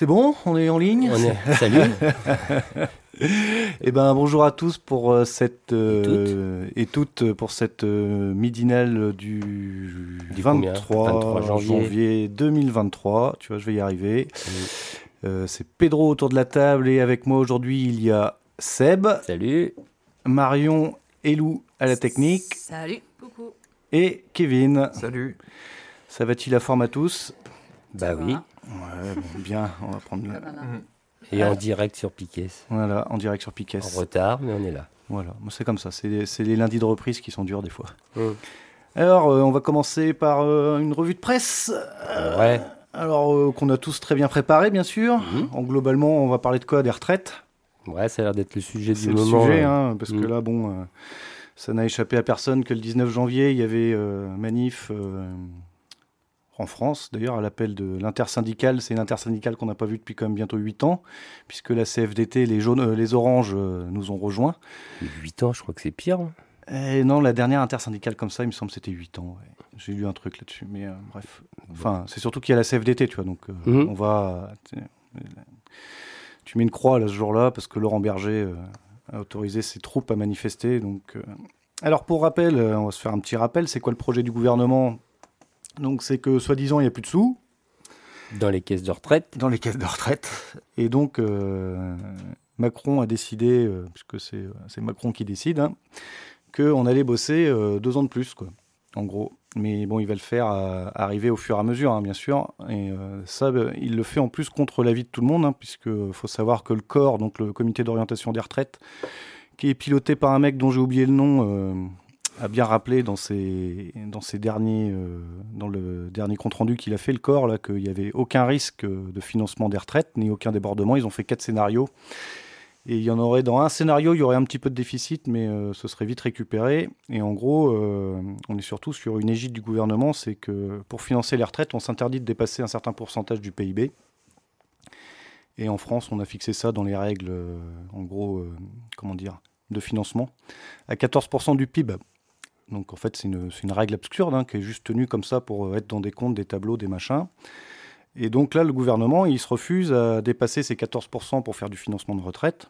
C'est bon? On est en ligne? On est... Salut Eh ben bonjour à tous pour euh, cette euh, et, toutes. pour cette euh, midinale du, 23, janvier. 2023. Tu vois, je vais y arriver. c'est Pedro autour de la table et avec moi aujourd'hui il y a Seb. Salut. Marion et Lou à la technique. Salut. Coucou. Et Kevin. Salut. Ça va-t-il la forme à tous? Bah oui. Ouais, bon, bien, on va prendre. Et en direct sur Piquet. Voilà, en direct sur Piquet. En retard, mais on est là. Voilà, c'est comme ça. C'est les lundis de reprise qui sont durs des fois. Alors, euh, on va commencer par euh, une revue de presse. Euh, ouais. Alors, qu'on a tous très bien préparé, bien sûr. Mhm. En, globalement, on va parler de quoi? Des retraites? Ouais, ça a l'air d'être le sujet du moment. C'est le sujet, hein, parce que mhm. là, bon, ça n'a échappé à personne que le 19 janvier, il y avait manif en France, d'ailleurs, à l'appel de l'intersyndicale. C'est une intersyndicale qu'on n'a pas vue depuis quand même bientôt 8 ans, puisque la CFDT, les jaunes, euh, les oranges euh, nous ont rejoints. 8 ans, je crois que c'est pire. Hein. Et non, la dernière intersyndicale comme ça, il me semble, c'était 8 ans. J'ai lu un truc là-dessus, mais euh, bref. Enfin, c'est surtout qu'il y a la CFDT, tu vois, donc mhm. on va. Tu mets une croix là ce jour-là parce que Laurent Berger a autorisé ses troupes à manifester. Donc, alors pour rappel, on va se faire un petit rappel. C'est quoi le projet du gouvernement donc c'est que soi-disant il n'y a plus de sous. Dans les caisses de retraite Dans les caisses de retraite. Et donc euh, Macron a décidé, euh, puisque c'est, Macron qui décide, hein, qu'on allait bosser euh, deux ans de plus, quoi, en gros. Mais bon, il va le faire arriver au fur et à mesure, hein, bien sûr. Et ça, il le fait en plus contre l'avis de tout le monde, hein, puisqu'il faut savoir que le corps, donc le comité d'orientation des retraites, qui est piloté par un mec dont j'ai oublié le nom, a bien rappelé dans, ses, dans, ses derniers, euh, dans le dernier compte-rendu qu'il a fait, le corps, là, qu'il n'y avait aucun risque de financement des retraites, ni aucun débordement. Ils ont fait quatre scénarios. Et il y en aurait, dans un scénario, il y aurait un petit peu de déficit, mais euh, ce serait vite récupéré. Et en gros, euh, on est surtout sur une égide du gouvernement, c'est que pour financer les retraites, on s'interdit de dépasser un certain pourcentage du PIB. Et en France, on a fixé ça dans les règles, en gros, comment dire, de financement, à 14% du PIB. Donc en fait, c'est une, règle absurde hein, qui est juste tenue comme ça pour euh, être dans des comptes, des tableaux, des machins. Et donc là, le gouvernement, il se refuse à dépasser ces 14% pour faire du financement de retraite.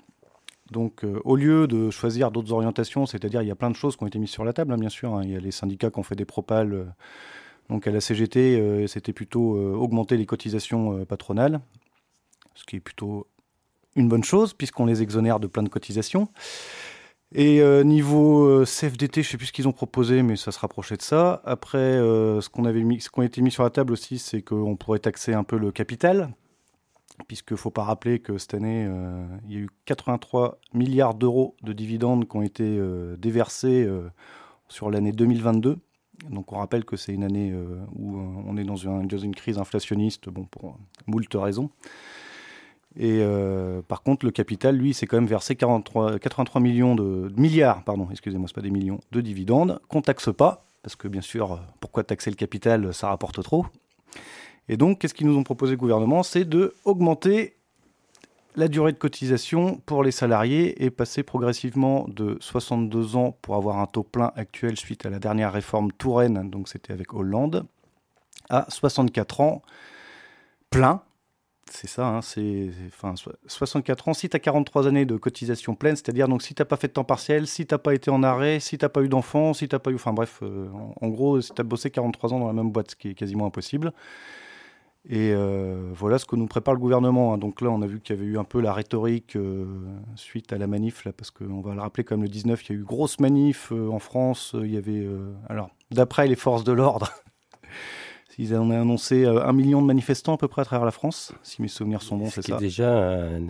Donc euh, au lieu de choisir d'autres orientations, c'est-à-dire il y a plein de choses qui ont été mises sur la table, hein, bien sûr. Hein. Il y a les syndicats qui ont fait des propales. Euh, donc à la CGT, c'était plutôt augmenter les cotisations patronales, ce qui est plutôt une bonne chose puisqu'on les exonère de plein de cotisations. Et euh, niveau euh, CFDT, je ne sais plus ce qu'ils ont proposé, mais ça se rapprochait de ça. Après, euh, ce qu'on avait mis, ce qu'on été mis sur la table aussi, c'est qu'on pourrait taxer un peu le capital, puisqu'il ne faut pas rappeler que cette année, il y a eu 83 milliards d'euros de dividendes qui ont été déversés sur l'année 2022. Donc on rappelle que c'est une année où on est dans une, dans une, crise inflationniste, bon, pour moult raisons. Et euh, par contre, le capital, lui, s'est quand même versé 43, 83 millions de, milliards, pardon, excusez-moi, pas des millions, de dividendes qu'on taxe pas, parce que bien sûr, pourquoi taxer le capital, ça rapporte trop. Et donc, qu'est-ce qu'ils nous ont proposé le gouvernement? C'est de augmenter la durée de cotisation pour les salariés et passer progressivement de 62 ans pour avoir un taux plein actuel suite à la dernière réforme Touraine, donc c'était avec Hollande, à 64 ans plein c'est ça, hein, c'est enfin, 64 ans. Si tu as 43 années de cotisation pleine, c'est-à-dire donc si tu n'as pas fait de temps partiel, si tu n'as pas été en arrêt, si tu n'as pas eu d'enfant, si tu pas eu. Enfin bref, euh, en, gros, si tu as bossé 43 ans dans la même boîte, ce qui est quasiment impossible. Et euh, voilà ce que nous prépare le gouvernement. Hein. Donc là, on a vu qu'il y avait eu un peu la rhétorique euh, suite à la manif, parce qu'on va le rappeler, comme le 19, il y a eu grosse manif en France. Il y avait. alors, d'après les forces de l'ordre. Ils ont annoncé un million de manifestants à peu près à travers la France, si mes souvenirs sont bons, c'est ça. C'est déjà un,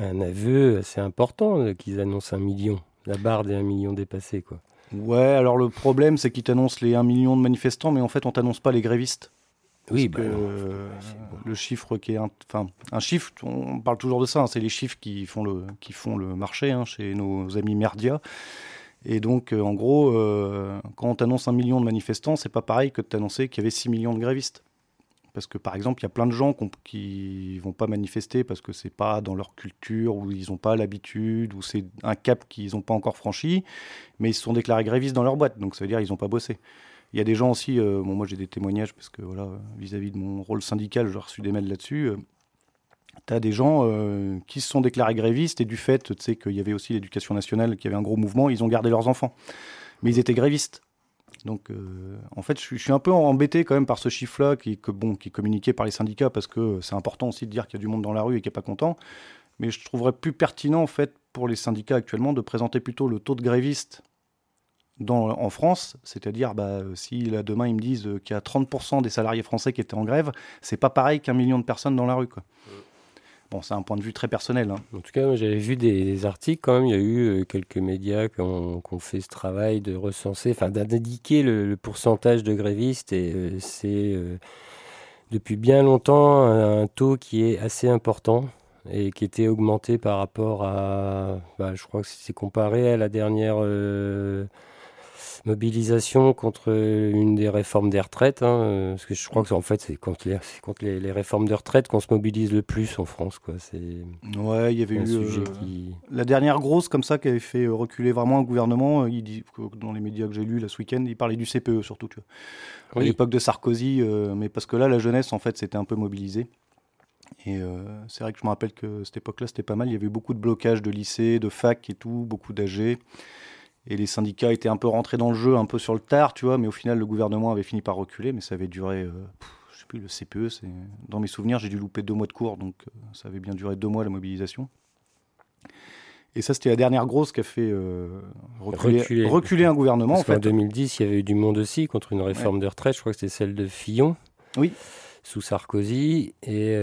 un, aveu assez important qu'ils annoncent un million, la barre des un million dépassée, quoi. Ouais, alors le problème, c'est qu'ils t'annoncent les 1 million de manifestants, mais en fait, on t'annonce pas les grévistes. Oui, bah, le chiffre qui est, enfin, un chiffre, on parle toujours de ça, hein, c'est les chiffres qui font le, qui font le marché hein, chez nos amis Merdia. Et donc, euh, en gros, euh, quand on t'annonce un million de manifestants, c'est pas pareil que de t'annoncer qu'il y avait 6 millions de grévistes. Parce que, par exemple, il y a plein de gens qui vont pas manifester parce que c'est pas dans leur culture, ou ils n'ont pas l'habitude, ou c'est un cap qu'ils n'ont pas encore franchi, mais ils se sont déclarés grévistes dans leur boîte, donc ça veut dire qu'ils n'ont pas bossé. Il y a des gens aussi, euh, moi j'ai des témoignages parce que voilà, vis-à-vis de mon rôle syndical, j'ai reçu des mails là-dessus. Tu as des gens euh, qui se sont déclarés grévistes et du fait qu'il y avait aussi l'éducation nationale, qui avait un gros mouvement, ils ont gardé leurs enfants. Mais ils étaient grévistes. Donc en fait, je suis, un peu embêté quand même par ce chiffre-là qui, bon, qui est communiqué par les syndicats parce que c'est important aussi de dire qu'il y a du monde dans la rue et qui n'est pas content. Mais je trouverais plus pertinent en fait pour les syndicats actuellement de présenter plutôt le taux de grévistes en France, c'est-à-dire bah, si là, demain ils me disent qu'il y a 30% des salariés français qui étaient en grève, c'est pas pareil qu'un million de personnes dans la rue. Quoi. Bon, c'est un point de vue très personnel. Hein. En tout cas, j'avais vu des, articles quand même. Il y a eu euh, quelques médias qui ont, fait ce travail de recenser, enfin d'indiquer le, pourcentage de grévistes. Et euh, c'est euh, depuis bien longtemps un, taux qui est assez important et qui était augmenté par rapport à. Bah, je crois que c'est comparé à la dernière mobilisation contre une des réformes des retraites, hein, euh, parce que je crois que en fait c'est contre, les, contre les, réformes de retraite qu'on se mobilise le plus en France. Quoi. Ouais, il y avait eu euh, la dernière grosse comme ça qui avait fait reculer vraiment un gouvernement. Euh, il dit dans les médias que j'ai lus là ce week-end, il parlait du CPE surtout, tu vois. À l'époque de Sarkozy, mais parce que là la jeunesse en fait s'était un peu mobilisée. Et c'est vrai que je me rappelle que cette époque-là, c'était pas mal. Il y avait beaucoup de blocages de lycées, de facs et tout, beaucoup d'AG. Et les syndicats étaient un peu rentrés dans le jeu, un peu sur le tard, tu vois, mais au final, le gouvernement avait fini par reculer, mais ça avait duré, euh, je sais plus, le CPE, c'est... dans mes souvenirs, j'ai dû louper deux mois de cours, donc euh, ça avait bien duré deux mois la mobilisation. Et ça, c'était la dernière grosse qui a fait euh, reculer, un gouvernement. Parce en, fait. en 2010, il y avait eu du monde aussi contre une réforme de retraite, je crois que c'était celle de Fillon. Oui sous Sarkozy. Et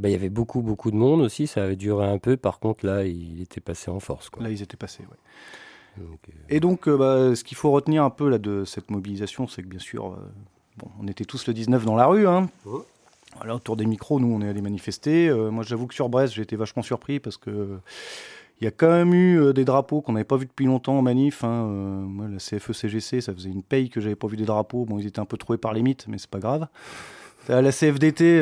bah, il y avait beaucoup, beaucoup de monde aussi. Ça avait duré un peu. Par contre, là, il était passé en force. Quoi. Là, ils étaient passés, oui. Euh, et donc, euh, bah, ce qu'il faut retenir un peu là, de cette mobilisation, c'est que bien sûr, euh, bon, on était tous le 19 dans la rue. Hein. Voilà, autour des micros, nous, on est allés manifester. moi, j'avoue que sur Brest, j'ai été vachement surpris parce que. Il y a quand même eu des drapeaux qu'on n'avait pas vus depuis longtemps en manif. Hein. moi, la CFE-CGC, e ça faisait une paye que j'avais pas vu des drapeaux. Bon, ils étaient un peu troués par les mythes, mais c'est pas grave. À la CFDT,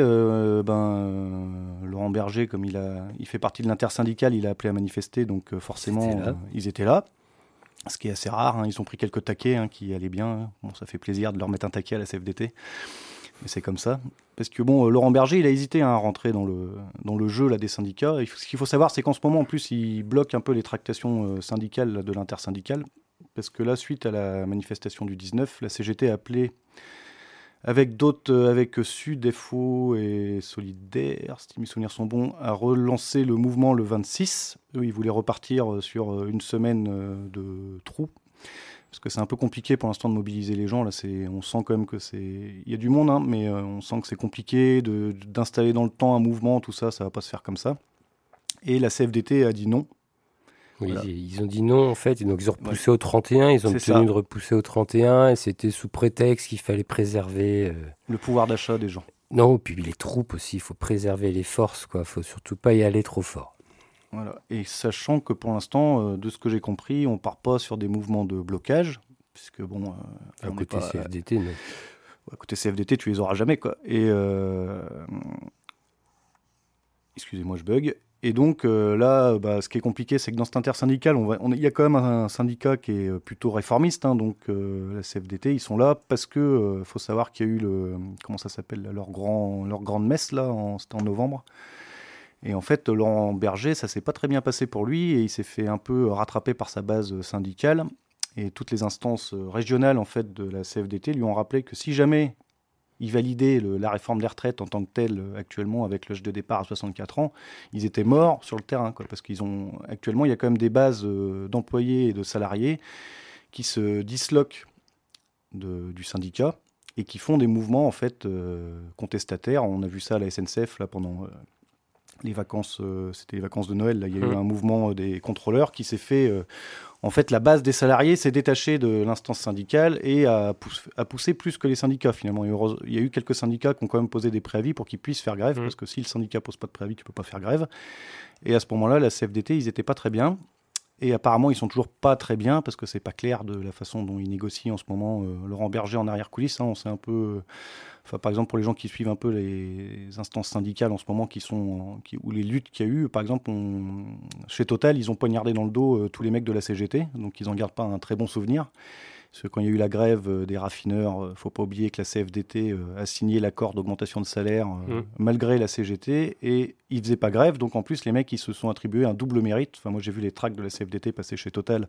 ben, Laurent Berger, comme il, a, il fait partie de l'intersyndicale, il a appelé à manifester, donc forcément, ils étaient là ce qui est assez rare. Hein. Ils ont pris quelques taquets hein, qui allaient bien. Bon, ça fait plaisir de leur mettre un taquet à la CFDT. Mais c'est comme ça. Parce que bon, Laurent Berger, il a hésité à rentrer dans le, dans le jeu là, des syndicats. ce qu'il faut savoir, c'est qu'en ce moment, en plus, il bloque un peu les tractations euh, syndicales de l'intersyndicale. Parce que là, suite à la manifestation du 19, la CGT a appelé avec d'autres, euh, avec Sud, FO et Solidaire, si mes souvenirs sont bons, a relancé le mouvement le 26. Eux, ils voulaient repartir euh, sur euh, une semaine de trous. Parce que c'est un peu compliqué pour l'instant de mobiliser les gens. Là, c'est, on sent quand même que c'est. Il y a du monde, hein, mais on sent que c'est compliqué d'installer dans le temps un mouvement, tout ça, ça va pas se faire comme ça. Et la CFDT a dit non. Ils ont dit non en fait, et donc ils ont repoussé au 31, ils ont obtenu de repousser au 31, et c'était sous prétexte qu'il fallait préserver... Euh, le pouvoir d'achat des gens. Non, puis les troupes aussi, il faut préserver les forces, quoi. faut surtout pas y aller trop fort. Voilà. Et sachant que pour l'instant, euh, de ce que j'ai compris, on part pas sur des mouvements de blocage, puisque bon... Euh, à côté CFDT, non. À côté CFDT, tu les auras jamais, quoi. Et... Excusez-moi, je bug. Et donc euh, là, bah, ce qui est compliqué, c'est que dans cet intersyndical, il on, y a quand même un, syndicat qui est euh, plutôt réformiste, hein, donc euh, la CFDT, ils sont là parce que faut savoir qu'il y a eu le comment ça s'appelle leur grand leur grande messe là, c'était en novembre. Et en fait, Laurent Berger, ça s'est pas très bien passé pour lui et il s'est fait un peu rattraper par sa base syndicale. Et toutes les instances régionales en fait de la CFDT lui ont rappelé que si jamais ils validaient la réforme des retraites en tant que telle euh, actuellement avec l'âge de départ à 64 ans, ils étaient morts sur le terrain, quoi, parce qu'ils ont actuellement il y a quand même des bases euh, d'employés et de salariés qui se disloquent du syndicat et qui font des mouvements en fait contestataires. On a vu ça à la SNCF là pendant les vacances, c'était les vacances de Noël. Là, il y a eu mmh. un mouvement des contrôleurs qui s'est fait en fait, la base des salariés s'est détachée de l'instance syndicale et a, poussé plus que les syndicats finalement. Il y a eu quelques syndicats qui ont quand même posé des préavis pour qu'ils puissent faire grève, mmh. parce que si le syndicat pose pas de préavis, tu peux pas faire grève. Et à ce moment-là, la CFDT, ils n'étaient pas très bien. Et apparemment, ils sont toujours pas très bien parce que c'est pas clair de la façon dont ils négocient en ce moment. Euh, Laurent Berger en arrière coulisses, hein, on un peu. Enfin, par exemple, pour les gens qui suivent un peu les instances syndicales en ce moment, qui sont, ou les luttes qu'il y a eu, par exemple, chez Total, ils ont poignardé dans le dos euh, tous les mecs de la CGT, donc ils n'en gardent pas un très bon souvenir. Parce que quand il y a eu la grève euh, des raffineurs, il euh, ne faut pas oublier que la CFDT a signé l'accord d'augmentation de salaire mmh. malgré la CGT et ils ne faisaient pas grève. Donc en plus, les mecs, ils se sont attribués un double mérite. Enfin, moi, j'ai vu les tracts de la CFDT passer chez Total.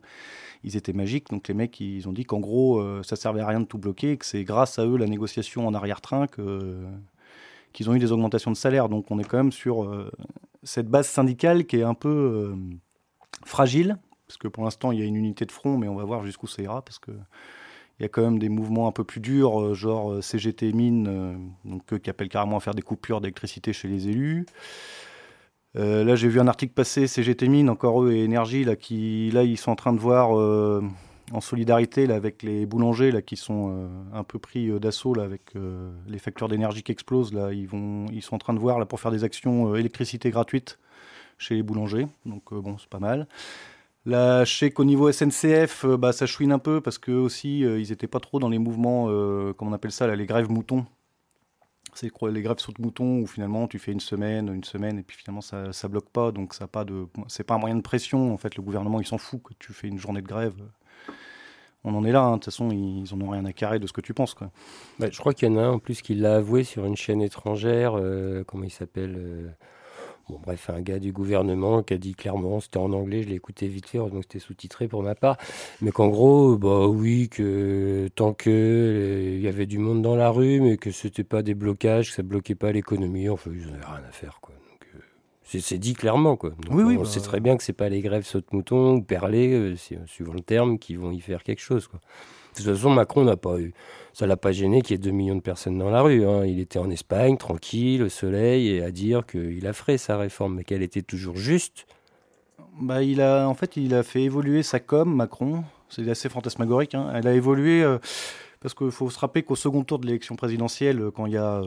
Ils étaient magiques. Donc les mecs, ils ont dit qu'en gros, ça servait à rien de tout bloquer que c'est grâce à eux la négociation en arrière-train que qu'ils ont eu des augmentations de salaire. Donc on est quand même sur euh, cette base syndicale qui est un peu euh, fragile, parce que pour l'instant il y a une unité de front, mais on va voir jusqu'où ça ira, parce que il y a quand même des mouvements un peu plus durs, euh, genre CGT Mine, donc qui appellent carrément à faire des coupures d'électricité chez les élus. là, j'ai vu un article passer, CGT Mine, encore eux, et Énergie, là, qui, là, ils sont en train de voir en solidarité là, avec les boulangers là, qui sont euh, un peu pris euh, d'assaut avec euh, les facteurs d'énergie qui explosent. Là, ils, vont, ils sont en train de voir là, pour faire des actions électricité gratuite chez les boulangers. Donc bon, c'est pas mal. Là, je sais qu'au niveau SNCF, bah, ça chouine un peu parce qu'eux aussi, ils n'étaient pas trop dans les mouvements, comment on appelle ça, là, les grèves moutons. C'est les grèves saute moutons où finalement tu fais une semaine, une semaine et puis finalement ça, ça bloque pas. Donc ça pas de, c'est pas un moyen de pression. En fait, le gouvernement il s'en fout que tu fais une journée de grève on en est là. Hein. De toute façon, ils n'en ont rien à carrer de ce que tu penses. Quoi. Bah, je crois qu'il y en a un en plus qui l'a avoué sur une chaîne étrangère. Euh, comment il s'appelle euh, Bon, bref, un gars du gouvernement qui a dit clairement, c'était en anglais, je l'ai écouté vite fait, donc c'était sous-titré pour ma part, mais qu'en gros, bah oui, que tant que euh, il y avait du monde dans la rue, mais que c'était pas des blocages, que ça bloquait pas l'économie, enfin, ils n'avaient rien à faire, quoi. C'est dit clairement, quoi. oui, oui, on bah, sait très bien que c'est pas les grèves saute-mouton ou perlés, euh, suivant le terme, qui vont y faire quelque chose, quoi. De toute façon, Macron n'a pas eu, ça l'a pas gêné qu'il y ait 2 millions de personnes dans la rue. Hein. Il était en Espagne, tranquille, au soleil, et à dire qu'il a fait sa réforme, mais qu'elle était toujours juste. Bah, il a, en fait, il a fait évoluer sa com, Macron. C'est assez fantasmagorique. Hein. Elle a évolué. Euh, parce qu'il faut se rappeler qu'au second tour de l'élection présidentielle, euh, quand il y a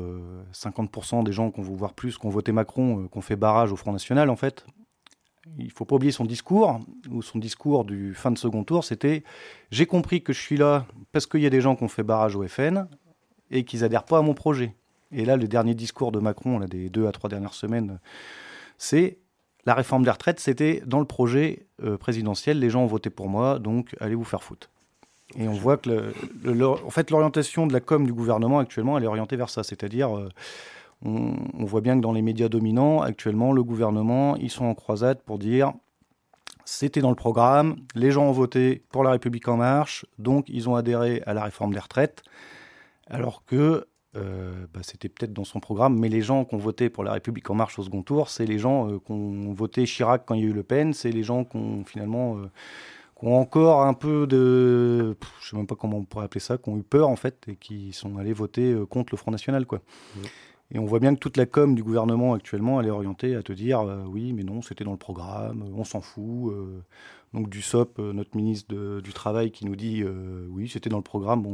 50% euh, des gens qu'on veut voir plus, qu'on voté Macron, euh, qu'on fait barrage au Front National, en fait, il faut pas oublier son discours, ou son discours du fin de second tour, c'était J'ai compris que je suis là parce qu'il y a des gens qui ont fait barrage au FN et qu'ils adhèrent pas à mon projet. Et là, le dernier discours de Macron, là, des deux à trois dernières semaines, c'est la réforme des retraites, c'était dans le projet présidentiel, les gens ont voté pour moi, donc allez vous faire foutre. Et on voit que l'orientation de la com du gouvernement actuellement, elle est orientée vers ça. C'est-à-dire, euh, on, voit bien que dans les médias dominants, actuellement, le gouvernement, ils sont en croisade pour dire c'était dans le programme, les gens ont voté pour la République en marche, donc ils ont adhéré à la réforme des retraites, alors que euh, bah, c'était peut-être dans son programme, mais les gens qui ont voté pour la République en marche au second tour, c'est les gens euh, qui ont voté Chirac quand il y a eu Le Pen, c'est les gens qui ont finalement qui ont encore un peu de, je sais même pas comment on pourrait appeler ça, qui ont eu peur en fait et qui sont allés voter euh, contre le Front National quoi. Mmh. Et on voit bien que toute la com du gouvernement actuellement, elle est orientée à te dire euh, oui, mais non, c'était dans le programme, on s'en fout. Euh. donc du SOP, notre ministre du Travail, qui nous dit oui, c'était dans le programme.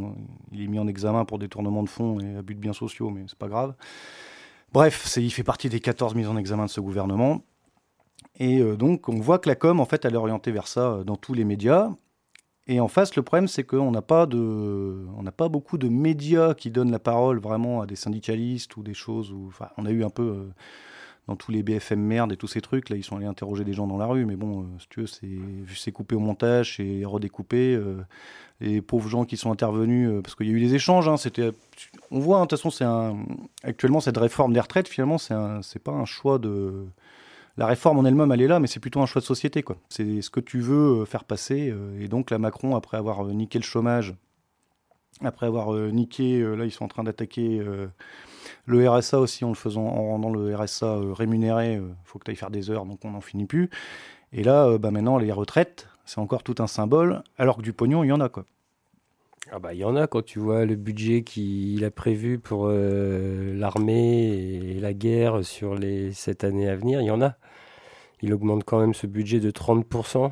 Il est mis en examen pour détournement de fonds et abus de biens sociaux, mais c'est pas grave. Bref, il fait partie des 14 mises en examen de ce gouvernement. Et euh, donc, on voit que la com, en fait, elle est orientée vers ça euh, dans tous les médias. Et en face, le problème, c'est qu'on n'a pas, de, pas beaucoup de médias qui donnent la parole vraiment à des syndicalistes ou des choses. Enfin, on a eu un peu euh, dans tous les BFM merde et tous ces trucs. Là, ils sont allés interroger des gens dans la rue. Mais bon, si tu veux, c'est, coupé au montage, c'est redécoupé. les pauvres gens qui sont intervenus, parce qu'il y a eu des échanges. Hein, c'était, on voit, hein, de toute façon, actuellement, cette réforme des retraites, finalement, c'est pas un choix de la réforme en elle-même, elle est là, mais c'est plutôt un choix de société. C'est ce que tu veux euh, faire passer. Euh, et donc, la Macron, après avoir euh, niqué le chômage, après avoir niqué, là, ils sont en train d'attaquer le RSA aussi en le faisant, en rendant le RSA rémunéré. Il faut que tu ailles faire des heures, donc on n'en finit plus. Et là, bah, maintenant, les retraites, c'est encore tout un symbole, alors que du pognon, il y en a. Ah bah il y en a quand tu vois le budget qu'il a prévu pour euh, l'armée et la guerre sur les sept années à venir, il y en a. Il augmente quand même ce budget de 30%,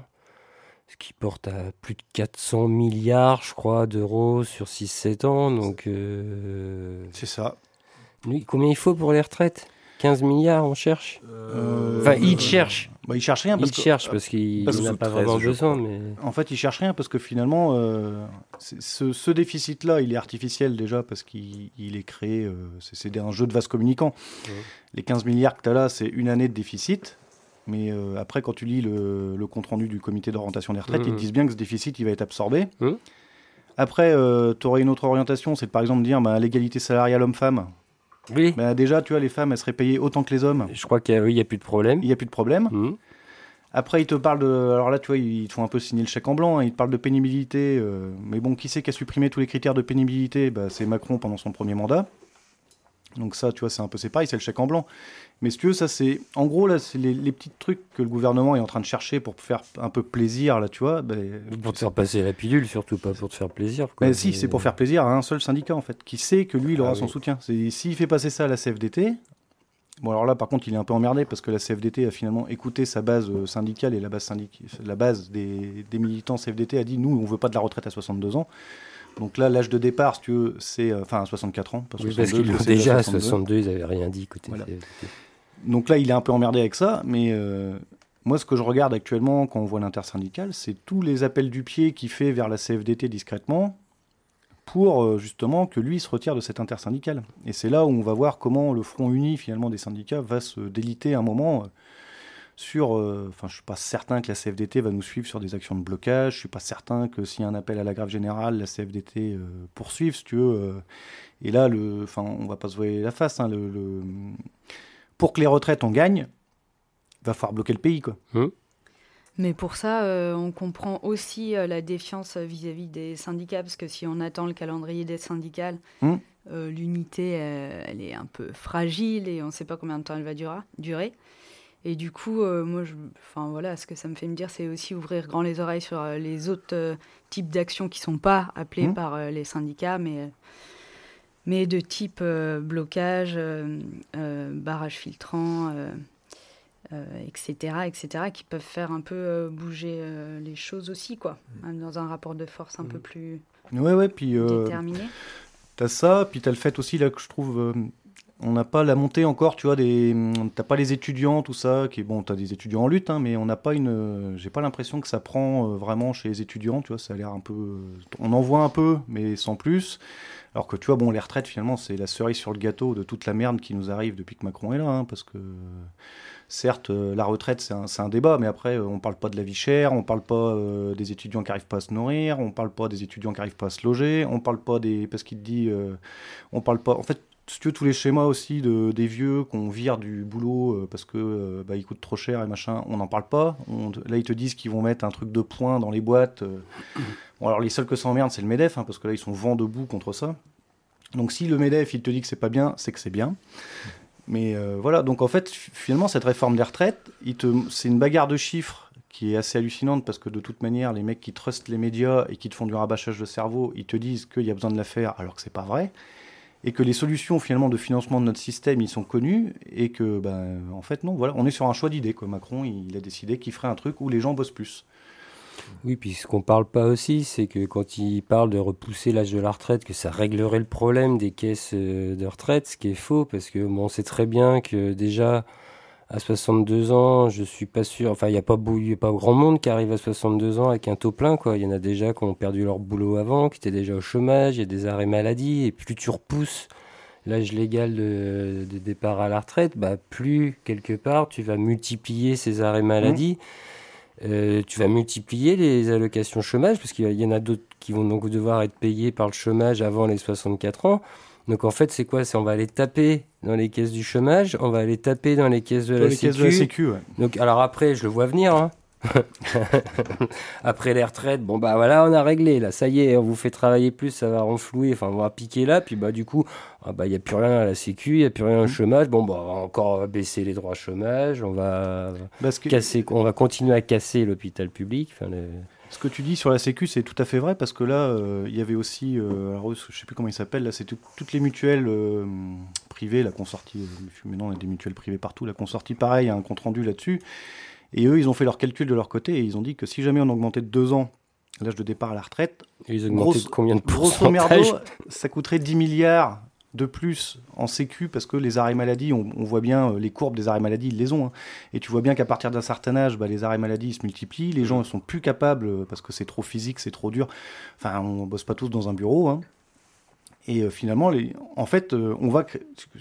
ce qui porte à plus de 400 milliards, je crois, d'euros sur 6-7 ans. Donc, euh, C'est ça. lui, combien il faut pour les retraites? 15 milliards, on cherche? Euh, Enfin, il cherche. Bah, il cherche rien parce cherche qu'il n'a pas 13, vraiment besoin. Mais... En fait, il cherche rien parce que finalement, euh, ce, ce déficit-là, il est artificiel déjà parce qu'il il est créé, euh, c'est un jeu de vase communicant. Ouais. Les 15 milliards que tu as là, c'est une année de déficit. Mais euh, après, quand tu lis le, le compte-rendu du comité d'orientation des retraites, ils te disent bien que ce déficit, il va être absorbé. Mhm. Après, tu aurais une autre orientation, c'est par exemple dire bah, l'égalité salariale homme-femme. Oui, Bah, déjà, tu vois, les femmes, elles seraient payées autant que les hommes. je crois qu'il n'y a, plus de problème. Il n'y a plus de problème. Mhm. Après, ils te parlent de. Alors là, tu vois, ils te font un peu signer le chèque en blanc. hein, Ils te parlent de pénibilité. euh, Mais bon, qui c'est qui a supprimé tous les critères de pénibilité? Bah, C'est Macron pendant son premier mandat. Donc ça, tu vois, c'est un peu c'est pareil, c'est le chèque en blanc. Mais si tu veux, ça c'est. En gros, là, c'est les, les petits trucs que le gouvernement est en train de chercher pour faire un peu plaisir, là, tu vois. bah, Pour te faire passer la pilule, surtout pas pour te faire plaisir. quoi. mais si, c'est pour faire plaisir à un seul syndicat, en fait, qui sait que lui, il aura Ah son oui. soutien. S'il fait passer ça à la CFDT, bon, alors là, par contre, il est un peu emmerdé parce que la CFDT a finalement écouté sa base euh, syndicale et la base, syndic... la base des, des militants CFDT a dit nous, on veut pas de la retraite à 62 ans. Donc là, l'âge de départ, si tu veux, c'est. euh, Enfin, à 64 ans. Pas Oui, parce 62, qu'ils l'ont déjà à 62. 62, ils n'avaient rien dit. Écoutez, Voilà. c'est- Donc là, il est un peu emmerdé avec ça, mais euh, moi, ce que je regarde actuellement quand on voit l'intersyndicale, c'est tous les appels du pied qu'il fait vers la CFDT discrètement pour euh, justement que lui se retire de cette intersyndicale. Et c'est là où on va voir comment le front uni finalement des syndicats va se déliter un moment euh, sur. Enfin, je suis pas certain que la CFDT va nous suivre sur des actions de blocage. Je suis pas certain que s'il y a un appel à la grève générale, la CFDT poursuive, si tu veux. et là, le, enfin, on va pas se voiler la face. hein, pour que les retraites on gagne, va falloir bloquer le pays quoi. Mais pour ça, euh, on comprend aussi euh, la défiance vis-à-vis des syndicats, parce que si on attend le calendrier des syndicales, Hmm. euh, l'unité, euh, elle est un peu fragile et on ne sait pas combien de temps elle va dura- durer. Et du coup, euh, moi, je, enfin voilà, ce que ça me fait me dire, c'est aussi ouvrir grand les oreilles sur euh, les autres euh, types d'actions qui sont pas appelées Hmm. par euh, les syndicats, mais euh, mais de type euh, blocage, euh, euh, barrage filtrant. etc., etc., qui peuvent faire un peu bouger les choses aussi, quoi, hein, dans un rapport de force un peu plus Ouais ouais, puis déterminé. t'as ça, puis t'as le fait aussi là que je trouve, on n'a pas la montée encore, tu vois, des, t'as pas les étudiants tout ça, qui bon, t'as des étudiants en lutte, hein, mais on n'a pas une, euh, j'ai pas l'impression que ça prend euh, vraiment chez les étudiants, tu vois, ça a l'air un peu, euh, on en voit un peu, mais sans plus. Alors que tu vois, bon, les retraites finalement, c'est la cerise sur le gâteau de toute la merde qui nous arrive depuis que Macron est là, hein, parce que certes, euh, la retraite, c'est un, débat, mais après, euh, on parle pas de la vie chère, on parle pas euh, des étudiants qui arrivent pas à se nourrir, on parle pas des étudiants qui arrivent pas à se loger, on parle pas des. Parce qu'il dit. euh, on parle pas. En fait, tu veux, tous les schémas aussi de, des vieux qu'on vire du boulot euh, parce que euh, bah, ils coûtent trop cher et machin, on n'en parle pas. Là, ils te disent qu'ils vont mettre un truc de points dans les boîtes. euh. Bon, alors, les seuls que ça emmerde, c'est le MEDEF, hein, parce que là, ils sont vent debout contre ça. Donc, si le MEDEF, il te dit que c'est pas bien, c'est que c'est bien. Mais voilà, donc en fait, finalement, cette réforme des retraites, c'est une bagarre de chiffres qui est assez hallucinante parce que de toute manière, les mecs qui trustent les médias et qui te font du rabâchage de cerveau, ils te disent qu'il y a besoin de la faire alors que c'est pas vrai. Et que les solutions finalement de financement de notre système, ils sont connus et que, ben, en fait, non, voilà, on est sur un choix d'idée. Macron, il a décidé qu'il ferait un truc où les gens bossent plus. Oui, puis ce qu'on parle pas aussi, c'est que quand il parle de repousser l'âge de la retraite, que ça réglerait le problème des caisses euh, de retraite, ce qui est faux, parce que on sait très bien que déjà à 62 ans, je suis pas sûr. Enfin, il n'y a pas y a pas grand monde qui arrive à 62 ans avec un taux plein, quoi. Il y en a déjà qui ont perdu leur boulot avant, qui étaient déjà au chômage, il y a des arrêts maladie, et plus tu repousses l'âge légal de, de départ à la retraite, bah, plus quelque part tu vas multiplier ces arrêts maladie. Euh, tu vas multiplier les allocations chômage parce qu'il y y en a d'autres qui vont donc devoir être payés par le chômage avant les 64 ans. Donc en fait, c'est quoi? C'est on va aller taper dans les caisses du chômage, on va aller taper dans les caisses de, Sur la, les caisses sécu. de la Sécu, ouais. Donc alors après, je le vois venir. hein. après les retraites, bon bah voilà, on a réglé là, ça y est, on vous fait travailler plus, ça va renflouer, enfin on va piquer là, puis bah du coup, ah, bah il y a plus rien à la sécu, il y a plus rien au chômage. Bon bah on va encore baisser les droits chômage, on va Parce que, casser, on va continuer à casser l'hôpital public. Enfin, le- Ce que tu dis sur la Sécu, c'est tout à fait vrai parce que là, euh, il y avait aussi, euh, alors, je sais plus comment il s'appelle, là, c'est toutes les mutuelles euh, privées, la consortie, maintenant on a des mutuelles privées partout, la consortie, pareil, a un compte rendu là-dessus. Et eux, ils ont fait leur calcul de leur côté et ils ont dit que si jamais on augmentait de deux ans l'âge de départ à la retraite, ils augmentaient de combien de Grosso merdo, ça coûterait 10 milliards de plus en sécu parce que les arrêts maladie, on, voit bien euh, les courbes des arrêts maladie, ils les ont. Hein. Et tu vois bien qu'à partir d'un certain âge, bah, les arrêts maladie se multiplient. Les gens ne sont plus capables euh, parce que c'est trop physique, c'est trop dur. Enfin, on bosse pas tous dans un bureau. Hein. Et euh, finalement, les, en fait, on va,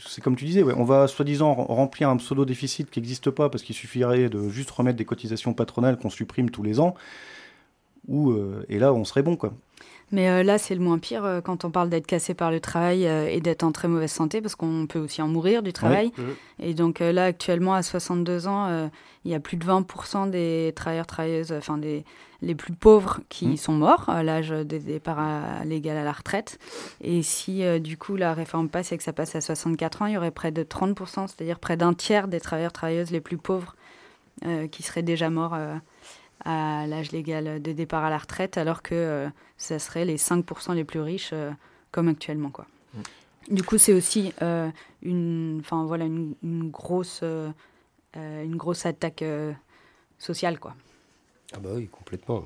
c'est comme tu disais, on va soi-disant remplir un pseudo déficit qui n'existe pas parce qu'il suffirait de juste remettre des cotisations patronales qu'on supprime tous les ans. Ou, et là, on serait bon, quoi. Mais euh, là, c'est le moins pire euh, quand on parle d'être cassé par le travail euh, et d'être en très mauvaise santé, parce qu'on peut aussi en mourir du travail. Et donc là, actuellement, à 62 ans, il y a plus de 20% des travailleurs, travailleuses, enfin des les plus pauvres qui mmh. sont morts à l'âge de départ légal à la retraite. Et si du coup la réforme passe et que ça passe à 64 ans, il y aurait près de 30%, c'est-à-dire près d'un tiers des travailleurs, travailleuses les plus pauvres qui seraient déjà morts à l'âge légal de départ à la retraite, alors que euh, ça serait les 5% les plus riches euh, comme actuellement. Quoi. Mm. Du coup, c'est aussi euh, une, voilà, une, grosse, une grosse attaque sociale. Quoi. Ah bah oui, complètement.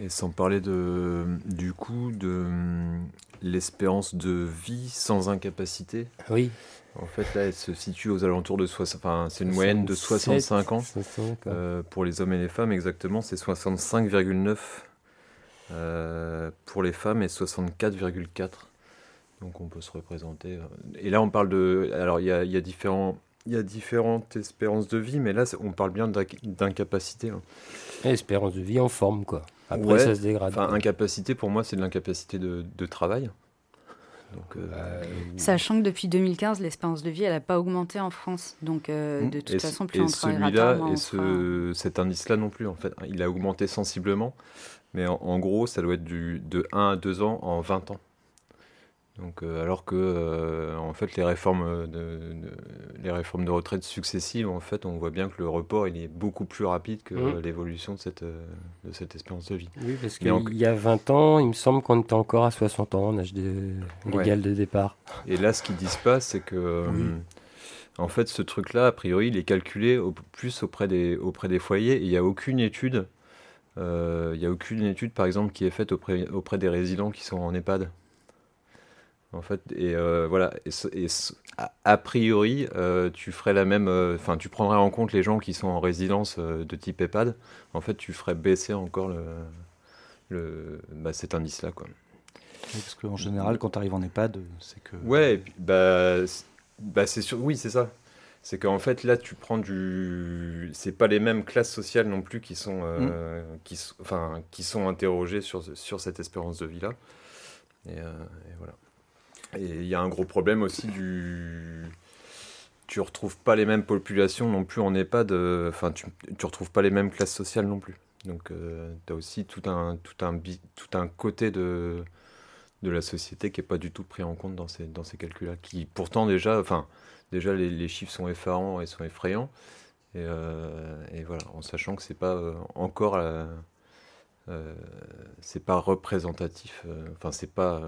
Et sans parler de, du coup de l'espérance de vie sans incapacité. Oui. En fait, là, elle se situe aux alentours de 60. Enfin, c'est une moyenne de 65 ans. Euh, pour les hommes et les femmes, exactement, c'est 65,9 euh, pour les femmes et 64,4. Donc, on peut se représenter. Euh. Et là, on parle de. Alors, il y a, y a, différents. Il y a différentes espérances de vie, mais là, on parle bien d'incapacité. Hein. Espérance de vie en forme, quoi. Après, ça se dégrade. Incapacité, pour moi, c'est de l'incapacité de, de travail. Euh, bah, Sachant que depuis 2015, l'espérance de vie, elle n'a pas augmenté en France. Donc, euh, mmh. de toute façon, plus on celui-là et ce, cet indice-là non plus, en fait. Il a augmenté sensiblement. Mais en, gros, ça doit être du, de 1 à 2 ans en 20 ans. Donc, euh, alors que euh, en fait les réformes de, les réformes de retraite successives, en fait, on voit bien que le report il est beaucoup plus rapide que mmh. l'évolution de cette euh, de cette espérance de vie. Oui, parce qu'il y a 20 ans, il me semble qu'on était encore à 60 ans en âge légal de départ. Et là, ce qu'ils disent pas, c'est que en fait, ce truc-là, a priori, il est calculé au, plus auprès des auprès des foyers. il n'y a aucune étude. Il n'y a aucune étude, par exemple, qui est faite auprès, auprès des résidents qui sont en EHPAD en fait. Et euh, voilà. Et, a, priori, euh, tu ferais la même. Euh, enfin, tu prendrais en compte les gens qui sont en résidence de type EHPAD. En fait, tu ferais baisser encore le, le bah, cet indice-là, quoi. parce qu'en général, quand tu arrives en EHPAD, c'est que. Ouais, bah, bah c'est sûr. Oui, c'est ça. C'est qu'en fait, là, tu prends du. C'est pas les mêmes classes sociales non plus qui sont, mm. qui, enfin, qui sont interrogées sur, sur cette espérance de vie-là. et, voilà. Et il y a un gros problème aussi du. Tu retrouves pas les mêmes populations non plus en EHPAD, enfin, tu, tu retrouves pas les mêmes classes sociales non plus. Donc, euh, tu as aussi tout un, tout, un, tout un côté de, de la société qui n'est pas du tout pris en compte dans ces, dans ces calculs-là. Qui pourtant, déjà, enfin, déjà les, chiffres sont effarants et sont effrayants. Et, euh, et voilà, en sachant que c'est pas euh, encore. c'est pas représentatif, enfin, c'est pas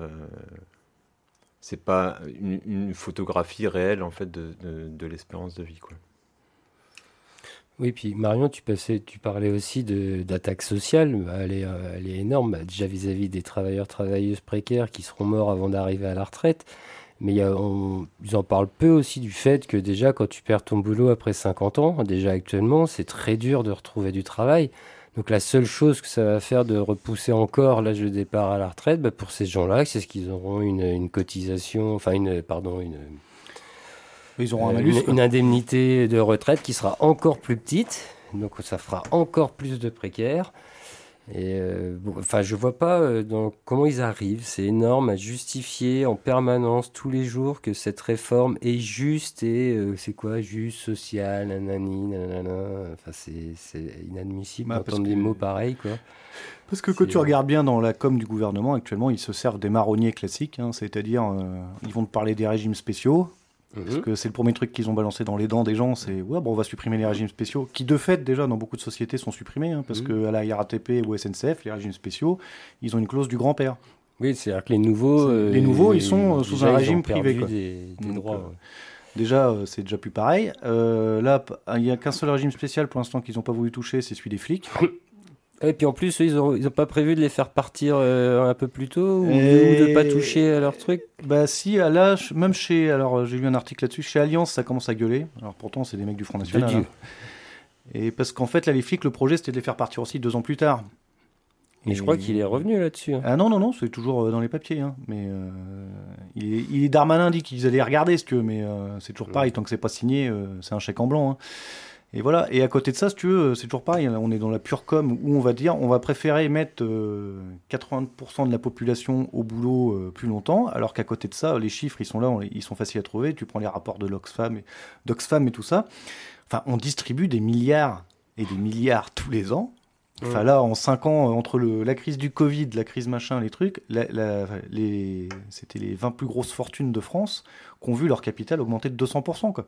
c'est pas une, photographie réelle en fait de, de, l'espérance de vie quoi. Oui, puis Marion, tu, passais, tu parlais aussi d'attaque sociale. Bah, elle est, euh, elle est énorme, bah, déjà vis-à-vis des travailleurs, travailleuses précaires qui seront morts avant d'arriver à la retraite. Mais a, ils en parlent peu aussi du fait que déjà, quand tu perds ton boulot après 50 ans, déjà actuellement, c'est très dur de retrouver du travail. Donc la seule chose que ça va faire de repousser encore l'âge de départ à la retraite, bah, pour ces gens-là, c'est ce qu'ils auront une, cotisation, enfin une, pardon, une, ils auront un malus, une, indemnité de retraite qui sera encore plus petite. Donc ça fera encore plus de précaires. Et euh, enfin, je vois pas euh, comment ils arrivent. C'est énorme à justifier en permanence, tous les jours, que cette réforme est juste et euh, c'est quoi? Juste, social, nanani, nanana. Enfin, c'est inadmissible bah, d'entendre des mots pareils, quoi. Parce que quand tu regardes bien dans la com du gouvernement, actuellement, ils se servent des marronniers classiques, hein, c'est-à-dire ils vont te parler des régimes spéciaux, Parce que c'est le premier truc qu'ils ont balancé dans les dents des gens, c'est ouais, bon, on va supprimer les régimes spéciaux, qui de fait déjà dans beaucoup de sociétés sont supprimés, hein, parce que à la RATP ou SNCF, les régimes spéciaux, ils ont une clause du grand-père. Oui, c'est-à-dire que les nouveaux, C'est- les euh, nouveaux, ils sont, euh, déjà, sous un régime privé, quoi. Des, des Donc, droits. euh. Déjà, euh, c'est déjà plus pareil. Euh, là, il n'y a qu'un seul régime spécial pour l'instant qu'ils n'ont pas voulu toucher, c'est celui des flics. Et puis en plus, ils n'ont ils ont pas prévu de les faire partir euh, un peu plus tôt ou, Et- ou de pas toucher à leur truc? Bah si, à là, même chez, alors euh, j'ai lu un article là-dessus, chez Alliance, ça commence à gueuler. Alors pourtant, c'est des mecs du Front National. Hein. Et parce qu'en fait, là, les flics, le projet, c'était de les faire partir aussi deux ans plus tard. Et je crois qu'il est revenu là-dessus. hein. Ah non, non, non, c'est toujours euh, dans les papiers. hein. Mais euh, il, est, il est- Darmanin dit qu'ils allaient regarder, tu veux, mais euh, c'est toujours pareil, tant que c'est pas signé, c'est un chèque en blanc. Hein. Et voilà. Et à côté de ça, si tu veux, euh, c'est toujours pareil. là, on est dans la pure com où on va dire, on va préférer mettre euh, 80% de la population au boulot euh, plus longtemps, alors qu'à côté de ça, les chiffres, ils sont là, on ils sont faciles à trouver. Tu prends les rapports de l'Oxfam et, d'Oxfam et tout ça. Enfin, on distribue des milliards et des milliards tous les ans. Enfin Ouais. là, en 5 ans, euh, entre le, la crise du Covid, la crise machin, les trucs, la- la- les, c'était les 20 plus grosses fortunes de France qui ont vu leur capital augmenter de 200%. Quoi.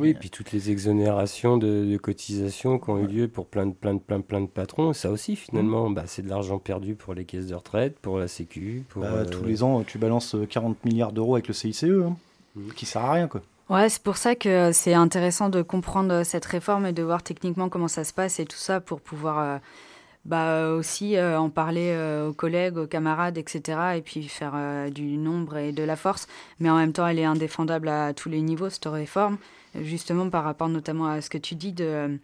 Oui, et puis toutes les exonérations de, de cotisations qui ont eu lieu pour plein de, plein de, plein, plein de patrons, ça aussi finalement, bah, c'est de l'argent perdu pour les caisses de retraite, pour la Sécu, pour... Bah, euh, Tous les ans, tu balances euh, 40 milliards d'euros avec le CICE, hein, Mhm. qui sert à rien. Quoi. Ouais, c'est pour ça que c'est intéressant de comprendre euh, cette réforme et de voir techniquement comment ça se passe et tout ça pour pouvoir euh, bah, aussi euh, en parler euh, aux collègues, aux camarades, etc. Et puis faire euh, du nombre et de la force. Mais en même temps, elle est indéfendable à tous les niveaux, cette réforme. Justement par rapport notamment à ce que tu dis de euh,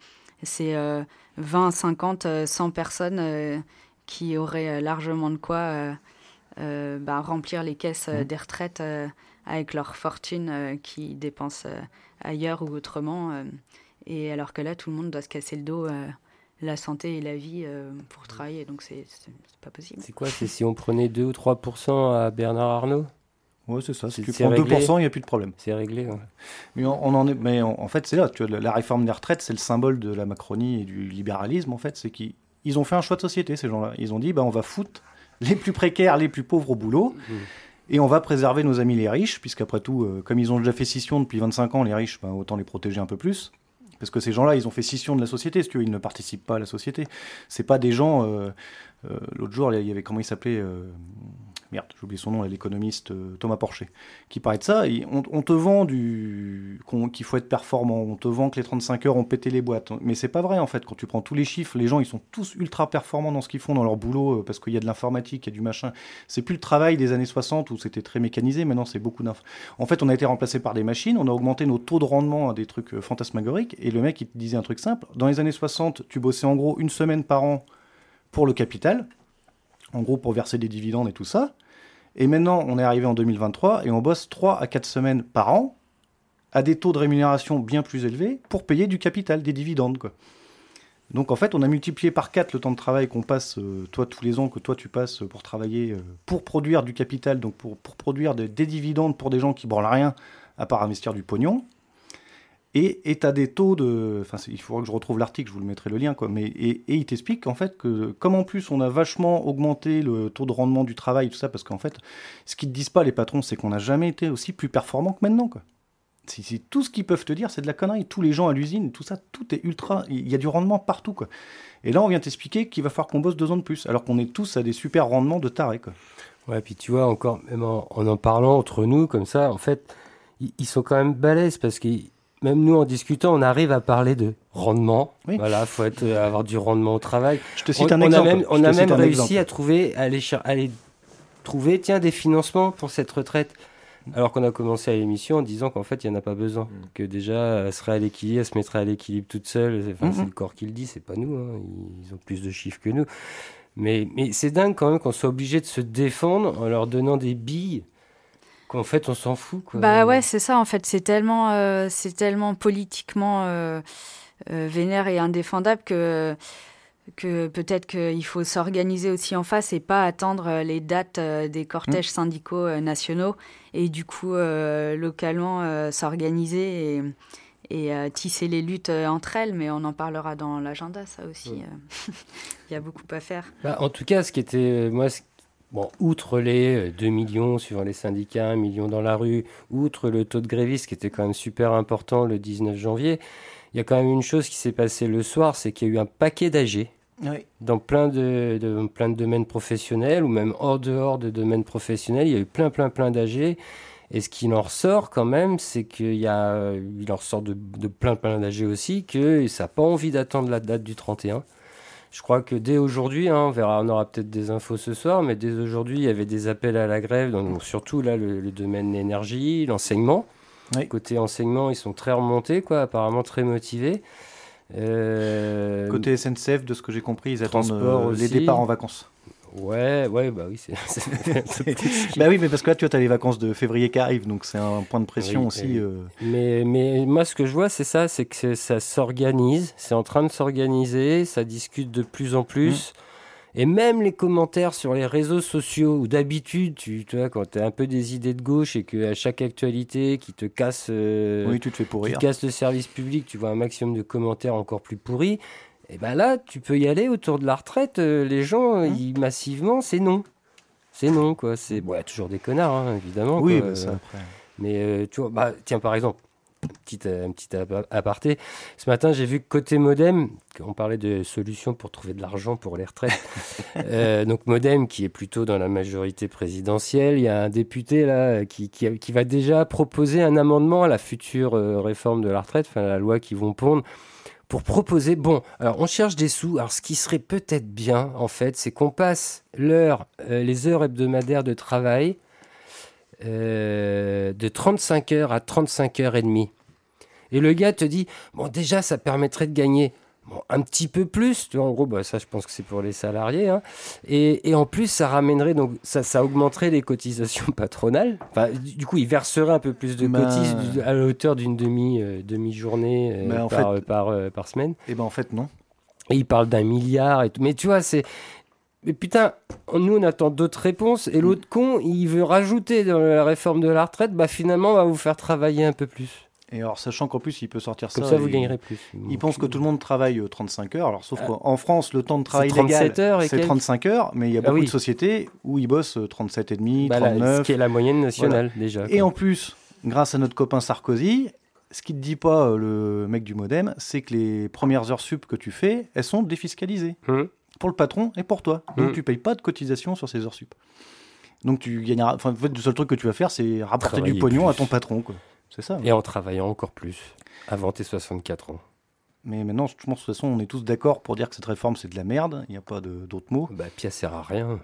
ces euh, 20, 50, euh, 100 personnes euh, qui auraient euh, largement de quoi euh, euh, bah, remplir les caisses euh, Mhm. des retraites euh, avec leur fortune euh, qu'ils dépensent euh, ailleurs ou autrement. euh, et alors que là, tout le monde doit se casser le dos, euh, la santé et la vie euh, pour travailler. Donc c'est pas possible. C'est quoi C'est si on prenait 2 ou 3% à Bernard Arnault Ouais, c'est ça. Si C'est- tu prends réglé. 2%, il n'y a plus de problème. C'est réglé. ouais. Mais on, on en est, mais en, en fait, c'est là. Tu vois, la, réforme des retraites, c'est le symbole de la Macronie et du libéralisme. En fait, c'est qu'ils ils ont fait un choix de société, ces gens-là. Ils ont dit, bah, on va foutre les plus précaires, les plus pauvres au boulot, Mhm. et on va préserver nos amis les riches, puisqu'après tout, euh, comme ils ont déjà fait scission depuis 25 ans, les riches, bah, autant les protéger un peu plus. Parce que ces gens-là, ils ont fait scission de la société, si tu veux, ils ne participent pas à la société. C'est pas des gens. euh, euh, L'autre jour, il y avait comment il s'appelait euh, Merde, j'ai oublié son nom, l'économiste euh, Thomas Porcher, qui parlait de ça. on, te vend du qu'il faut être performant, on te vend que les 35 heures ont pété les boîtes. Mais c'est pas vrai en fait. Quand tu prends tous les chiffres, les gens ils sont tous ultra performants dans ce qu'ils font dans leur boulot euh, parce qu'il y a de l'informatique, il y a du machin. C'est plus le travail des années 60 où c'était très mécanisé. Maintenant c'est beaucoup d'inf. En fait, on a été remplacé par des machines. On a augmenté nos taux de rendement à des trucs euh, fantasmagoriques. Et le mec il te disait un truc simple. Dans les années 60, tu bossais en gros une semaine par an pour le capital, en gros pour verser des dividendes et tout ça. Et maintenant, on est arrivé en 2023 et on bosse 3 à 4 semaines par an à des taux de rémunération bien plus élevés pour payer du capital, des dividendes. Donc en fait, on a multiplié par 4 le temps de travail qu'on passe, euh, toi, tous les ans que toi tu passes pour travailler, euh, pour produire du capital, donc pour, pour produire des, des dividendes pour des gens qui branlent rien à part investir du pognon. Et tu as des taux de. Enfin, il faudra que je retrouve l'article, je vous le mettrai le lien. Quoi. Mais, et, il t'explique en fait que, comme en plus on a vachement augmenté le taux de rendement du travail, tout ça, parce qu'en fait, ce qu'ils te disent pas, les patrons, c'est qu'on n'a jamais été aussi plus performant que maintenant. Quoi. Si tout ce qu'ils peuvent te dire, c'est de la connerie. Tous les gens à l'usine, tout ça, tout est ultra. Il y a du rendement partout. Quoi. Et là, on vient t'expliquer qu'il va falloir qu'on bosse deux ans de plus, alors qu'on est tous à des super rendements de tarés. Quoi. Ouais, puis tu vois, encore, même en, en en parlant entre nous, comme ça, en fait, ils, ils sont quand même balèzes parce que même nous, en discutant, on arrive à parler de rendement. Oui. Voilà, faut être, euh, avoir du rendement au travail. Je te cite on, un on exemple. a même, on a même réussi exemple. à trouver, à aller, cher- à aller trouver, tiens, des financements pour cette retraite. Alors qu'on a commencé à l'émission en disant qu'en fait, il n'y en a pas besoin. Mm. Que déjà, elle serait à l'équilibre, elle se mettrait à l'équilibre toute seule. Enfin, Mhm. C'est le corps qui le dit, c'est pas nous. hein. Ils ont plus de chiffres que nous. Mais, mais c'est dingue quand même qu'on soit obligé de se défendre en leur donnant des billes qu'en fait, on s'en fout. Quoi. Bah ouais, c'est ça en fait. C'est tellement, euh, c'est tellement politiquement euh, euh, vénère et indéfendable que que peut-être qu'il faut s'organiser aussi en face et pas attendre euh, les dates des cortèges syndicaux euh, nationaux et du coup euh, localement euh, s'organiser et, et euh, tisser les luttes entre elles. Mais on en parlera dans l'agenda, ça aussi. Ouais. Il y a beaucoup à faire. Bah, en tout cas, ce qui était, moi, ce Bon, outre les 2 millions suivant les syndicats, 1 million dans la rue, outre le taux de grévistes qui était quand même super important le 19 janvier, il y a quand même une chose qui s'est passée le soir, c'est qu'il y a eu un paquet d'âgés dans plein de, plein de domaines professionnels ou même hors dehors de domaines professionnels. Il y a eu plein, plein, plein d'âgés. Et ce qui en ressort quand même, c'est qu'il y a, il en ressort de, de plein, plein d'âgés aussi, que ça n'a pas envie d'attendre la date du 31. Je crois que dès aujourd'hui, hein, on verra, on aura peut-être des infos ce soir, mais dès aujourd'hui, il y avait des appels à la grève, donc surtout là le, domaine de l'énergie, l'enseignement. Côté enseignement, ils sont très remontés, quoi, apparemment très motivés. Euh, Côté SNCF, de ce que j'ai compris, ils attendent euh, les départs en vacances. Ouais, ouais, bah oui, c'est. bah oui, mais parce que là, tu as les vacances de février qui arrivent, donc c'est un point de pression aussi. Euh. Mais, mais moi, ce que je vois, c'est ça, c'est que ça s'organise, c'est en train de s'organiser, ça discute de plus en plus. Mmh. Et même les commentaires sur les réseaux sociaux, où d'habitude, tu, vois, quand tu as un peu des idées de gauche et qu'à chaque actualité qui te casse, euh, oui, tu te fais pourrir. Qui casse le service public, tu vois un maximum de commentaires encore plus pourris. Et ben là, tu peux y aller autour de la retraite. Euh, les gens, mmh. ils, massivement, c'est non. C'est non, quoi. C'est bon, y a toujours des connards, hein, évidemment. Oui, bah, ça, après. Mais euh, tu vois, bah, tiens, par exemple, Petite, un petit aparté. Ce matin, j'ai vu que côté modem, on parlait de solutions pour trouver de l'argent pour les retraites. Euh, donc modem, qui est plutôt dans la majorité présidentielle, il y a un député là qui, qui, va déjà proposer un amendement à la future euh, réforme de la retraite, enfin la loi qu'ils vont pondre pour proposer, bon, alors on cherche des sous, alors ce qui serait peut-être bien, en fait, c'est qu'on passe euh, les heures hebdomadaires de travail euh, de 35 heures à 35 heures et demie. Et le gars te dit, bon déjà ça permettrait de gagner un petit peu plus, tu vois, en gros, bah, ça je pense que c'est pour les salariés, hein. et, et, en plus ça ramènerait, donc ça, ça augmenterait les cotisations patronales, enfin, du coup il verserait un peu plus de bah, cotisations à la hauteur d'une demi, euh, demi journée euh, par, par, par, semaine. Et eh ben en fait non. Et il parle d'un milliard et tout, mais tu vois, c'est mais putain, nous on attend d'autres réponses et l'autre con, il veut rajouter dans la réforme de la retraite, bah finalement on va vous faire travailler un peu plus. Et alors, sachant qu'en plus, il peut sortir Comme ça. ça, vous gagnerez plus. Il pense que tout le monde travaille 35 euh, heures. Alors, sauf ah. qu'en France, le temps de travail légal, c'est 35 heures, mais il y a ah beaucoup de sociétés où ils bossent 37 et demi, 39. Bah ce qui est la moyenne nationale, déjà. Et en plus, grâce à notre copain Sarkozy, ce qui ne dit pas euh, le mec du modem, c'est que les premières heures sup que tu fais, elles sont défiscalisées. Hum pour le patron et pour toi. Donc mm. tu payes pas de cotisation sur ces heures sup. Donc tu gagneras. Enfin, en fait, le seul truc que tu vas faire, c'est rapporter du pognon à ton patron. C'est ça. Et en travaillant encore plus avant tes 64 ans. Mais maintenant, je pense de toute façon, on est tous d'accord pour dire que cette réforme, c'est de la merde. Il n'y a pas d'autres mots. Bah, elle sert à rien.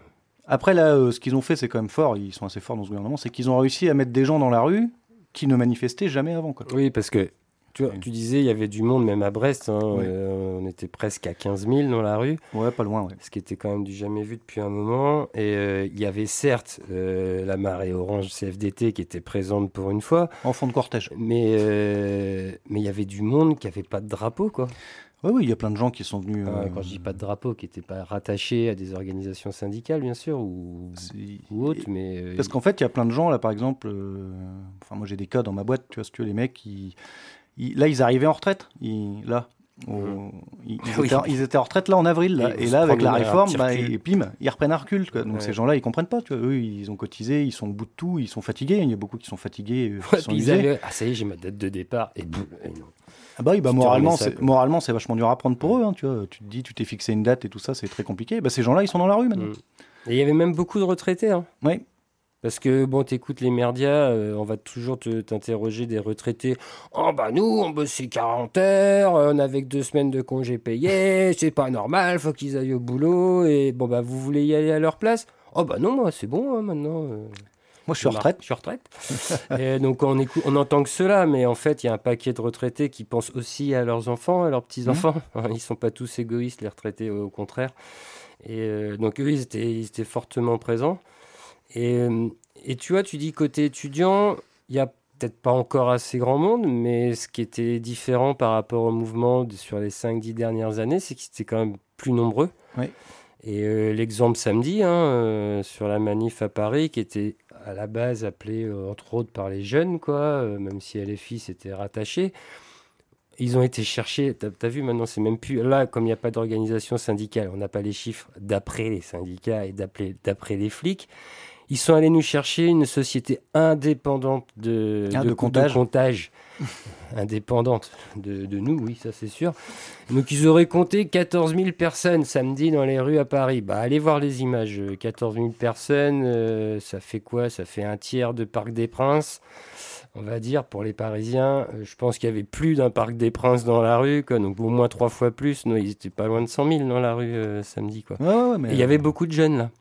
Après, là, euh, ce qu'ils ont fait, c'est quand même fort. Ils sont assez forts dans ce gouvernement. C'est qu'ils ont réussi à mettre des gens dans la rue qui ne manifestaient jamais avant. Quoi. Oui, parce que tu, tu, disais, il y avait du monde même à Brest. Hein, euh, on était presque à 15 000 dans la rue. Ouais, pas loin. Ce qui était quand même du jamais vu depuis un moment. Et euh, il y avait certes euh, la marée orange CFDT qui était présente pour une fois. En fond de cortège. Mais mais il y avait du monde qui n'avait pas de drapeau, quoi. Oui, oui, il y a plein de gens qui sont venus. quand je dis pas de drapeau, qui n'étaient pas rattachés à des organisations syndicales, bien sûr, ou, ou autres, mais. Parce qu'en fait, il y a plein de gens, là, par exemple. Enfin, moi, j'ai des cas dans ma boîte, tu vois, si tu veux, les mecs qui là, ils arrivaient en retraite. là, mmh. ils, étaient, en retraite là en avril. Et, là, avec la réforme, bah, et, pim, ils reprennent un recul. Donc ces gens-là, ils comprennent pas. Tu vois. Eux, ils ont cotisé, ils sont au bout de tout, ils sont fatigués. Il y a beaucoup qui sont fatigués. Euh, qui sont ah, ça y est, j'ai ma date de départ. Et, ah bah oui, bah moralement, c'est, moralement, c'est vachement dur à prendre pour eux. Hein, tu, vois. tu te dis, tu t'es fixé une date et tout ça, c'est très compliqué. Bah, ces gens-là, ils sont dans la rue maintenant. Mmh. Et il y avait même beaucoup de retraités. Hein. Oui. Parce que, bon, t'écoutes les merdias, euh, on va toujours t'interroger des retraités. Oh, bah, nous, on bossait 40 heures, on avait que deux semaines de congés payés, c'est pas normal, faut qu'ils aillent au boulot, et bon, bah, vous voulez y aller à leur place? Oh, bah, non, moi, c'est bon, hein, maintenant. Euh. moi, je suis retraite. Je suis retraite. et donc, on, écoute, on entend que cela, mais en fait, il y a un paquet de retraités qui pensent aussi à leurs enfants, à leurs petits-enfants. Mmh. Ils sont pas tous égoïstes, les retraités, au contraire. Et euh, donc, eux, ils étaient, ils étaient fortement présents. Euh, et, tu vois, tu dis côté étudiant, il y a peut-être pas encore assez grand monde, mais ce qui était différent par rapport au mouvement sur les 5-10 dernières années, c'est qu'ils étaient quand même plus nombreux. Et euh, l'exemple samedi, hein, euh, sur la manif à Paris, qui était à la base appelée entre autres par les jeunes, quoi, même si LFI s'était rattaché. ils ont été chercher, tu as, vu maintenant, c'est même plus. Là, comme il n'y a pas d'organisation syndicale, on n'a pas les chiffres d'après les syndicats et d'après les flics. Ils sont allés nous chercher une société indépendante de, ah, de, comptage. indépendante de, nous, oui, ça c'est sûr. Donc ils auraient compté 14 000 personnes samedi dans les rues à Paris. Bah, allez voir les images. 14 000 personnes, euh, ça fait quoi? Ça fait un tiers de Parc des Princes on va dire, pour les Parisiens. Euh, je pense qu'il y avait plus d'un Parc des Princes dans la rue, quoi, donc au moins trois fois plus. Non, ils étaient pas loin de 100 000 dans la rue euh, samedi. Quoi. il y avait beaucoup de jeunes là.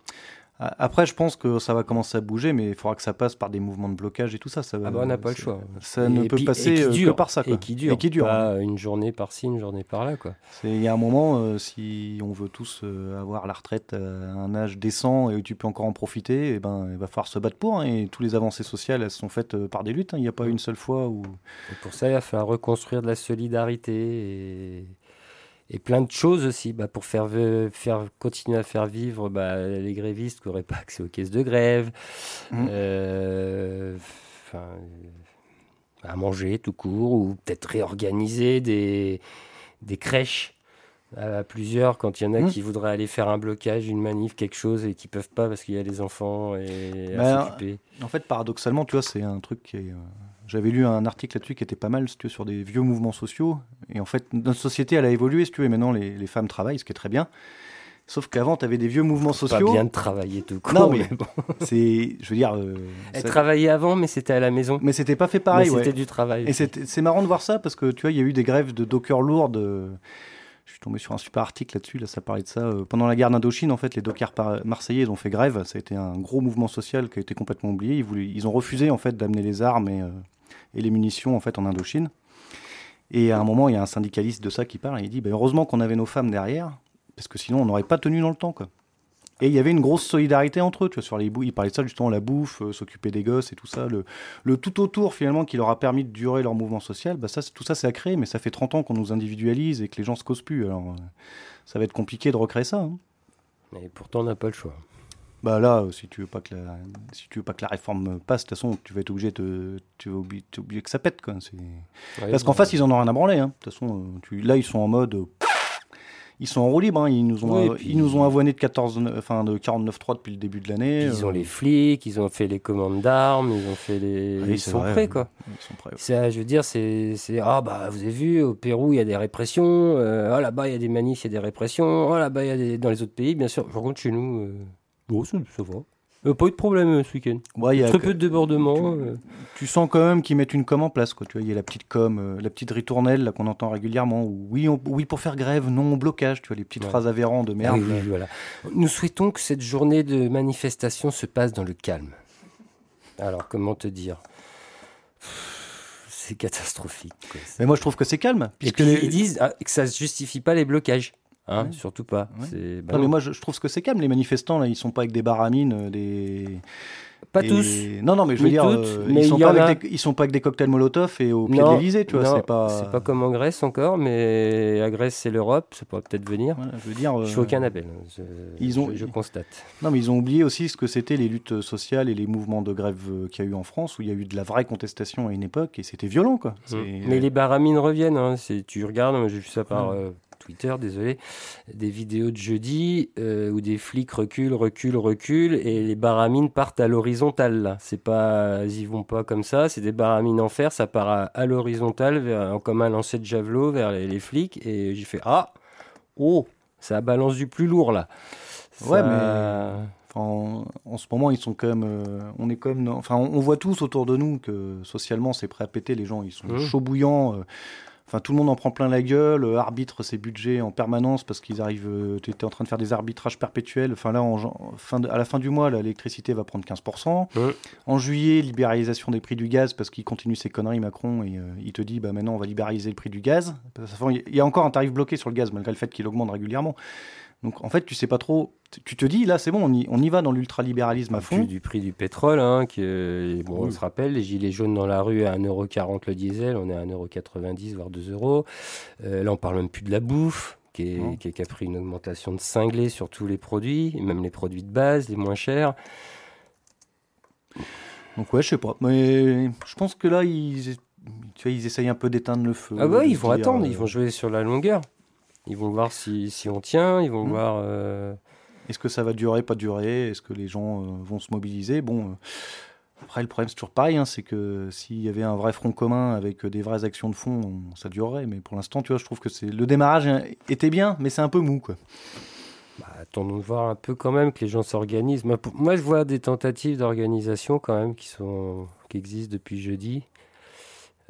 Après, je pense que ça va commencer à bouger, mais il faudra que ça passe par des mouvements de blocage et tout ça. ça ah bah on n'a pas le choix. Ça ne peut passer euh, que par ça. Et qui dure. Et qui dure. Pas une journée par-ci, une journée par-là. Il y a un moment, euh, si on veut tous euh, avoir la retraite à un âge décent et où tu peux encore en profiter, eh ben, il va falloir se battre pour. Hein, et toutes les avancées sociales, elles sont faites par des luttes. Hein. Il n'y a pas une seule fois où... Et pour ça, il va falloir reconstruire de la solidarité et et plein de choses aussi bah, pour faire, faire, continuer à faire vivre bah, les grévistes qui n'auraient pas accès aux caisses de grève, mmh. euh, à manger tout court, ou peut-être réorganiser des, des crèches à plusieurs quand il y en a mmh. qui voudraient aller faire un blocage, une manif, quelque chose et qui peuvent pas parce qu'il y a les enfants et à s'occuper. En fait, paradoxalement, tu vois, c'est un truc qui est. Euh, j'avais lu un article là-dessus qui était pas mal, tu sur des vieux mouvements sociaux. Et en fait, notre société, elle a évolué, si tu veux, et maintenant les, les femmes travaillent, ce qui est très bien. Sauf qu'avant, tu avais des vieux mouvements sociaux. Pas bien de travailler tout court. Non, mais, bon. c'est, je veux dire. Euh, Elle travaillait avant, mais c'était à la maison. Mais c'était pas fait pareil. C'était du travail. Et c'est marrant de voir ça parce que tu vois, il y a eu des grèves de dockers lourdes. Je suis tombé sur un super article là-dessus. Là, ça parlait de ça. Euh, pendant la guerre d'Indochine, en fait, les dockers marseillais, ils ont fait grève. Ça a été un gros mouvement social qui a été complètement oublié. Ils, voulaient, ils ont refusé en fait d'amener les armes et, euh, et les munitions en fait en Indochine. Et à un moment, il y a un syndicaliste de ça qui parle et il dit bah, heureusement qu'on avait nos femmes derrière, parce que sinon on n'aurait pas tenu dans le temps. Et il y avait une grosse solidarité entre eux, tu vois, sur les. Ils parlaient de ça justement, la bouffe, euh, s'occuper des gosses et tout ça. Le, tout autour finalement qui leur a permis de durer leur mouvement social, bah ça, tout ça c'est à créer, mais ça fait 30 ans qu'on nous individualise et que les gens se causent plus. Alors euh, ça va être compliqué de recréer ça. Hein. Mais pourtant on n'a pas le choix. Bah là, si tu veux pas que la, si tu veux pas que la réforme passe, de toute façon, tu vas être obligé de, tu vas obligé, que ça pète quoi. Parce qu'en face, ils en ont rien à branler. Hein. De toute façon, tu, là, ils sont en mode, ils sont en roue libre. Hein. Ils nous ont, ils nous ont avoiné de 14, enfin de 49.3 depuis le début de l'année. Ils ont euh. les flics, ils ont fait les commandes d'armes, ils ont fait les, ils, sont prêts, quoi. Ils sont prêts. je veux dire, c'est, ah bah vous avez vu, au Pérou il y a des répressions, euh, ah là-bas il y a des manifs, il y a des répressions, ah là-bas il y a des... dans les autres pays, bien sûr. Par contre, chez nous. Euh, Bon, ça, va. pas eu de problème euh, ce week-end. Très peu de débordements. Euh. Tu, sens quand même qu'ils mettent une com en place. Quoi. Tu vois, il y a la petite com, euh, la petite ritournelle qu'on entend régulièrement. oui, oui, pour faire grève, non blocage. Tu vois, les petites phrases avérantes de merde. Ah voilà. Nous souhaitons que cette journée de manifestation se passe dans le calme. Alors, comment te dire? C'est catastrophique. Mais moi, je trouve que c'est calme. Puisque ils disent ah, que ça ne justifie pas les blocages. Hein, surtout pas. Bah non, mais moi, je, trouve que c'est calme. Les manifestants, là, ils sont pas avec des baramines, euh, des. Pas tous. Non, non, mais je veux dire, euh, ils, sont pas avec des, ils sont pas avec des cocktails Molotov et au pied de l'Elysée, tu vois. C'est pas. C'est pas comme en Grèce encore, mais à Grèce, c'est l'Europe, ça pourrait peut-être venir. je veux dire. Je fais aucun appel. Hein, je, ils ont, je, constate. Non, mais ils ont oublié aussi ce que c'était les luttes sociales et les mouvements de grève euh, qu'il y a eu en France, où il y a eu de la vraie contestation à une époque et c'était violent, quoi. Mmh. Mais les baramines reviennent. Hein, tu regardes, j'ai vu ça par. Mmh. Twitter, désolé, des vidéos de jeudi euh, où des flics reculent, reculent, reculent et les baramines partent à l'horizontale. C'est pas, ils vont pas comme ça, c'est des baramines en fer, ça part à, l'horizontale, comme un lancer de javelot vers les, flics. Et j'ai fait ah, oh, ça balance du plus lourd là. Ouais, mais. en, ce moment, ils sont quand même. Euh, on est quand même. Enfin, on, voit tous autour de nous que socialement, c'est prêt à péter. Les gens, ils sont mmh. chauds bouillants. Euh, Enfin, tout le monde en prend plein la gueule, euh, arbitre ses budgets en permanence parce qu'ils arrivent. Euh, tu étais en train de faire des arbitrages perpétuels. Enfin, là, en, fin à la fin du mois, l'électricité va prendre 15%. En juillet, libéralisation des prix du gaz parce qu'il continue ses conneries, Macron, et euh, il te dit bah, maintenant, on va libéraliser le prix du gaz. Il y a encore un tarif bloqué sur le gaz malgré le fait qu'il augmente régulièrement. Donc en fait, tu sais pas trop. Tu te dis, là, c'est bon, on y, on y va dans l'ultralibéralisme à fond. Du prix du pétrole, hein, qui, bon, on se rappelle, les gilets jaunes dans la rue à 1,40€ le diesel, on est à 1,90€, voire 2 euros. Euh, là, on parle même plus de la bouffe. Qui, est, qui, a pris une augmentation de cinglé sur tous les produits, même les produits de base, les moins chers. Donc ouais, je sais pas. Mais je pense que là, ils, tu vois, ils essayent un peu d'éteindre le feu. Ah bah, ils vont dire, attendre, euh, ils vont jouer sur la longueur. Ils vont voir si, si on tient, ils vont Mm. voir. euh, Est-ce que ça va durer, pas durer? Est-ce que les gens euh, vont se mobiliser? Bon, euh, après, le problème, c'est toujours pareil, hein, c'est que s'il y avait un vrai front commun avec des vraies actions de fond, on- ça durerait. Mais pour l'instant, tu vois, je trouve que c'est le démarrage était bien, mais c'est un peu mou, quoi. bah, attendons de voir un peu quand même que les gens s'organisent. Moi, je vois des tentatives d'organisation quand même qui, sont, qui existent depuis jeudi.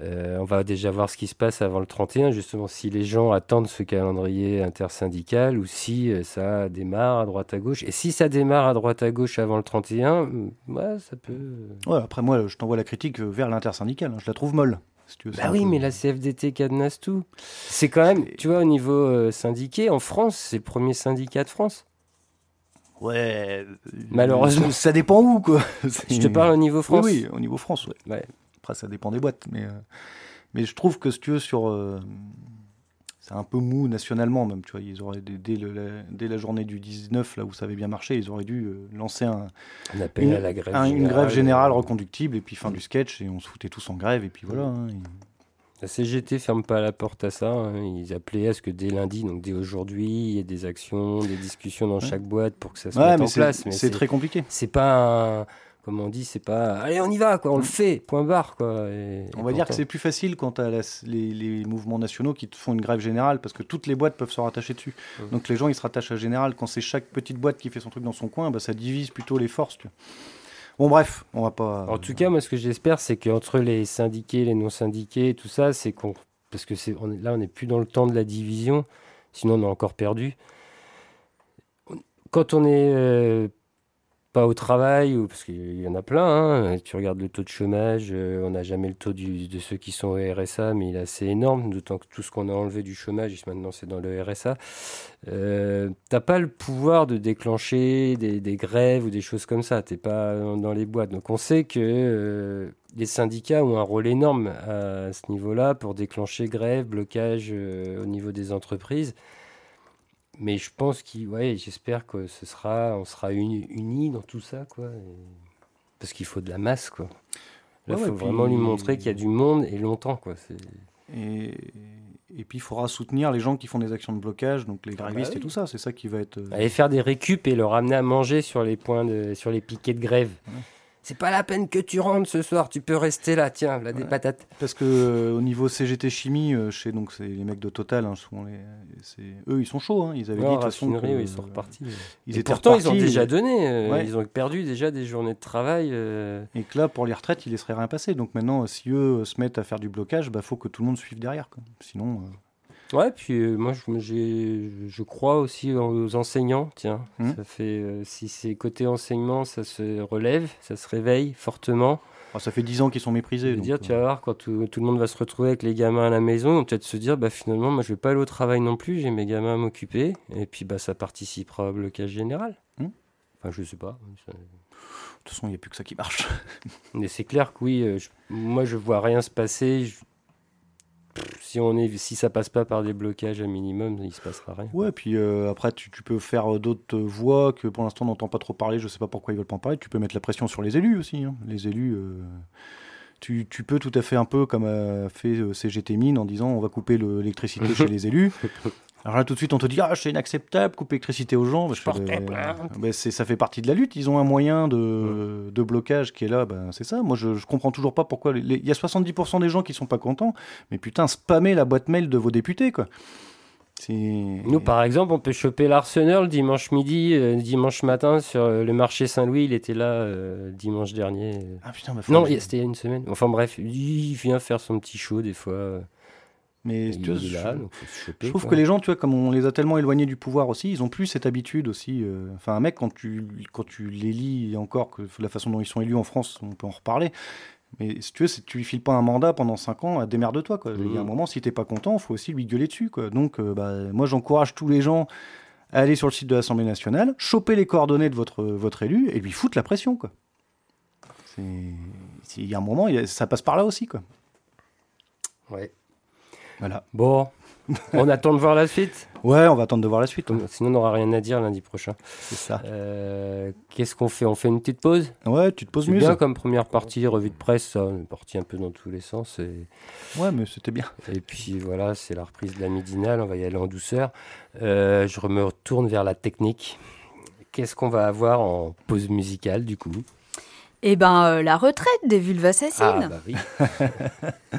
Euh, on va déjà voir ce qui se passe avant le 31, justement, si les gens attendent ce calendrier intersyndical ou si euh, ça démarre à droite à gauche. Et si ça démarre à droite à gauche avant le 31, mm, ouais, ça peut. Ouais, après, moi, je t'envoie la critique euh, vers l'intersyndicale. hein. Je la trouve molle. si tu veux, c'est Bah oui, peu- mais la CFDT cadenasse tout. C'est quand même, tu vois, au niveau euh, syndiqué, en France, c'est le premier syndicat de France. Ouais. euh, Malheureusement. Ça dépend où, quoi. Je te parle au niveau France. Oui, oui, au niveau France, ouais. Ouais. Après, ça dépend des boîtes. Mais, euh, mais je trouve que, si tu veux, sur. euh, c'est un peu mou nationalement, même. Tu vois, ils auraient, dès, le- la, dès la journée du 19, là où ça avait bien marché, ils auraient dû euh, lancer un, une, à la grève un- une générale. grève générale reconductible, et puis fin du sketch, et on se foutait tous en grève, et puis voilà. hein, et- La CGT ferme pas la porte à ça. hein. Ils appelaient à ce que dès lundi, donc dès aujourd'hui, il y ait des actions, des discussions dans Ouais. chaque boîte pour que ça se Ouais, mette mais en place. C'est très compliqué. c'est pas un, comme on dit, c'est pas allez on y va quoi, on le fait, point barre quoi. Et- On et va dire que c'est plus facile quand tu as les, les mouvements nationaux qui te font une grève générale parce que toutes les boîtes peuvent se rattacher dessus. Mhm. Donc les gens ils se rattachent à général. Quand c'est chaque petite boîte qui fait son truc dans son coin, bah, ça divise plutôt les forces. tu vois. Bon bref, on va pas. En tout cas, moi, ce que j'espère, c'est qu'entre les syndiqués, les non syndiqués, tout ça, c'est qu'on, parce que c'est, on est- là, on n'est plus dans le temps de la division, sinon on a encore perdu. Quand on est euh, pas au travail, ou parce qu'il y en a plein, hein, tu regardes le taux de chômage, euh, on n'a jamais le taux de ceux qui sont au RSA, mais il est assez énorme, d'autant que tout ce qu'on a enlevé du chômage, maintenant c'est dans le RSA. Euh, t'as pas le pouvoir de déclencher des, grèves ou des choses comme ça. T'es pas dans, les boîtes. Donc on sait que euh, les syndicats ont un rôle énorme à ce niveau-là pour déclencher grève, blocage au niveau des entreprises. Mais je pense qu'il, ouais, j'espère que ce sera, on sera uni- unis dans tout ça, quoi. Et- Parce qu'il faut de la masse, quoi. Là, il Ouais, faut ouais, vraiment lui montrer qu'il y a du monde et longtemps, quoi. C'est- Et, et puis il faudra soutenir les gens qui font des actions de blocage, donc les Ah bah grévistes et tout ça. C'est ça qui va être. euh, Aller faire des récup et leur amener à manger sur les points de, sur les piquets de grève. Ouais. C'est pas la peine que tu rentres ce soir, tu peux rester là, tiens, là des Ouais. patates. Parce que euh, au niveau CGT chimie, euh, chez donc c'est les mecs de Total, hein, souvent les, c'est eux ils sont chauds. hein, ils avaient dit Non, de toute façon raffinerie, que, oui, ils sont euh, repartis. Ils Et étaient pourtant, ils ont déjà donné, euh, Ouais. ils ont perdu déjà des journées de travail. euh, Et que là, pour les retraites, il ne laisserait rien passer. Donc maintenant, si eux euh, se mettent à faire du blocage, il bah, faut que tout le monde suive derrière. quoi. Sinon, euh, Ouais, puis euh, moi, je, crois aussi aux enseignants. Tiens, Mhm. ça fait euh, si c'est côté enseignement, ça se relève, ça se réveille fortement. ah, ça fait 10 ans qu'ils sont méprisés. veux donc, dire, euh, tu vas voir, quand tout, tout le monde va se retrouver avec les gamins à la maison, ils vont peut-être se dire, bah finalement, moi, je vais pas aller au travail non plus, j'ai mes gamins à m'occuper, et puis bah ça participera au blocage général. Mhm. Enfin, je sais pas. ça- De toute façon, il n'y a plus que ça qui marche. Mais c'est clair que oui, euh, je- moi, je vois rien se passer. je- Si, on est, si ça passe pas par des blocages à minimum, il se passera rien. Ouais, puis euh, après, tu, tu peux faire euh, d'autres voix que pour l'instant on n'entend pas trop parler. Je sais pas pourquoi ils veulent pas en parler. Tu peux mettre la pression sur les élus aussi. hein. Les élus, euh, tu, tu peux tout à fait un peu comme a fait CGT Mine en disant on va couper le- l'électricité chez les élus. Alors là, tout de suite, on te dit ah c'est inacceptable, couper l'électricité aux gens. Je c'est- ça fait partie de la lutte. Ils ont un moyen de, de blocage qui est là. Ben, c'est ça. Moi, je, je comprends toujours pas pourquoi. les- Il y a 70% des gens qui sont pas contents. Mais putain, spammez la boîte mail de vos députés, quoi. Nous, par exemple, on peut choper l'arseneur le dimanche midi, euh, dimanche matin sur euh, le marché Saint-Louis. Il était là euh, dimanche dernier. Ah putain, bah, Non, que c'était il y a une semaine. Enfin bref, il vient faire son petit show des fois. Mais tu vois, je, là, choper, trouve quoi. que les gens, tu vois, comme on les a tellement éloignés du pouvoir aussi, ils ont plus cette habitude aussi. euh, Enfin, un mec, quand tu, quand tu les lis, et encore que la façon dont ils sont élus en France, on peut en reparler. Mais si tu veux, tu lui files pas un mandat pendant 5 ans, démerde-toi. quoi. Il y a un Mhm. moment, si t'es pas content, il faut aussi lui gueuler dessus. Quoi. Donc, euh, bah, moi, j'encourage tous les gens à aller sur le site de l'Assemblée nationale, choper les coordonnées de votre, votre élu et lui foutre la pression. Quoi. C'est- Il y a un moment, ça passe par là aussi. Quoi. Ouais. Voilà. Bon, on attend de voir la suite Ouais, on va attendre de voir la suite. Sinon, on n'aura rien à dire lundi prochain. C'est ça. Euh, qu'est-ce qu'on fait? On fait une petite pause? Ouais, tu te poses mieux. bien comme première partie, revue de presse, ça. On est parti un peu dans tous les sens. Et... Ouais, mais c'était bien. Et puis voilà, c'est la reprise de la midinale. On va y aller en douceur. Euh, je me retourne vers la technique. Qu'est-ce qu'on va avoir en pause musicale du coup? Eh ben, euh, la retraite des vulves assassines. Ah bah oui.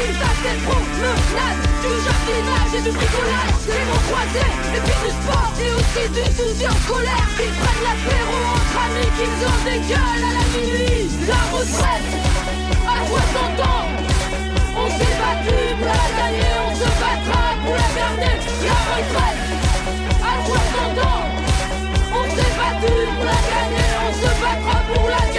Ils fassent des promenades, du jardinage et du bricolage. Des mots croisés, et puis du sport et aussi du soutien scolaire Qu'ils prennent l'apéro entre amis, qu'ils en dégueulent à la minuit. La retraite, à 60 ans. On s'est battu pour la gagner, on se battra pour la garder. La retraite, à 60 ans. On s'est battu pour la gagner, on se battra pour. La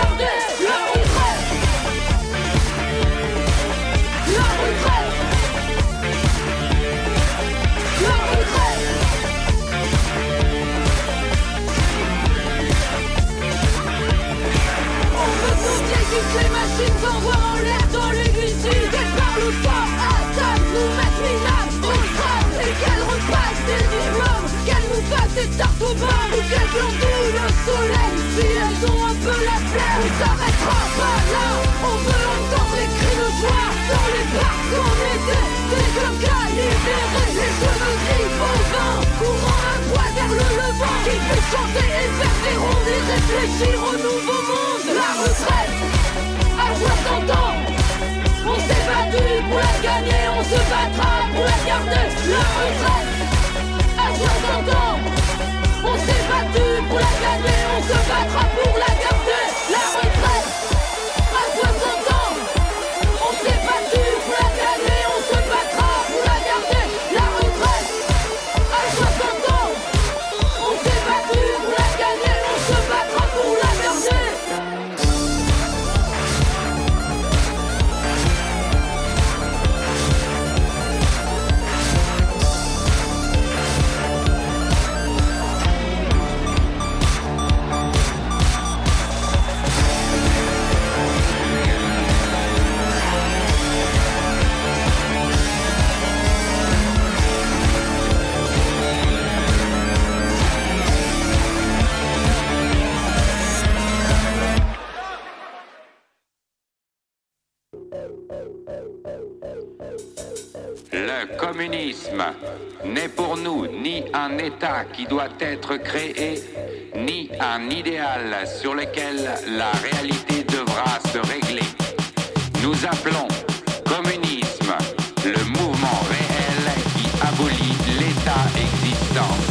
si elles ont un peu la flemme On s'arrêtera pas là, on veut entendre les cris de joie Dans les parcs en été, des clocas libérés Les cheveux gris au vin, courant un droit vers le levant Qui fait chanter et faire des rondes et réfléchir au nouveau monde. La retraite à 60 ans On s'est battu pour la gagner, on se battra pour la garder. La retraite à 60 ans battu pour la gagner, on se battra pour communisme n'est pour nous ni un État qui doit être créé, ni un idéal sur lequel la réalité devra se régler. Nous appelons communisme le mouvement réel qui abolit l'État existant.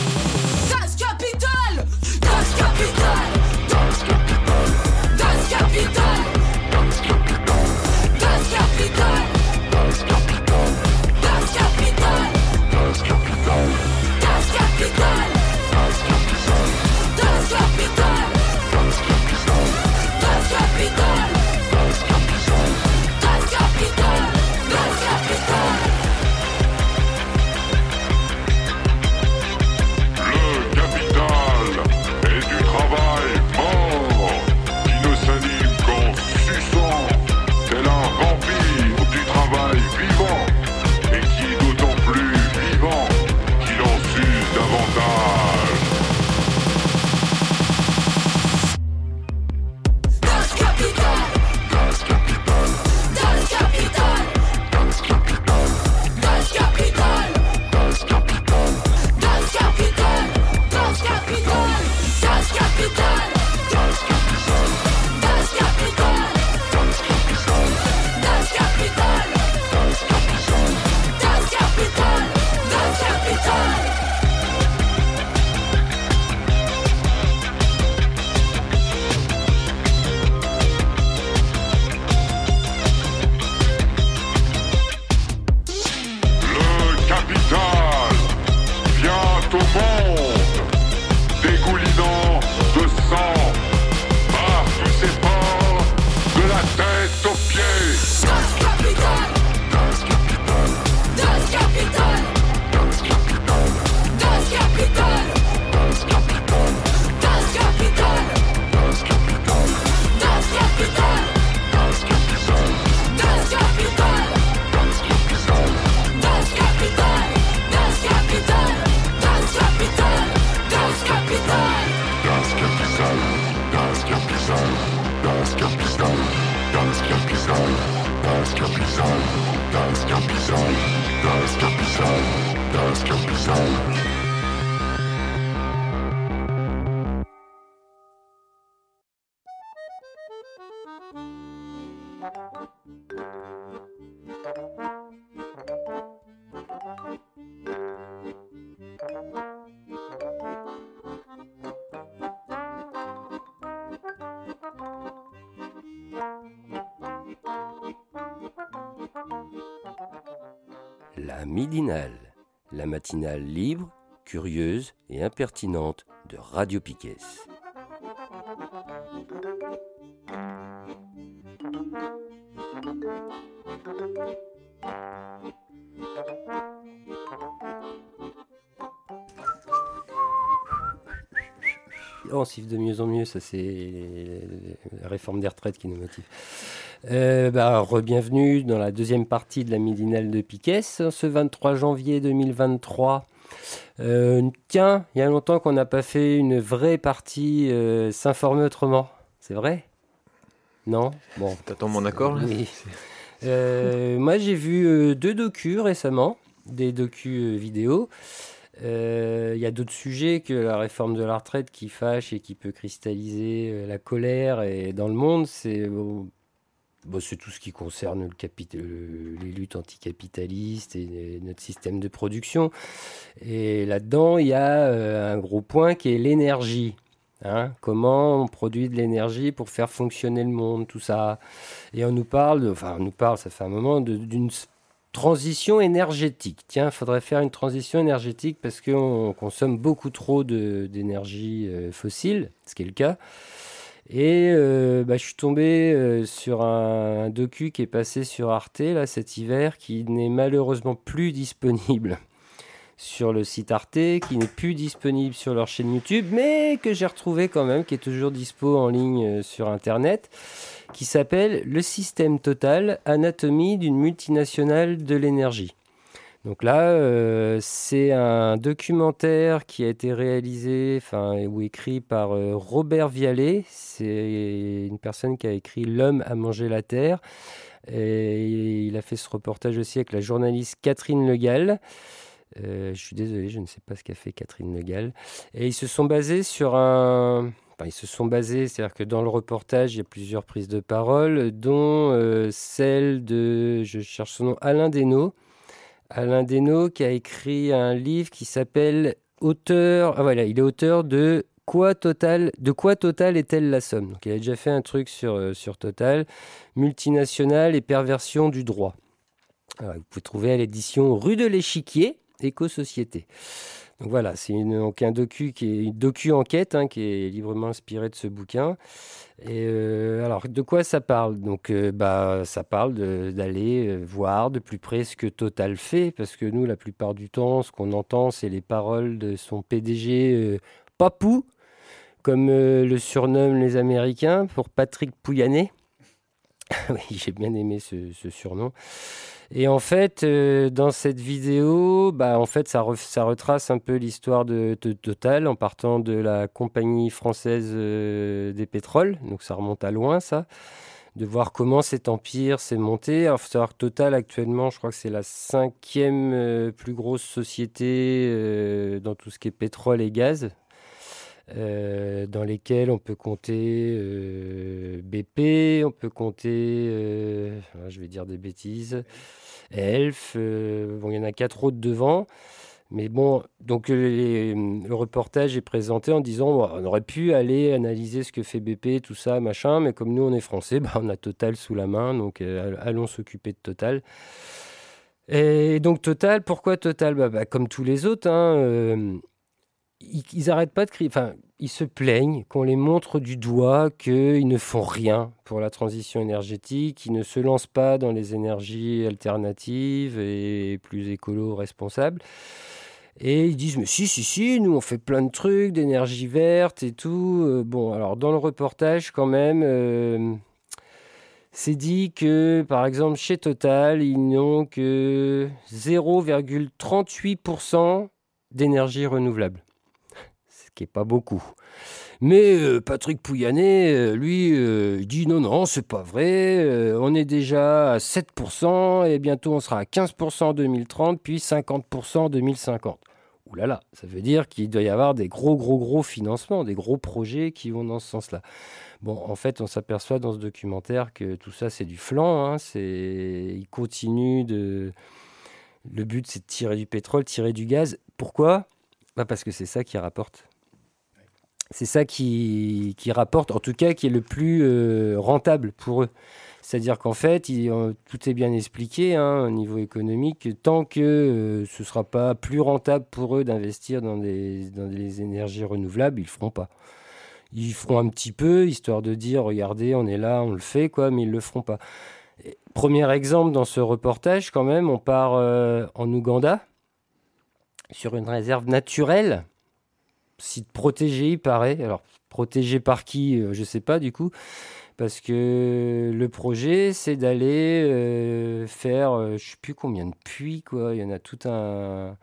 La matinale libre, curieuse et impertinente de Radio Piquet. Oh, on siffle de mieux en mieux, ça c'est la réforme des retraites qui nous motive. Euh, bah, Re-bienvenue dans la deuxième partie de la midinale de Piquet, ce 23 janvier 2023. Euh, tiens, il y a longtemps qu'on n'a pas fait une vraie partie euh, s'informer autrement. C'est vrai? Non? Bon. T'attends mon accord là? Oui. Euh, moi, j'ai vu euh, deux docus récemment, des docus vidéo. Euh, Il y a d'autres sujets que la réforme de la retraite qui fâche et qui peut cristalliser la colère et dans le monde. C'est bon, c'est tout ce qui concerne le- les luttes anticapitalistes et euh, notre système de production. Et là-dedans, il y a euh, un gros point qui est l'énergie. Hein, comment on produit de l'énergie pour faire fonctionner le monde, tout ça. Et on nous parle, enfin on nous parle, ça fait un moment, d'une transition énergétique. Tiens, il faudrait faire une transition énergétique parce qu'on consomme beaucoup trop d'énergie euh, fossile, ce qui est le cas. Et euh, bah, je suis tombé euh, sur un, docu qui est passé sur Arte là, cet hiver, qui n'est malheureusement plus disponible sur le site Arte, qui n'est plus disponible sur leur chaîne YouTube, mais que j'ai retrouvé quand même, qui est toujours dispo en ligne euh, sur Internet, qui s'appelle Le système total, anatomie d'une multinationale de l'énergie. Donc là, euh, c'est un documentaire qui a été réalisé enfin, ou écrit par euh, Robert Vialet. C'est une personne qui a écrit L'homme a mangé la terre. Et il a fait ce reportage aussi avec la journaliste Catherine Le Gall. Euh, je suis désolé, je ne sais pas ce qu'a fait Catherine Le Gall. Et ils se sont basés sur un. Ils se sont basés, c'est-à-dire que dans le reportage, il y a plusieurs prises de parole, dont celle de, je cherche son nom, Alain Desnaux. Alain Desnaux qui a écrit un livre qui s'appelle Auteur. Ah voilà, il est auteur de Quoi Total, de quoi Total est-elle la somme? Donc il a déjà fait un truc sur, euh, Total, multinationale et perversion du droit. Vous pouvez trouver à l'édition Rue de l'Échiquier, Éco-Société. Voilà, c'est un docu qui est une docu-enquête hein, qui est librement inspiré de ce bouquin. Et euh, alors, de quoi ça parle? Donc, euh, bah, ça parle d'aller euh, voir de plus près ce que Total fait, parce que nous, la plupart du temps, ce qu'on entend, c'est les paroles de son PDG Papou, comme le surnomment les Américains, pour Patrick Pouyanné. oui, j'ai bien aimé ce, surnom. Et en fait, euh, dans cette vidéo, bah, en fait, ça, re- ça retrace un peu l'histoire de, Total en partant de la compagnie française euh, des pétroles. Donc ça remonte à loin, ça. De voir comment cet empire s'est monté. Alors, faut savoir que Total, actuellement, je crois que c'est la cinquième euh, plus grosse société dans tout ce qui est pétrole et gaz. Euh, dans lesquels on peut compter euh, BP, on peut compter, euh, je vais dire des bêtises, Elf, bon, il y en a quatre autres devant. Mais bon, donc le reportage est présenté en disant on aurait pu aller analyser ce que fait BP, tout ça, machin, mais comme nous on est français, bah, on a Total sous la main, donc allons s'occuper de Total. Et donc Total, pourquoi Total? Bah, bah, Comme tous les autres, hein, ils, ils arrêtent pas de crier, enfin, ils se plaignent qu'on les montre du doigt qu'ils ne font rien pour la transition énergétique, qu'ils ne se lancent pas dans les énergies alternatives et plus écolo responsables. Et ils disent, mais si, si, si, nous on fait plein de trucs, d'énergie verte et tout. Euh, bon, alors dans le reportage, quand même, euh, c'est dit que, par exemple, chez Total, ils n'ont que 0,38% d'énergie renouvelable. Pas beaucoup. Mais euh, Patrick Pouyanné, euh, lui, euh, dit non, non, c'est pas vrai. on est déjà à 7% et bientôt on sera à 15% en 2030, puis 50% en 2050. Ouh là là, ça veut dire qu'il doit y avoir des gros, gros, gros financements, des gros projets qui vont dans ce sens-là. Bon, en fait, on s'aperçoit dans ce documentaire que tout ça, c'est du flanc. Hein, c'est... Il continue de. Le but, c'est de tirer du pétrole, tirer du gaz. Pourquoi? Bah, Parce que c'est ça qui rapporte. C'est ça qui, rapporte, en tout cas, qui est le plus euh, rentable pour eux. C'est-à-dire qu'en fait, euh, tout est bien expliqué hein, au niveau économique. Tant que euh, ce ne sera pas plus rentable pour eux d'investir dans des, énergies renouvelables, ils ne feront pas. Ils feront un petit peu, histoire de dire, regardez, on est là, on le fait, quoi, mais ils ne le feront pas. Premier exemple dans ce reportage, quand même, on part en Ouganda, sur une réserve naturelle, site protégé, il paraît. Alors, protégé par qui, euh, je sais pas, du coup. Parce que le projet, c'est d'aller euh, faire, euh, je sais plus combien de puits, quoi. Il y en a tout un.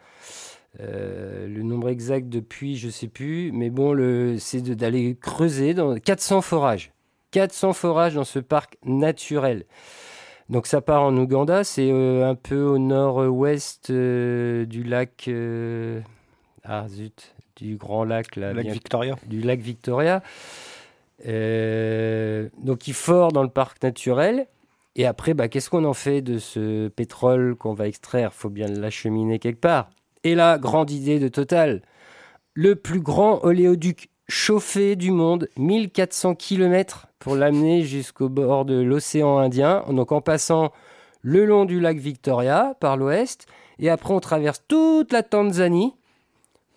le nombre exact de puits, je sais plus. Mais bon, le, c'est d'aller creuser dans 400 forages. 400 forages dans ce parc naturel. Donc ça part en Ouganda, c'est un peu au nord-ouest du lac. ah zut, du grand lac là. Lac bien- Victoria. du lac Victoria. Euh, donc il fort dans le parc naturel. Et après, bah, qu'est-ce qu'on en fait de ce pétrole qu'on va extraire? Faut bien l'acheminer quelque part. Et là, grande idée de Total. Le plus grand oléoduc chauffé du monde, 1400 km pour l'amener jusqu'au bord de l'océan Indien. Donc en passant le long du lac Victoria par l'ouest. Et après, on traverse toute la Tanzanie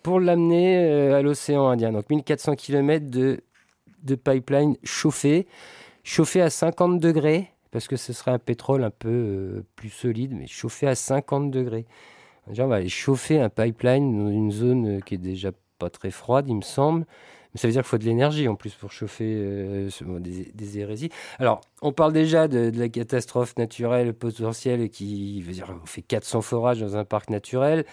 pour l'amener euh, à l'océan Indien. Donc 1400 km de, de pipeline chauffé, chauffé à 50 degrés, parce que ce serait un pétrole un peu euh, plus solide, mais chauffé à 50 degrés. On va aller chauffer un pipeline dans une zone euh, qui est déjà pas très froide, il me semble. Mais ça veut dire qu'il faut de l'énergie en plus pour chauffer euh, des, hérésies. Alors, on parle déjà de, la catastrophe naturelle potentielle qui veut dire on fait 400 forages dans un parc naturel.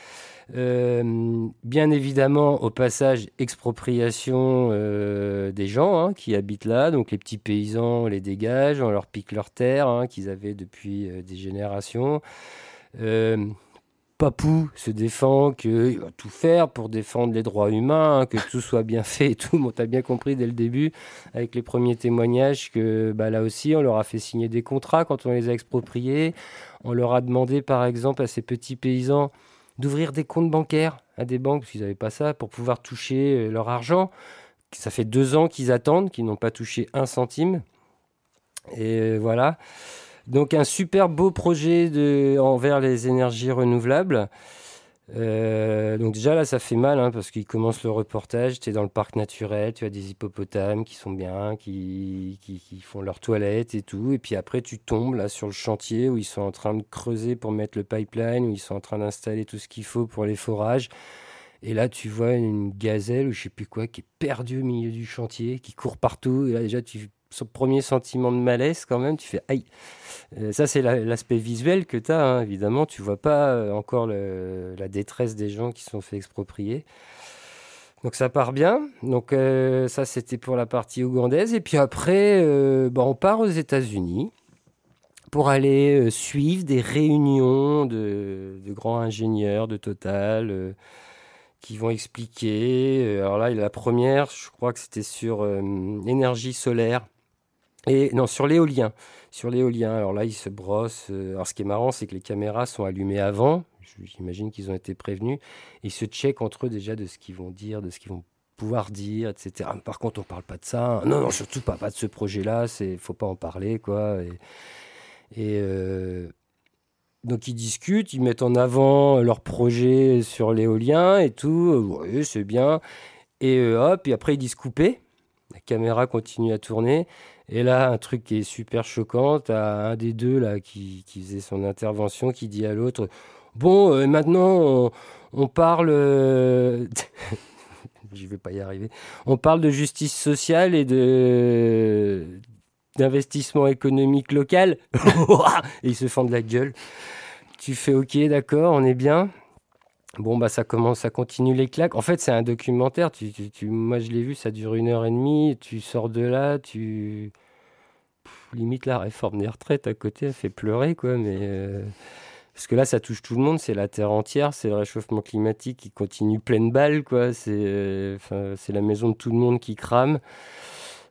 Euh, bien évidemment, au passage, expropriation euh, des gens hein, qui habitent là. Donc les petits paysans, on les dégage, on leur pique leurs terres hein, qu'ils avaient depuis des générations. Papou se défend qu'il va tout faire pour défendre les droits humains, que tout soit bien fait et tout. Bon, t'as bien compris dès le début, avec les premiers témoignages, que bah, là aussi, on leur a fait signer des contrats quand on les a expropriés. On leur a demandé, par exemple, à ces petits paysans d'ouvrir des comptes bancaires à des banques, parce qu'ils n'avaient pas ça, pour pouvoir toucher euh, leur argent. Ça fait deux ans qu'ils attendent, qu'ils n'ont pas touché un centime. Et euh, voilà. Donc un super beau projet de, envers les énergies renouvelables. Euh, donc déjà là ça fait mal hein, parce qu'il commence le reportage, tu es dans le parc naturel, tu as des hippopotames qui sont bien, qui, qui, qui font leurs toilettes et tout, et puis après tu tombes là sur le chantier où ils sont en train de creuser pour mettre le pipeline, où ils sont en train d'installer tout ce qu'il faut pour les forages. Et là, tu vois une gazelle ou je sais plus quoi qui est perdue au milieu du chantier, qui court partout. Et là, déjà, tu, son premier sentiment de malaise, quand même, tu fais aïe. Euh, ça, c'est la- l'aspect visuel que tu as, évidemment. Tu vois pas euh, encore la détresse des gens qui sont fait exproprier. Donc ça part bien. Donc euh, ça, c'était pour la partie ougandaise. Et puis après, bah, on part aux États-Unis pour aller suivre des réunions de, de grands ingénieurs de Total qui vont expliquer. alors là, la première, je crois que c'était sur l'énergie solaire. Et non, sur l'éolien. Sur l'éolien. Alors là, ils se brossent. euh, alors ce qui est marrant, c'est que les caméras sont allumées avant. J'imagine qu'ils ont été prévenus. Ils se checkent entre eux déjà de ce qu'ils vont dire, de ce qu'ils vont pouvoir dire, etc. Par contre, on parle pas de ça. hein. Non, non, surtout pas, pas de ce projet-là. Il faut pas en parler, quoi. Et, euh, donc ils discutent, ils mettent en avant leur projet sur l'éolien et tout. Oui, c'est bien. Et euh, hop, et après ils disent couper. La caméra continue à tourner. Et là, un truc qui est super choquant, t'as un des deux là qui, faisait son intervention qui dit à l'autre Bon, euh, maintenant on, on parle. euh, J'y vais pas y arriver. On parle de justice sociale et de d'investissement économique local. et ils se fendent la gueule. Tu fais OK, d'accord, on est bien. Bon, bah, ça commence, ça continue les claques. En fait, c'est un documentaire. Tu, moi, je l'ai vu, ça dure une heure et demie. Tu sors de là, tu. Limite, la réforme des retraites à côté, elle fait pleurer, quoi. Mais. euh, Parce que là, ça touche tout le monde. C'est la Terre entière. C'est le réchauffement climatique qui continue pleine balle, quoi. C'est euh, la maison de tout le monde qui crame.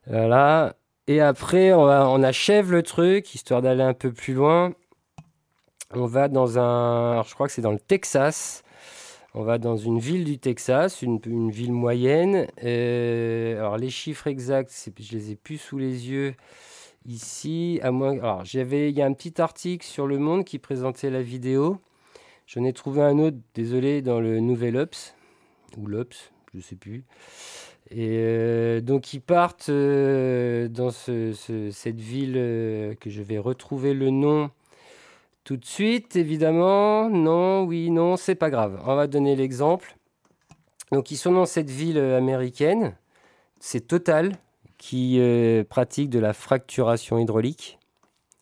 Voilà. Et après, on, on achève le truc, histoire d'aller un peu plus loin. On va dans un. alors, je crois que c'est dans le Texas. On va dans une ville du Texas, une, ville moyenne. Euh, alors les chiffres exacts, je les ai plus sous les yeux ici. À moins, alors j'avais, il y a un petit article sur Le Monde qui présentait la vidéo. J'en ai trouvé un autre, désolé, dans le Nouvel Ops ou l'Ops, je sais plus. Et euh, donc ils partent euh, dans ce- ce- cette ville que je vais retrouver le nom tout de suite, évidemment. Non, oui, non, c'est pas grave. On va donner l'exemple. Donc, ils sont dans cette ville euh, américaine. C'est Total qui euh, pratique de la fracturation hydraulique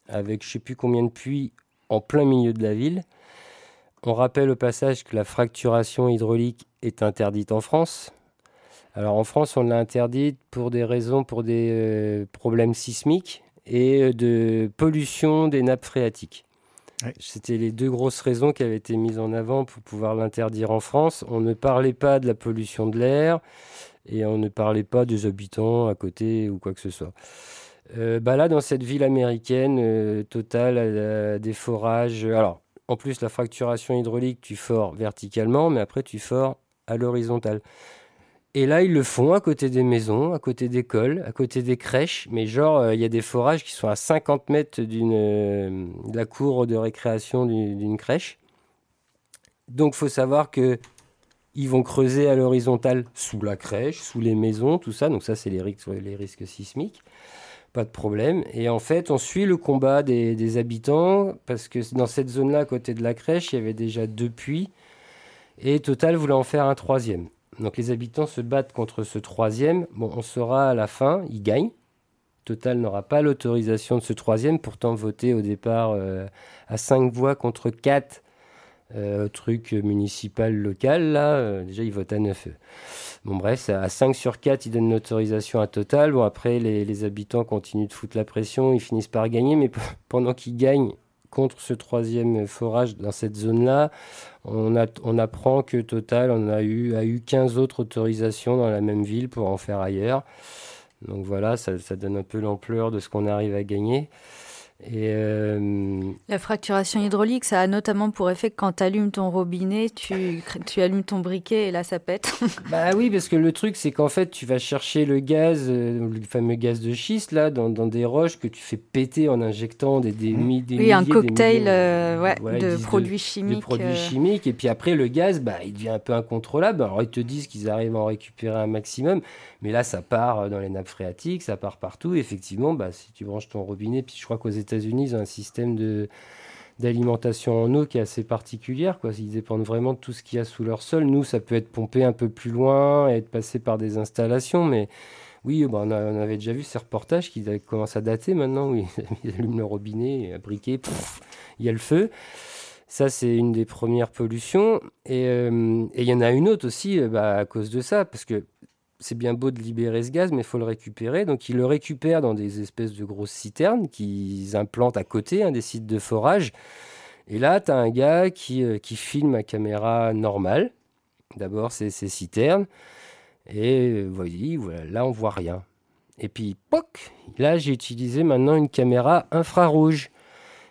avec je sais plus combien de puits en plein milieu de la ville. On rappelle au passage que la fracturation hydraulique est interdite en France. Alors en France, on l'a interdite pour des raisons, pour des euh, problèmes sismiques et de pollution des nappes phréatiques. C'était les deux grosses raisons qui avaient été mises en avant pour pouvoir l'interdire en France. On ne parlait pas de la pollution de l'air et on ne parlait pas des habitants à côté ou quoi que ce soit. Euh, bah là, dans cette ville américaine, euh, Total a, a des forages. Alors, en plus, la fracturation hydraulique, tu fores verticalement, mais après, tu fores à l'horizontale. Et là, ils le font à côté des maisons, à côté d'écoles, à côté des crèches. Mais genre, euh, il y a des forages qui sont à 50 mètres euh, de la cour de récréation d'une crèche. Donc, faut savoir que ils vont creuser à l'horizontale sous la crèche, sous les maisons, tout ça. Donc ça, c'est les risques, les risques sismiques. Pas de problème. Et en fait, on suit le combat des, des habitants parce que dans cette zone-là, à côté de la crèche, il y avait déjà deux puits. Et Total voulait en faire un troisième. Donc les habitants se battent contre ce troisième. Bon, on saura à la fin, ils gagnent. Total n'aura pas l'autorisation de ce troisième, pourtant voté au départ euh, à 5 voix contre 4 euh, truc municipal local. Là, euh, déjà, ils votent à 9. eux. Bon, bref, à 5 sur 4, ils donnent l'autorisation à Total. Bon, après, les, habitants continuent de foutre la pression, ils finissent par gagner, mais pendant qu'ils gagnent contre ce troisième forage dans cette zone-là, on, on apprend que Total en a eu, a eu 15 autres autorisations dans la même ville pour en faire ailleurs. Donc voilà, ça donne un peu l'ampleur de ce qu'on arrive à gagner. Et euh, La fracturation hydraulique, ça a notamment pour effet que quand tu allumes ton robinet, tu, tu allumes ton briquet et là ça pète. Bah oui, parce que le truc, c'est qu'en fait, tu vas chercher le gaz, euh, le fameux gaz de schiste, là, dans, dans des roches que tu fais péter en injectant des, des, mi- des oui, un milliers, cocktail euh, ouais, ouais, de produits de chimiques. produits chimiques. Et puis après, le gaz, bah, il devient un peu incontrôlable. Alors, ils te disent qu'ils arrivent à en récupérer un maximum. Mais là, ça part dans les nappes phréatiques, ça part partout. Effectivement, bah, si tu branches ton robinet, puis je crois qu'aux États-Unis, ils ont un système de d'alimentation en eau qui est assez particulière. Quoi. Ils dépendent vraiment de tout ce qu'il y a sous leur sol. Nous, ça peut être pompé un peu plus loin être passé par des installations. Mais oui, bah, on, avait déjà vu ces reportages qui commencent à dater maintenant. Oui, ils allument le robinet, un briquet, il y a le feu. Ça, c'est une des premières pollutions. Et euh, il y en a une autre aussi euh, bah, à cause de ça, parce que c'est bien beau de libérer ce gaz, mais il faut le récupérer. Donc, ils le récupèrent dans des espèces de grosses citernes qu'ils implantent à côté, hein, des sites de forage. Et là, tu as un gars qui, euh, qui filme à caméra normale. D'abord, c'est ces citernes. Et euh, voyez, voilà, là, on voit rien. Et puis, poc Là, j'ai utilisé maintenant une caméra infrarouge.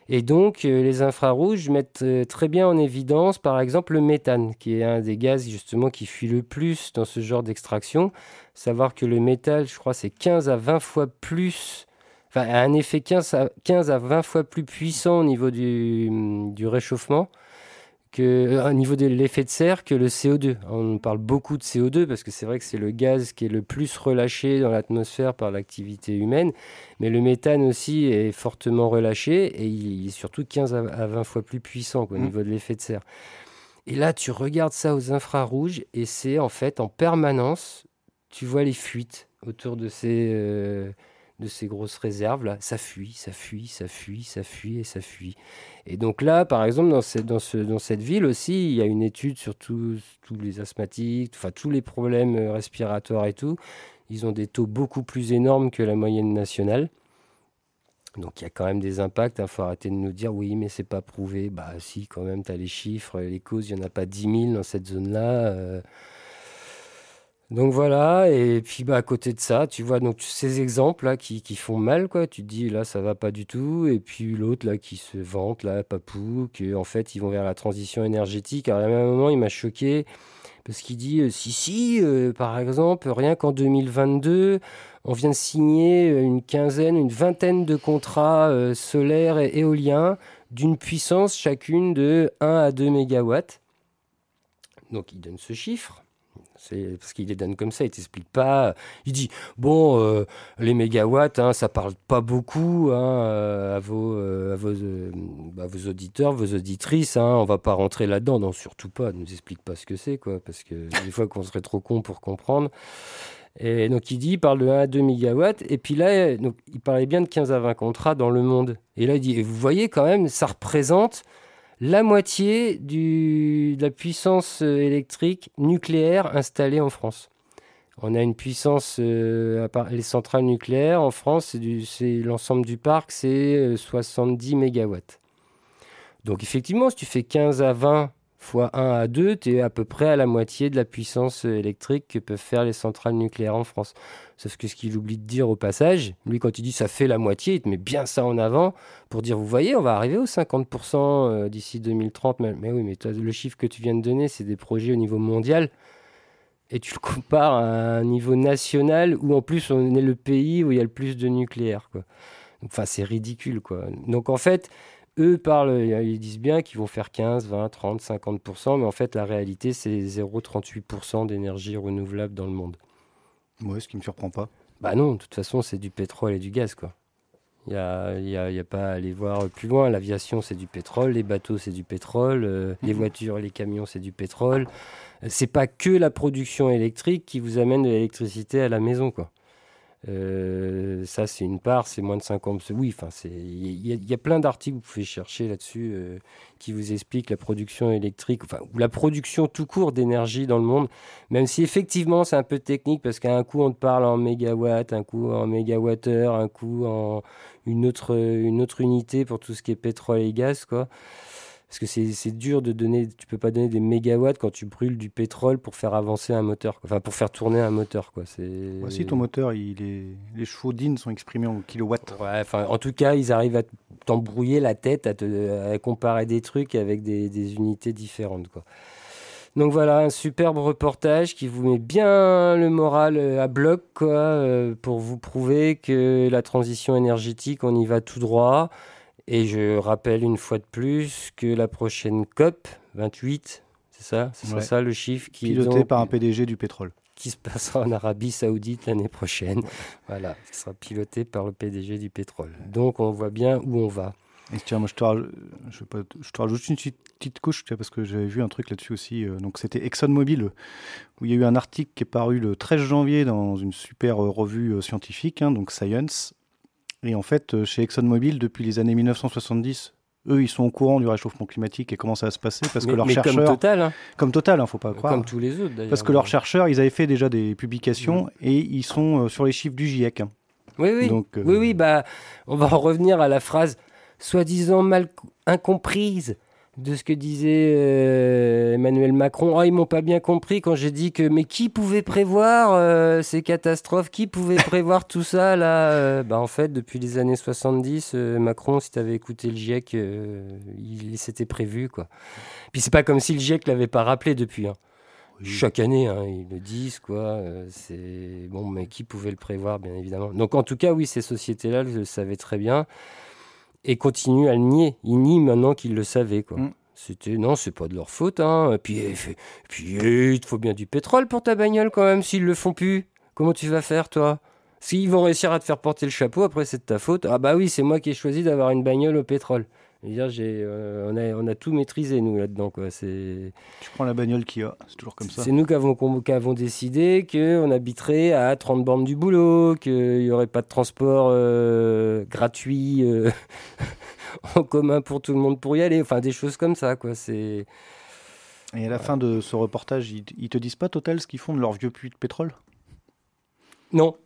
Et donc, euh, les infrarouges mettent euh, très bien en évidence, par exemple, le méthane, qui est un des gaz justement qui fuit le plus dans ce genre d'extraction. Savoir que le métal, je crois, c'est 15 à 20 fois plus, enfin, a un effet 15 à, 15 à 20 fois plus puissant au niveau du réchauffement, que, euh, au niveau de l'effet de serre que le CO2. On parle beaucoup de CO2 parce que c'est vrai que c'est le gaz qui est le plus relâché dans l'atmosphère par l'activité humaine. Mais le méthane aussi est fortement relâché et il est surtout 15 à à 20 fois plus puissant quoi, au Mhm. niveau de l'effet de serre. Et là, tu regardes ça aux infrarouges et c'est en fait en permanence, tu vois les fuites autour de ces, euh, de ces grosses réserves là, ça fuit, ça fuit, ça fuit, ça fuit et ça fuit. Et donc là, par exemple, dans, cette- ville aussi, il y a une étude sur tous les asthmatiques, enfin tous les problèmes euh, respiratoires et tout. Ils ont des taux beaucoup plus énormes que la moyenne nationale. Donc il y a quand même des impacts. Il faut arrêter de nous dire oui, mais c'est pas prouvé. Bah si, quand même, tu as les chiffres, les causes, il n'y en a pas 10 000 dans cette zone-là. euh. Donc voilà, et puis bah, à côté de ça, tu vois donc ces exemples là qui, qui font mal, quoi. Tu te dis là ça va pas du tout, et puis l'autre là qui se vante, là, Papou, que en fait ils vont vers la transition énergétique. Alors à un moment il m'a choqué parce qu'il dit euh, si si, euh, par exemple, rien qu'en 2022, on vient de signer euh, une quinzaine, une vingtaine de contrats solaires et éoliens d'une puissance chacune de 1 à 2 mégawatts. Donc il donne ce chiffre. C'est parce qu'il les donne comme ça, il t'explique pas. Il dit bon, euh, les mégawatts, hein, ça parle pas beaucoup hein, euh, à, vos, euh, à vos, auditeurs, vos auditrices. Hein, on va pas rentrer là-dedans, non, surtout pas. Ne nous explique pas ce que c'est, quoi, parce que des fois qu'on serait trop con pour comprendre. Et donc il dit, il parle de 1 à 2 mégawatts, et puis là, il parlait bien de 15 à 20 contrats dans le monde. Et là, il dit, et vous voyez quand même, ça représente la moitié du, de la puissance euh, électrique nucléaire installée en France. On a une puissance, euh, les centrales nucléaires en France, c'est l'ensemble du parc, c'est euh, 70 mégawatts. Donc effectivement, si tu fais 15 à 20 fois 1 à 2, tu es à peu près à la moitié de la puissance euh, électrique que peuvent faire les centrales nucléaires en France. Sauf que ce qu'il oublie de dire au passage, lui quand il dit ça fait la moitié, il te met bien ça en avant pour dire, vous voyez, on va arriver aux 50% euh, d'ici 2030. Mais, oui, mais le chiffre que tu viens de donner, c'est des projets au niveau mondial. Et tu le compares à un niveau national où en plus on est le pays où il y a le plus de nucléaire. Enfin, c'est ridicule. Quoi. Donc en fait, eux parlent, ils disent bien qu'ils vont faire 15, 20, 30, 50%, mais en fait la réalité c'est 0,38% d'énergie renouvelable dans le monde. Ouais, ce qui me surprend pas. Bah non, de toute façon, c'est du pétrole et du gaz, quoi. Il n'y a, y a- y a pas à aller voir plus loin. L'aviation, c'est du pétrole. Les bateaux, c'est du pétrole. euh, les voitures et les camions, c'est du pétrole. C'est pas que la production électrique qui vous amène de l'électricité à la maison, quoi. Euh, ça, c'est une part, c'est moins de 50. Oui, enfin, il y, a- plein d'articles, vous pouvez chercher là-dessus, euh, qui vous expliquent la production électrique, enfin, ou la production tout court d'énergie dans le monde. Même si effectivement, c'est un peu technique, parce qu'à un coup, on te parle en mégawatts, un coup en mégawattheure, un coup en une autre, une autre unité pour tout ce qui est pétrole et gaz, quoi. Parce que c'est dur de donner, tu peux pas donner des mégawatts quand tu brûles du pétrole pour faire avancer un moteur, enfin pour faire tourner un moteur, quoi. C'est Voici ton moteur, il est... les chevaux d'In sont exprimés en kilowatts. Ouais, en tout cas, ils arrivent à t'embrouiller la tête, à, te, à comparer des trucs avec des, des unités différentes. Quoi. Donc voilà, un superbe reportage qui vous met bien le moral euh, à bloc quoi, euh, pour vous prouver que la transition énergétique, on y va tout droit. Et je rappelle une fois de plus que la prochaine COP 28, c'est ça? C'est Ouais. ça le chiffre qui est Piloté donc- par un PDG du pétrole. qui se passera en Arabie Saoudite l'année prochaine. Voilà, qui sera piloté par le PDG du pétrole. Donc on voit bien où on va. Et tiens, moi je te, raj- je, sais pas, je te rajoute une petite, petite couche, parce que j'avais vu un truc là-dessus aussi. euh, donc c'était ExxonMobil, où il y a eu un article qui est paru le 13 janvier dans une super euh, revue euh, scientifique, hein, donc Science. Et en fait, euh, chez ExxonMobil, depuis les années 1970, eux, ils sont au courant du réchauffement climatique et comment ça va se passer, parce mais, que leurs chercheurs, comme Total, hein, comme Total, hein, faut pas croire, comme tous les autres d'ailleurs. parce que leurs chercheurs, ils avaient fait déjà des publications et ils sont euh, sur les chiffres du GIEC. hein. Oui, oui. Donc, euh, oui, oui, bah, on va en revenir à la phrase soi-disant mal co- incomprise de ce que disait euh, Emmanuel Macron. Ah, ils m'ont pas bien compris quand j'ai dit que mais qui pouvait prévoir euh, ces catastrophes? Qui pouvait prévoir tout ça là Euh, Bah en fait, depuis les années 70, euh, Macron, si tu avais écouté le GIEC, il s'était prévu quoi. Puis c'est pas comme si le GIEC l'avait pas rappelé depuis. hein. Chaque année, hein, ils le disent, quoi. c'est bon, mais qui pouvait le prévoir, bien évidemment. Donc, en tout cas, oui, ces sociétés-là le savaient très bien et continuent à le nier. Ils nient maintenant qu'ils le savaient, quoi. Mm. C'était non, c'est pas de leur faute, hein. Et puis, et et puis, eh, il te faut bien du pétrole pour ta bagnole quand même. S'ils le font plus, comment tu vas faire, toi? S'ils vont réussir à te faire porter le chapeau, après c'est de ta faute. Ah bah oui, c'est moi qui ai choisi d'avoir une bagnole au pétrole. Dire, j'ai, euh, on, a, on a tout maîtrisé, nous, là-dedans. Quoi. C'est, Tu prends la bagnole qu'il y a, c'est toujours comme ça. c'est nous qui avons, qu'on- qui avons décidé qu'on habiterait à 30 bornes du boulot, qu'il n'y aurait pas de transport euh, gratuit euh, en commun pour tout le monde pour y aller. Enfin, des choses comme ça. Quoi. C'est... Et à la fin de ce reportage, ils, ils te disent pas Total ce qu'ils font de leurs vieux puits de pétrole? Non,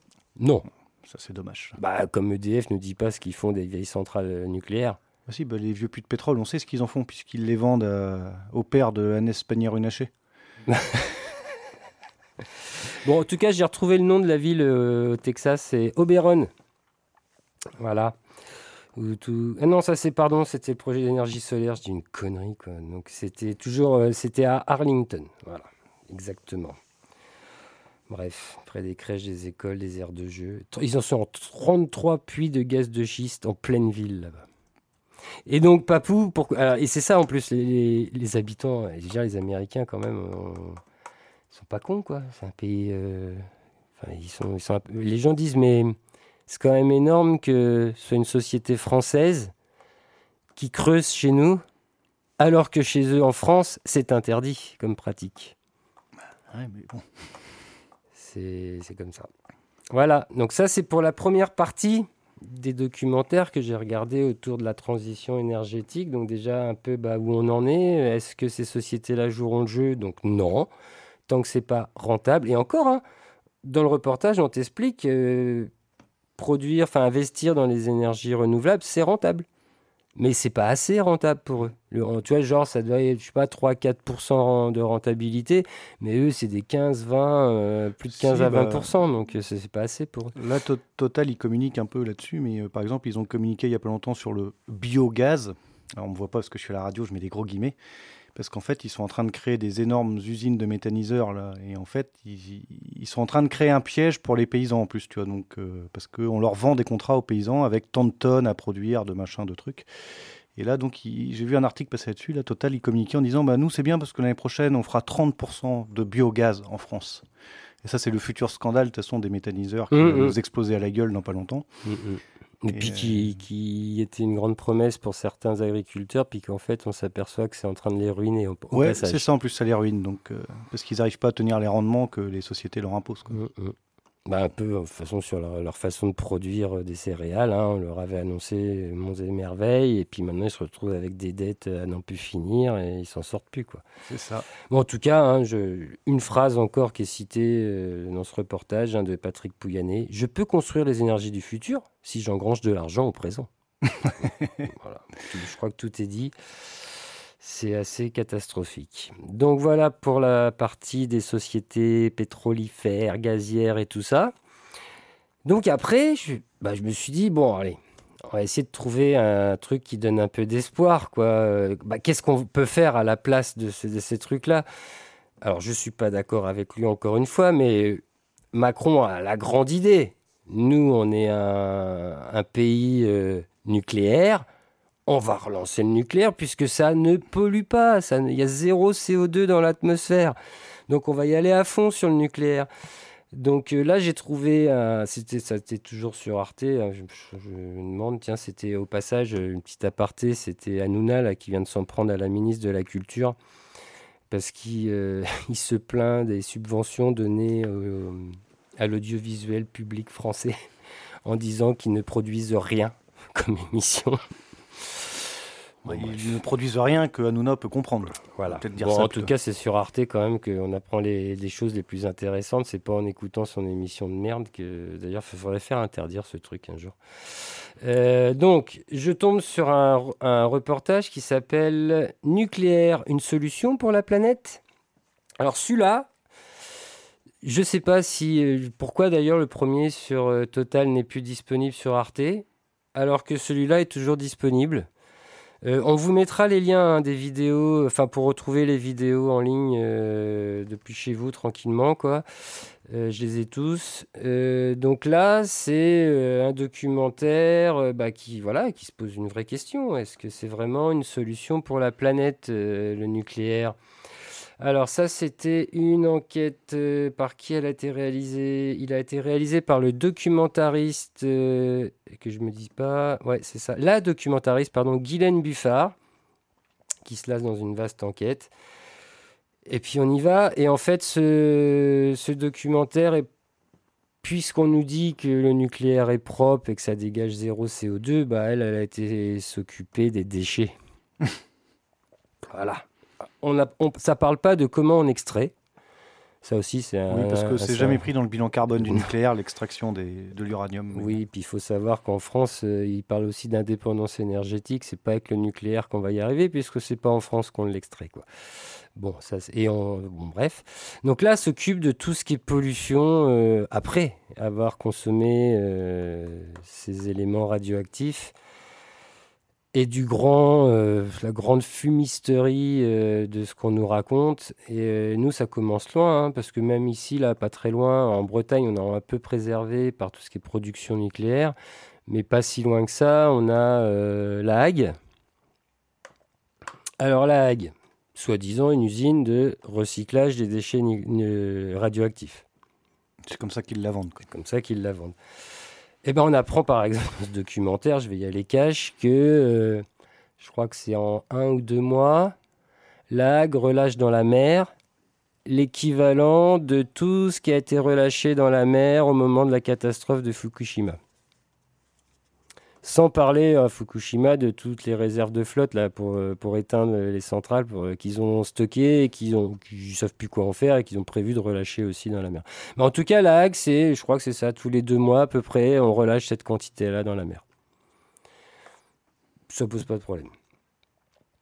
non. Ça, c'est dommage. Bah, comme EDF ne dit pas ce qu'ils font des vieilles centrales euh, nucléaires. Si, bah, les vieux puits de pétrole, on sait ce qu'ils en font, puisqu'ils les vendent à- au père de Hannes Pannier-Runacher. Bon, en tout cas, j'ai retrouvé le nom de la ville euh, au Texas, c'est Oberon. Voilà. Ah non, ça c'est, pardon, c'était le projet d'énergie solaire, je dis une connerie, quoi. Donc c'était toujours, euh, c'était à Arlington, voilà, exactement. Bref, près des crèches, des écoles, des aires de jeu. Ils en sont en 33 puits de gaz de schiste en pleine ville, là-bas. Et donc, Papou, pour... alors, et c'est ça en plus, les, habitants, je veux dire, les Américains quand même, euh, ils sont pas cons, quoi. C'est un pays. euh, enfin, ils sont, ils sont un peu- Les gens disent, mais c'est quand même énorme que ce soit une société française qui creuse chez nous, alors que chez eux en France, c'est interdit comme pratique. Ouais, mais bon. C'est c'est comme ça. Voilà, donc ça c'est pour la première partie des documentaires que j'ai regardés autour de la transition énergétique. Donc déjà un peu bah, où on en est. Est-ce que ces sociétés-là joueront le jeu? Donc non, tant que c'est pas rentable. Et encore, hein, dans le reportage, on t'explique euh, produire, enfin investir dans les énergies renouvelables, c'est rentable. Mais c'est pas assez rentable pour eux. Le- tu vois, genre, ça doit être, je sais pas, 3-4% de rentabilité. Mais eux, c'est des 15, 20, euh, plus de 15 Si, à bah, 20%, donc euh, c'est c'est pas assez pour eux. Là, To- Total, ils communiquent un peu là-dessus, mais euh, par exemple, ils ont communiqué il y a pas longtemps sur le biogaz. Alors, on me voit pas parce que je suis à la radio, je mets des gros guillemets. Parce qu'en fait, ils sont en train de créer des énormes usines de méthaniseurs, là. Et en fait, ils, ils sont en train de créer un piège pour les paysans en plus, tu vois. Donc, euh, parce qu'on leur vend des contrats aux paysans avec tant de tonnes à produire, de machin, de trucs. Et là, donc, il- j'ai vu un article passer là-dessus. La Total, ils communiquaient en disant bah, Nous, c'est bien parce que l'année prochaine, on fera 30% de biogaz en France. Et ça, c'est le futur scandale, de toute façon, des méthaniseurs qui Mmh, va mmh. nous exploser à la gueule dans pas longtemps. Et, Et, puis euh, qui, qui était une grande promesse pour certains agriculteurs, puis qu'en fait, on s'aperçoit que c'est en train de les ruiner au, au Ouais, c'est ça en plus, ça les ruine. Donc, euh, parce qu'ils n'arrivent pas à tenir les rendements que les sociétés leur imposent. quoi. Mm, mm. Bah, un peu, de toute façon, sur leur, leur façon de produire euh, des céréales. hein, on leur avait annoncé monts et merveilles, et puis maintenant, ils se retrouvent avec des dettes à n'en plus finir, et ils s'en sortent plus. Quoi. C'est ça. Bon, en tout cas, hein, je- une phrase encore qui est citée euh, dans ce reportage hein, de Patrick Pouyanné. Je peux construire les énergies du futur si j'engrange de l'argent au présent. voilà. Je crois que tout est dit. C'est assez catastrophique. Donc voilà pour la partie des sociétés pétrolifères, gazières et tout ça. Donc après, je, bah, je me suis dit, bon, allez, on va essayer de trouver un truc qui donne un peu d'espoir. Euh, bah, Qu'est-ce qu'on peut faire à la place de, ce- de ces trucs-là? Alors, je ne suis pas d'accord avec lui encore une fois, mais Macron a la grande idée. Nous, on est un, un pays euh, nucléaire. On va relancer le nucléaire puisque ça ne pollue pas. ça Il y a zéro CO2 dans l'atmosphère. Donc, on va y aller à fond sur le nucléaire. Donc euh, là, j'ai trouvé, c'était, toujours sur Arte. hein, je, me demande, tiens, c'était au passage euh, une petite aparté. C'était Hanouna qui vient de s'en prendre à la ministre de la Culture parce qu'il euh, se plaint des subventions données à l'audiovisuel public français en disant qu'ils ne produisent rien comme émission. Bon, bref. ils ne produisent rien que Hanouna peut comprendre. Voilà. peut-être dire Bon, ça en plutôt. tout cas, c'est sur Arte quand même qu'on apprend les, les choses les plus intéressantes. C'est pas en écoutant son émission de merde que. D'ailleurs, il faudrait faire interdire ce truc un jour. Euh, donc, je tombe sur un, un reportage qui s'appelle Nucléaire, une solution pour la planète? Alors, celui-là, je sais pas si. euh, Pourquoi d'ailleurs le premier sur euh, Total n'est plus disponible sur Arte, alors que celui-là est toujours disponible. Euh, on vous mettra les liens hein, des vidéos, enfin pour retrouver les vidéos en ligne euh, depuis chez vous tranquillement, quoi. Euh, je les ai tous. Donc là, c'est un documentaire bah, qui, voilà, qui se pose une vraie question. Est-ce que c'est vraiment une solution pour la planète, le nucléaire? Alors ça, c'était une enquête euh, par qui elle a été réalisée Il a été réalisé par le documentariste, euh, que je me dise pas, ouais c'est ça, la documentariste, pardon, Guylaine Buffard, qui se lance dans une vaste enquête. Et puis on y va, et en fait ce, ce documentaire est puisqu'on nous dit que le nucléaire est propre et que ça dégage zéro CO2, bah elle, elle a été s'occuper des déchets. voilà. On a, on, ça parle pas de comment on extrait. Ça aussi, c'est un. Oui, parce que c'est jamais pris dans le bilan carbone du nucléaire, l'extraction de l'uranium. Oui, puis il faut savoir qu'en France, euh, il parle aussi d'indépendance énergétique. C'est pas avec le nucléaire qu'on va y arriver, puisque c'est pas en France qu'on l'extrait, quoi. Bon, ça, et on, bon, bref. Donc là, s'occupe de tout ce qui est pollution euh, après avoir consommé euh, ces éléments radioactifs et du grand, euh, la grande fumisterie euh, de ce qu'on nous raconte. Et euh, nous, ça commence loin, hein, parce que même ici, là, pas très loin, en Bretagne, on est un peu préservé par tout ce qui est production nucléaire, mais pas si loin que ça, on a la Hague. Alors la Hague, soi-disant une usine de recyclage des déchets radioactifs. C'est comme ça qu'ils la vendent. C'est comme ça qu'ils la vendent. Eh ben, on apprend par exemple dans ce documentaire, je vais y aller cash, que euh, je crois que c'est en un ou deux mois, la Hague relâche dans la mer l'équivalent de tout ce qui a été relâché dans la mer au moment de la catastrophe de Fukushima. Sans parler à Fukushima de toutes les réserves de flotte là, pour, euh, éteindre les centrales euh, qu'ils ont stockées et qu'ils ne savent plus quoi en faire et qu'ils ont prévu de relâcher aussi dans la mer. Mais en tout cas, la Hague, c'est, je crois que c'est ça, tous les deux mois à peu près, on relâche cette quantité-là dans la mer. Ça pose pas de problème.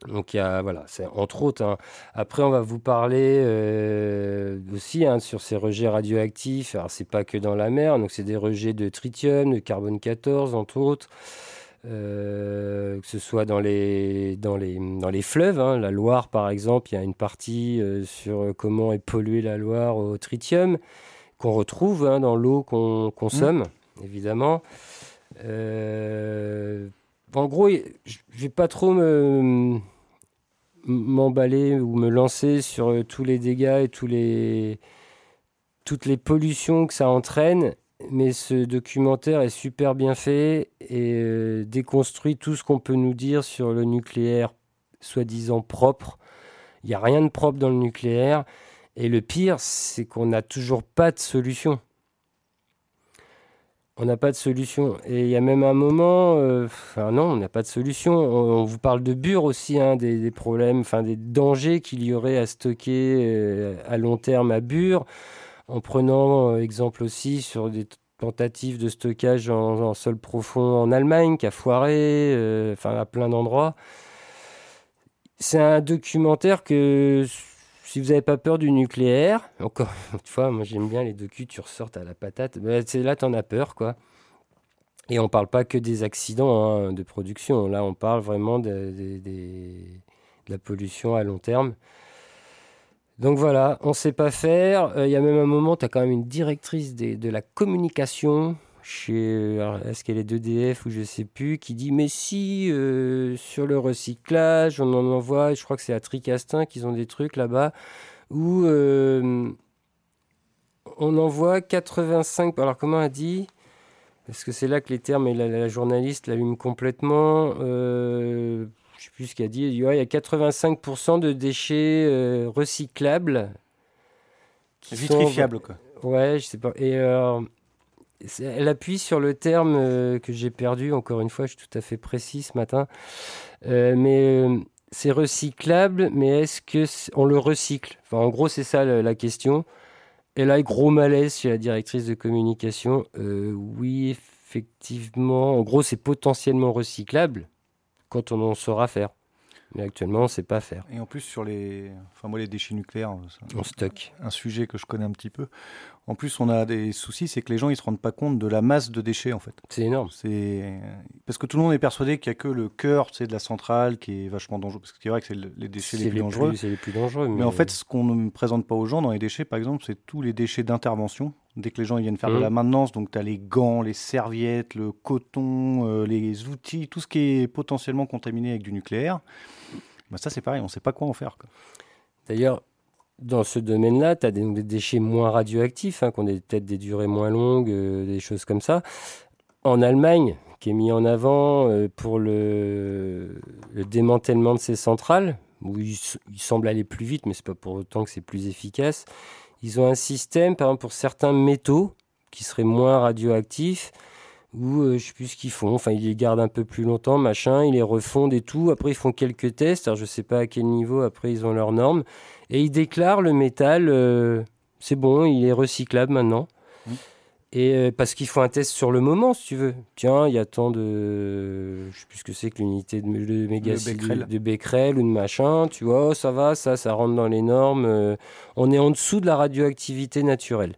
Donc il y a, voilà, c'est entre autres. hein. Après, on va vous parler euh, aussi hein, sur ces rejets radioactifs. Alors c'est pas que dans la mer, donc c'est des rejets de tritium, de carbone 14 entre autres. Euh, que ce soit dans les, dans les, dans les fleuves, hein. la Loire par exemple, il y a une partie euh, sur comment est polluée la Loire au tritium qu'on retrouve dans l'eau qu'on consomme, évidemment. Euh, en gros, je ne vais pas trop me- m'emballer ou me lancer sur euh, tous les dégâts et tous les, toutes les pollutions que ça entraîne, mais ce documentaire est super bien fait et euh, déconstruit tout ce qu'on peut nous dire sur le nucléaire soi-disant propre. Il n'y a rien de propre dans le nucléaire. Et le pire, c'est qu'on n'a toujours pas de solution. On n'a pas de solution. Et il y a même un moment, euh, enfin non, on n'a pas de solution. On, vous parle de Bure aussi, hein, des, problèmes, enfin des dangers qu'il y aurait à stocker euh, à long terme à Bure, en prenant euh, exemple aussi sur des tentatives de stockage en, en sol profond en Allemagne, qui a foiré, enfin à plein d'endroits. C'est un documentaire que si vous n'avez pas peur du nucléaire, encore une fois, moi j'aime bien les docus, tu ressortes à la patate, c'est là tu en as peur quoi. Et on parle pas que des accidents hein, de production, là on parle vraiment de, la pollution à long terme. Donc voilà, on sait pas faire. Euh, Il y a même un moment, tu as quand même une directrice de la communication est-ce qu'elle est d'EDF ou je sais plus, qui dit mais si euh, sur le recyclage, on en envoie, je crois que c'est à Tricastin qu'ils ont des trucs là-bas, où euh, on envoie 85, alors comment elle dit? Parce que c'est là que les termes et la, la journaliste l'allument complètement. Euh, je sais plus ce qu'elle dit. Il y a 85% de déchets euh, recyclables. qui sont- Vitrifiable, quoi. Ouais, je sais pas. Et euh, elle appuie sur le terme euh, que j'ai perdu. Encore une fois, je suis tout à fait précis ce matin. Euh, mais euh, c'est recyclable, mais est-ce que on le recycle? Enfin, en gros, c'est ça la, la question. Et là, gros malaise chez la directrice de communication. Oui, effectivement. En gros, c'est potentiellement recyclable quand on en saura faire. Mais actuellement, sait pas faire. Et en plus, sur les. Enfin, moi, les déchets nucléaires, c'est On stocke. un sujet que je connais un petit peu. En plus, on a des soucis, c'est que les gens, ils se rendent pas compte de la masse de déchets, en fait. C'est énorme. C'est parce que tout le monde est persuadé qu'il y a que le cœur, tu sais, de la centrale qui est vachement dangereux. Parce que c'est vrai que c'est le- les déchets les C'est plus dangereux. C'est les plus dangereux. Mais en fait, ce qu'on ne présente pas aux gens dans les déchets, par exemple, c'est tous les déchets d'intervention. Dès que les gens ils viennent faire de la maintenance, donc tu as les gants, les serviettes, le coton, euh, les outils, tout ce qui est potentiellement contaminé avec du nucléaire. Bah, ça, c'est pareil, on ne sait pas quoi en faire. D'ailleurs, dans ce domaine-là, tu as des, des déchets moins radioactifs, hein, qui ont peut-être des durées moins longues, euh, des choses comme ça. En Allemagne, qui est mis en avant euh, pour le, le démantèlement de ces centrales, où ils, s- ils semblent aller plus vite, mais c'est pas pour autant que c'est plus efficace. Ils ont un système, par exemple, pour certains métaux qui seraient moins radioactifs, où euh, je sais plus ce qu'ils font. Enfin, ils les gardent un peu plus longtemps, machin, ils les refondent et tout. Après, ils font quelques tests. Alors, je sais pas à quel niveau. Après, ils ont leurs normes et ils déclarent le métal. euh, c'est bon, il est recyclable maintenant. Et euh, parce qu'ils font un test sur le moment, si tu veux. Tiens, il y a tant de. Je sais plus ce que c'est que l'unité de, de mégacil- becquerel. de becquerel ou de machin. Tu vois, oh, ça va, ça, ça rentre dans les normes. euh, on est en dessous de la radioactivité naturelle.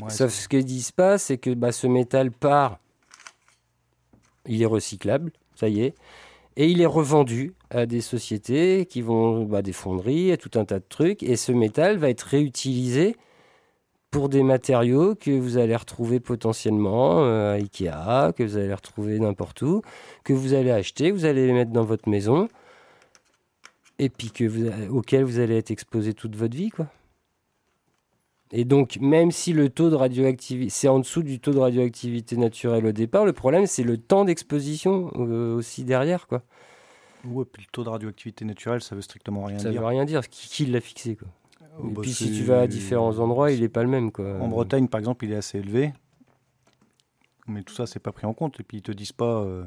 Ouais, Sauf ce qu'ils disent pas, c'est que bah, ce métal part, il est recyclable, ça y est, et il est revendu à des sociétés qui vont, bah, des fonderies, à tout un tas de trucs, et ce métal va être réutilisé pour des matériaux que vous allez retrouver potentiellement euh, à Ikea, que vous allez retrouver n'importe où, que vous allez acheter, vous allez les mettre dans votre maison, et puis que vous, auquel vous allez être exposé toute votre vie, quoi. Et donc, même si le taux de radioactivité, c'est en dessous du taux de radioactivité naturelle au départ, le problème, c'est le temps d'exposition euh, aussi derrière, quoi. Ouais, puis le taux de radioactivité naturelle, ça veut strictement rien Ça dire. veut rien dire. Qui, qui l'a fixé, quoi. Oh, Et bah, puis, si tu vas à différents endroits, il est pas le même, quoi. En Bretagne, par exemple, il est assez élevé. Mais tout ça, c'est pas pris en compte. Et puis, ils te disent pas. euh,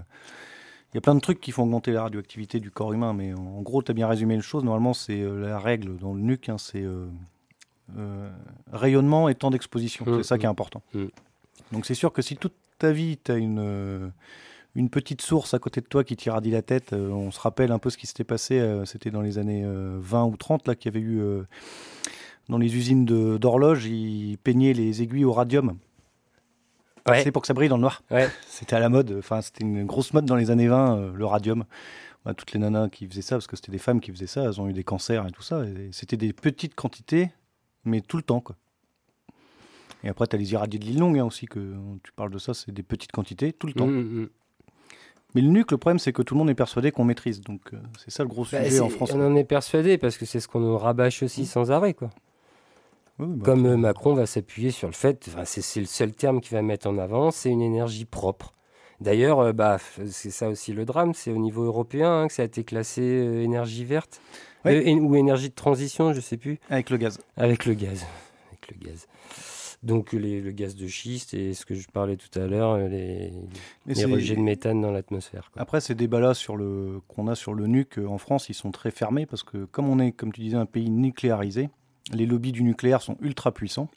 Il y a plein de trucs qui font augmenter la radioactivité du corps humain. Mais en, gros, tu as bien résumé les choses. Normalement, c'est euh, la règle dans le nuque hein, c'est euh, rayonnement et temps d'exposition. Mm, c'est ça qui est mm. important. Mm. Donc, c'est sûr que si toute ta vie, tu as une. Euh, une petite source à côté de toi qui t'irradie la tête. euh, on se rappelle un peu ce qui s'était passé, euh, c'était dans les années euh, 20 ou 30, là, qu'il y avait eu euh, dans les usines d'horloges, ils peignaient les aiguilles au radium. Ouais. C'est pour que ça brille dans le noir. Ouais. C'était à la mode, enfin, c'était une grosse mode dans les années 20, euh, le radium. Bah, toutes les nanas qui faisaient ça, parce que c'était des femmes qui faisaient ça, elles ont eu des cancers et tout ça. C'était des petites quantités, mais tout le temps, quoi. Et après, tu as les irradiés de l'île longue hein, aussi, que tu parles de ça, c'est des petites quantités, tout le temps. Mm, mm. Mais le nuque, le problème, c'est que tout le monde est persuadé qu'on maîtrise. Donc, euh, c'est ça le gros Bah, sujet en France. on en est persuadé parce que c'est ce qu'on nous rabâche aussi sans arrêt, quoi. Oui, bah, Comme euh, Macron va s'appuyer sur le fait, c'est le seul terme qu'il va mettre en avant, c'est une énergie propre. D'ailleurs, euh, bah, c'est ça aussi le drame, c'est au niveau européen hein, que ça a été classé énergie verte ou énergie de transition, je sais plus, Avec le gaz. avec le gaz. Avec le gaz. Donc les- le gaz de schiste et ce que je parlais tout à l'heure, euh, les, les rejets de méthane dans l'atmosphère. Après, ces débats-là sur le qu'on a sur le nuque euh, en France, ils sont très fermés parce que comme on est, comme tu disais, un pays nucléarisé, les lobbies du nucléaire sont ultra puissants.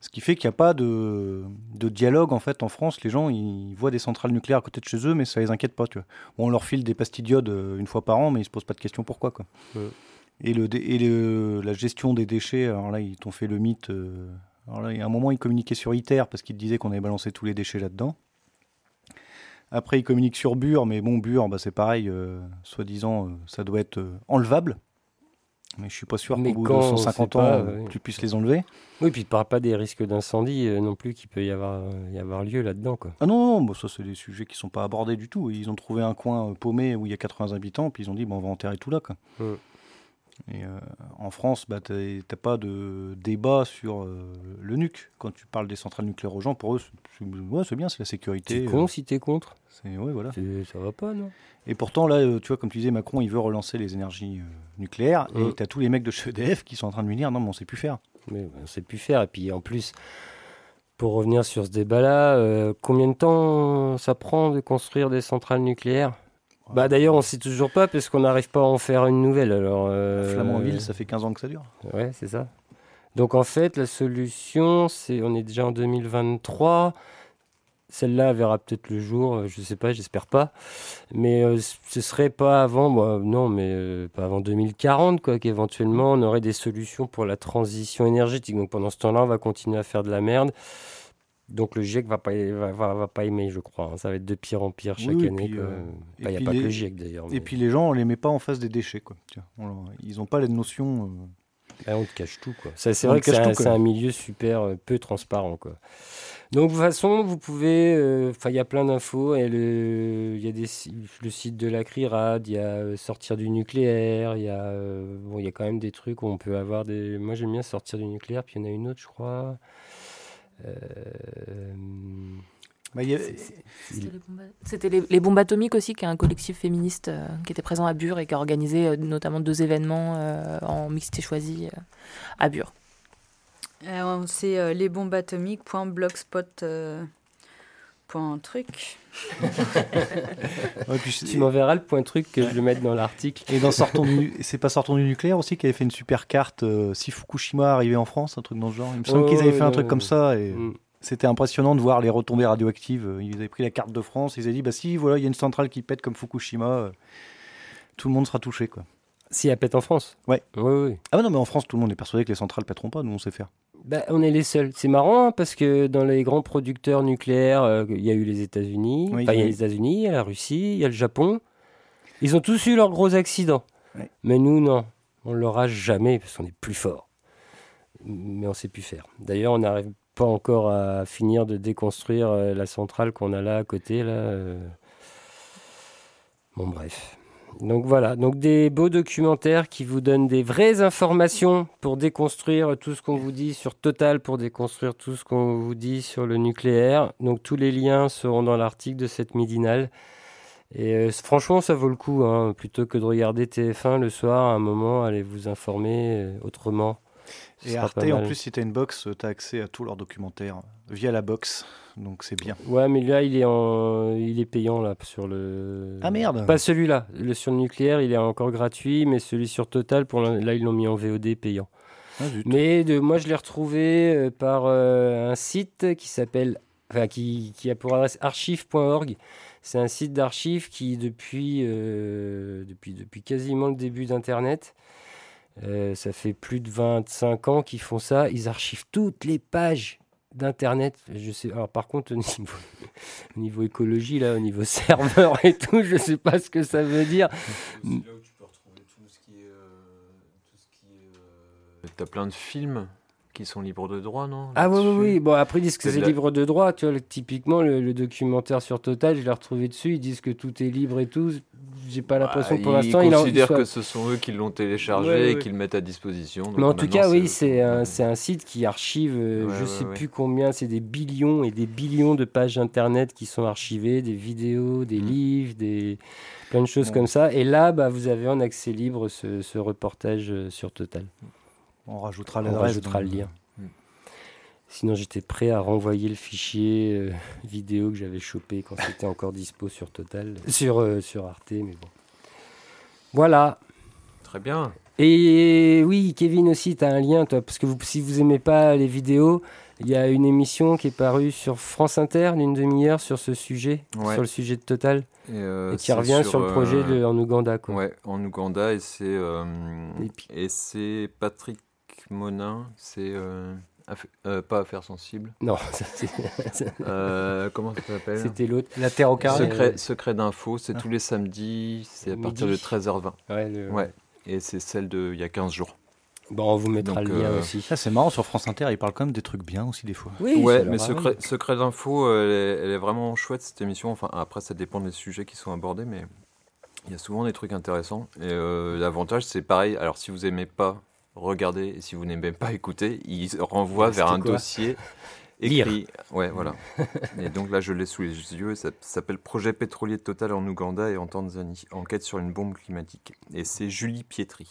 Ce qui fait qu'il n'y a pas de, de dialogue en fait en France. Les gens ils voient des centrales nucléaires à côté de chez eux, mais ça les inquiète pas. Tu vois. Bon, on leur file des pastilles d'iode euh, une fois par an, mais ils se posent pas de questions pourquoi. Quoi. Ouais. Et, le, et le- la gestion des déchets, alors là, ils t'ont fait le mythe. euh, alors là, il y a un moment, ils communiquaient sur ITER parce qu'ils disaient qu'on avait balancé tous les déchets là-dedans. Après, ils communiquent sur Bure, mais bon, Bure, bah, c'est pareil, euh, soi-disant, euh, ça doit être euh, enlevable. Mais je suis pas sûr qu'au bout de on 150 sait ans, pas, ouais. tu puisses les enlever. Oui, puis il ne parle pas des risques d'incendie non plus qu'il peut y avoir, y avoir lieu là-dedans. quoi. Ah non, non, bah, ça, c'est des sujets qui sont pas abordés du tout. Ils ont trouvé un coin paumé où il y a 80 habitants, puis ils ont dit, bon, on va enterrer tout là. Quoi. Mm. Et euh, en France, bah, t'as t'as pas de débat sur euh, le nuque. Quand tu parles des centrales nucléaires aux gens, pour eux, c'est ouais, bien, c'est la sécurité. C'est euh, con si t'es contre. c'est- ouais, voilà. Ça va pas, non? Et pourtant, là, tu vois, comme tu disais, Macron, il veut relancer les énergies nucléaires. Et Mm. tu as tous les mecs de chez EDF qui sont en train de lui dire non, mais on sait plus faire. Mais ben, on sait plus faire. Et puis en plus, pour revenir sur ce débat-là, combien de temps ça prend de construire des centrales nucléaires? Bah d'ailleurs, on sait toujours pas parce qu'on n'arrive pas à en faire une nouvelle. Alors, euh, Flamanville, ça fait 15 ans que ça dure. Ouais, c'est ça. Donc en fait, la solution, c'est on est déjà en 2023. Celle-là verra peut-être le jour, euh, je sais pas, j'espère pas. Mais euh, ce serait pas avant, bah, non, mais euh, pas avant 2040, quoi, qu'éventuellement on aurait des solutions pour la transition énergétique. Donc pendant ce temps-là, on va continuer à faire de la merde. Donc le GIEC va pas, va, va, va pas aimer, je crois. hein. Ça va être de pire en pire chaque Oui, année. puis, quoi. euh, Bah, Il n'y a pas que le GIEC d'ailleurs. mais- Et puis les gens, on les met pas en face des déchets. Quoi. On- ils n'ont pas la notion. euh, Ah, on te cache tout, C'est vrai que c'est un, milieu super euh, peu transparent, quoi. Donc, de toute façon, vous pouvez. euh, Enfin, il y a plein d'infos. Il y a des, le site de la CRIRAD, il y a Sortir du nucléaire, il y, a, bon, il y a quand même des trucs où on peut avoir des. Moi, j'aime bien Sortir du nucléaire, puis il y en a une autre, je crois. Euh, Bah, a- C'était les bombes- les, les bombes atomiques aussi, qui est un collectif féministe euh, qui était présent à Bure et qui a organisé euh, notamment deux événements euh, en mixité choisie euh, à Bure. Euh, c'est euh, euh, point truc. Ouais, puis c'est- tu m'enverras le point truc que je le mette dans l'article. Et dans Sortons du, c'est pas Sortons du nucléaire aussi qui avait fait une super carte euh, si Fukushima arrivait en France, un truc dans ce genre. Il me semble Oh, qu'ils avaient fait un truc comme ça et Mm. c'était impressionnant de voir les retombées radioactives. Euh, Ils avaient pris la carte de France, ils avaient dit bah si voilà il y a une centrale qui pète comme Fukushima, euh, tout le monde sera touché quoi. Si elle pète en France Ouais. Oui, oui. Ah bah non mais en France tout le monde est persuadé que les centrales pèteront pas, nous on sait faire. Bah, on est les seuls. C'est marrant hein, parce que dans les grands producteurs nucléaires, euh, il y a eu les États-Unis, Oui, enfin, il y a les États-Unis, il y a la Russie, il y a le Japon. Ils ont tous eu leurs gros accidents. Ouais. Mais nous, non. On ne l'aura jamais parce qu'on est plus fort. Mais on sait plus faire. D'ailleurs, on n'arrive pas encore à finir de déconstruire euh, la centrale qu'on a là à côté. Là, euh. Bon, bref. Donc voilà, donc des beaux documentaires qui vous donnent des vraies informations pour déconstruire tout ce qu'on vous dit sur Total, pour déconstruire tout ce qu'on vous dit sur le nucléaire. Donc tous les liens seront dans l'article de cette midinale. Et euh, franchement, ça vaut le coup, hein, plutôt que de regarder TF1 le soir, à un moment, allez vous informer euh, autrement. Et Arte en plus si t'as une box, t'as accès à tous leurs documentaires via la box, donc c'est bien. Ouais, mais là, il est, en... il est payant là, sur le. Ah, merde. Pas celui-là. Le sur le nucléaire, il est encore gratuit, mais celui sur Total, pour là, ils l'ont mis en VOD payant. Ah. Mais de, moi, je l'ai retrouvé euh, par euh, un site qui s'appelle, enfin, qui, qui a pour adresse archive.org. C'est un site d'archives qui, depuis, euh, depuis, depuis quasiment le début d'Internet, euh, ça fait plus de 25 ans qu'ils font ça. Ils archivent toutes les pages d'Internet. Je sais. Alors, par contre, au niveau, au niveau écologie, là, au niveau serveur et tout, je sais pas ce que ça veut dire. C'est là où tu peux retrouver tout ce qui est. euh, tout ce qui est, euh, T'as plein de films qui sont libres de droit, non Ah oui, oui, oui. Bon, après, ils disent que C'est la- libre de droit. Tu vois, typiquement, le, le documentaire sur Total, je l'ai retrouvé dessus. Ils disent que tout est libre et tout. J'ai pas l'impression Bah, que pour ils l'instant, il en- il considèrent que ce sont eux qui l'ont téléchargé Ouais, ouais, et qui le mettent à disposition. donc Mais en tout cas, oui, c'est un, un site qui archive, euh, Ouais, je sais plus combien, c'est des billions et des billions de pages internet qui sont archivées, des vidéos, des Mm. livres, des plein de choses comme ça. Et là, bah, vous avez en accès libre ce, ce reportage euh, sur Total. On rajoutera On l'adresse. rajoutera le lien. Mm. Sinon, j'étais prêt à renvoyer le fichier euh, vidéo que j'avais chopé quand c'était encore dispo sur Total, sur, euh, sur Arte, mais bon. Voilà. Très bien. Et oui, Kevin aussi, tu as un lien, toi, parce que vous, si vous aimez pas les vidéos, il y a une émission qui est parue sur France Inter d'une demi-heure sur ce sujet, Ouais. sur le sujet de Total, Et, euh, et qui revient sur, le projet euh, de, en Ouganda. Quoi. Ouais, en Ouganda, c'est euh, et c'est Patrick Monin, c'est euh, euh, pas affaires sensibles. Non, ça, Euh, comment ça s'appelle? c'était l'autre. La Terre au carré. Secret, secret d'info, c'est Ah. tous les samedis, c'est à Midi. partir de 13h20. Ouais, le- Ouais, et c'est celle de il y a 15 jours. Bon, on vous mettra Donc, le lien euh, aussi. Ça c'est marrant sur France Inter, ils parlent quand même des trucs bien aussi des fois. Oui, ouais, mais secret, secret d'info, euh, elle, est- elle est vraiment chouette cette émission. Enfin, après, ça dépend des sujets qui sont abordés, mais il y a souvent des trucs intéressants. Et euh, l'avantage, c'est pareil. Alors, si vous aimez pas regarder et si vous n'aimez pas écouter, il renvoie vers un dossier Lire. écrit. Ouais, voilà. et donc là, je l'ai sous les yeux. Ça s'appelle Projet pétrolier total en Ouganda et en Tanzanie. Enquête sur une bombe climatique. Et c'est Julie Pietri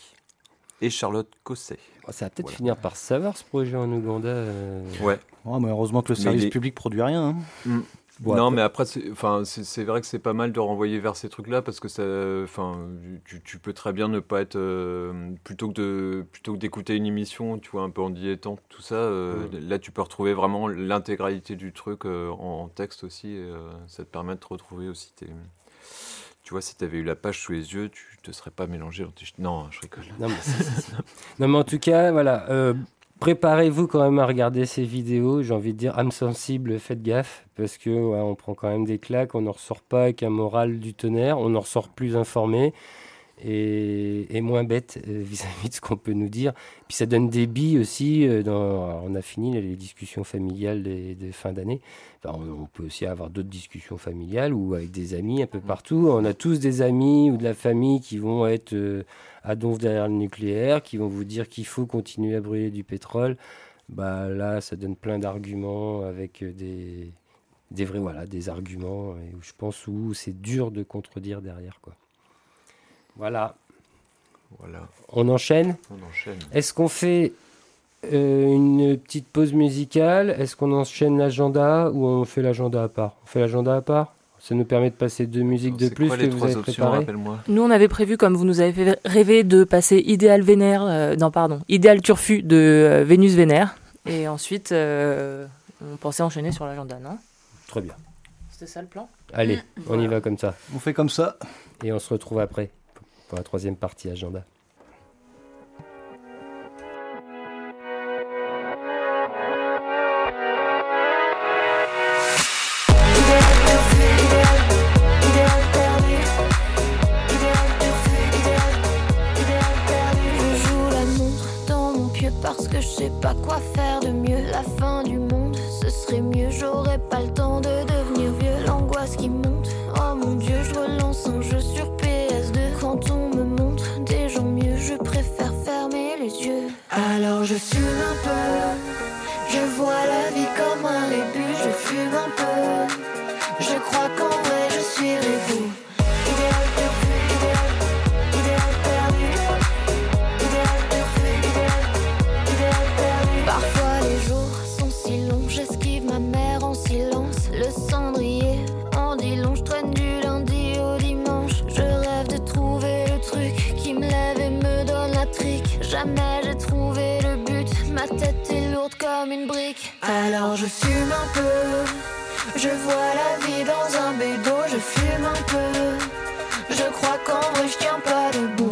et Charlotte Cosset. Oh, Ça va peut-être Voilà. finir par savoir ce projet en Ouganda. euh. Ouais. Mais heureusement que le service les- public produit rien. hein. Bon, non, après- mais après, c'est, enfin, c'est, c'est vrai que c'est pas mal de renvoyer vers ces trucs-là parce que ça, enfin, tu, tu peux très bien ne pas être euh, plutôt que de, plutôt que d'écouter une émission, tu vois, un peu en dilettante, tout ça. euh, Là, tu peux retrouver vraiment l'intégralité du truc euh, en, en texte aussi. et, euh, ça te permet de retrouver aussi tes. Tu vois, si tu avais eu la page sous les yeux, tu te serais pas mélangé dans tes. Non, je rigole. Non, mais, c'est- c'est- c'est- non, mais en tout cas, voilà. euh, Préparez-vous quand même à regarder ces vidéos. J'ai envie de dire, âme sensible, faites gaffe. Parce que on prend quand même des claques. On n'en ressort pas avec un moral du tonnerre. On en ressort plus informé. Et, moins bête euh, vis-à-vis de ce qu'on peut nous dire. Puis ça donne des billes aussi. Euh, dans, on a fini les discussions familiales des, fin d'année. on, peut aussi avoir d'autres discussions familiales ou avec des amis un peu mm. partout. On a tous des amis ou de la famille qui vont être euh, à donf derrière le nucléaire, qui vont vous dire qu'il faut continuer à brûler du pétrole. Bah là, ça donne plein d'arguments avec des, des vrais voilà des arguments et où je pense où c'est dur de contredire derrière quoi. Voilà. Voilà. On enchaîne On enchaîne. Est-ce qu'on fait euh, une petite pause musicale? Est-ce qu'on enchaîne l'agenda ou on fait l'agenda à part? On fait l'agenda à part? Ça nous permet de passer deux musiques de plus que vous avez préparées. Nous, on avait prévu, comme vous nous avez fait rêver, de passer Idéal Vénère, euh, non pardon, Idéal Turfu de euh, Vénus Vénère, et ensuite on pensait enchaîner sur l'agenda, non? Très bien. C'était ça le plan? Allez, on y va comme ça. On fait comme ça. Et on se retrouve après la troisième partie agenda. Alors je fume un peu, je vois la vie dans un bédo, je fume un peu. Je crois qu'en vrai je tiens pas debout.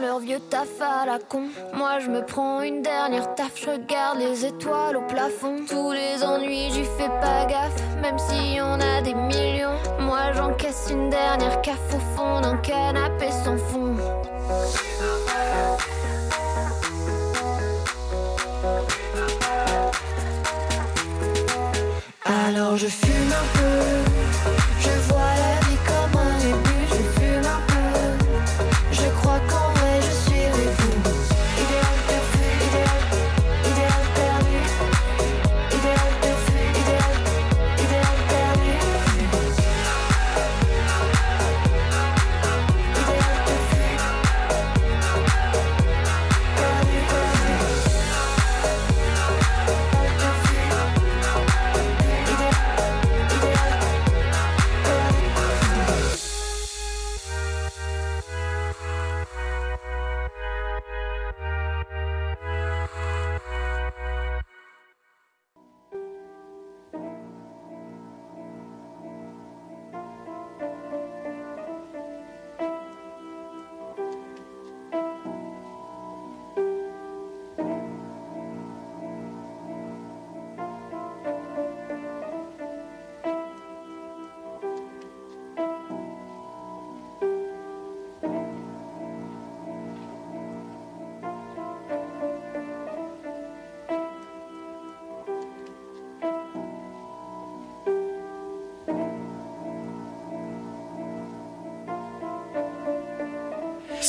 Leur vieux taf à la con. Moi je me prends une dernière taf, je regarde les étoiles au plafond. Tous les ennuis, j'y fais pas gaffe, même si on a des millions. Moi j'encaisse une dernière caf au fond d'un canapé sans fond. Alors je fume un peu.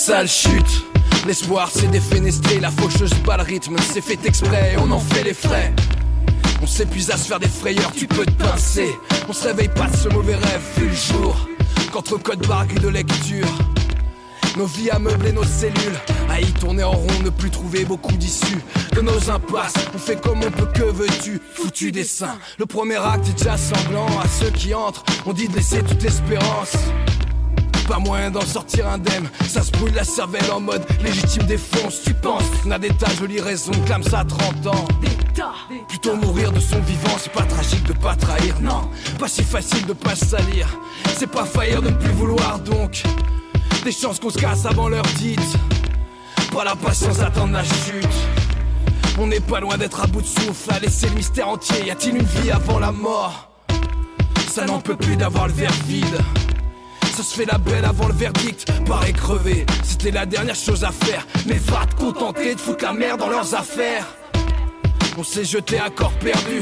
Sale chute. L'espoir s'est défenestré, la faucheuse bat le rythme, c'est fait exprès, on en fait les frais. On s'épuise à se faire des frayeurs, tu peux te pincer. On se réveille pas de ce mauvais rêve, vu le jour. Qu'entre code barre de lecture, nos vies à meubler nos cellules, à y tourner en rond, ne plus trouver beaucoup d'issues. De nos impasses, on fait comme on peut, que veux-tu? Foutu dessin, le premier acte est déjà sanglant. À ceux qui entrent, on dit de laisser toute espérance. Pas moyen d'en sortir indemne. Ça se brûle la cervelle en mode légitime défense. Tu penses, n'a des tas jolies raisons, clame ça à 30 ans. Plutôt mourir de son vivant, c'est pas tragique de pas trahir, non. Pas si facile de pas salir. C'est pas faillir de ne plus vouloir donc. Des chances qu'on se casse avant l'heure dite. Pas la patience d'attendre la chute. On n'est pas loin d'être à bout de souffle, à laisser le mystère entier. Y a-t-il une vie avant la mort? Ça n'en peut plus d'avoir le verre vide. Ça se fait la belle avant le verdict, paraît crevé. C'était la dernière chose à faire. Mais va te contenter de foutre la merde dans leurs affaires. On s'est jeté à corps perdu.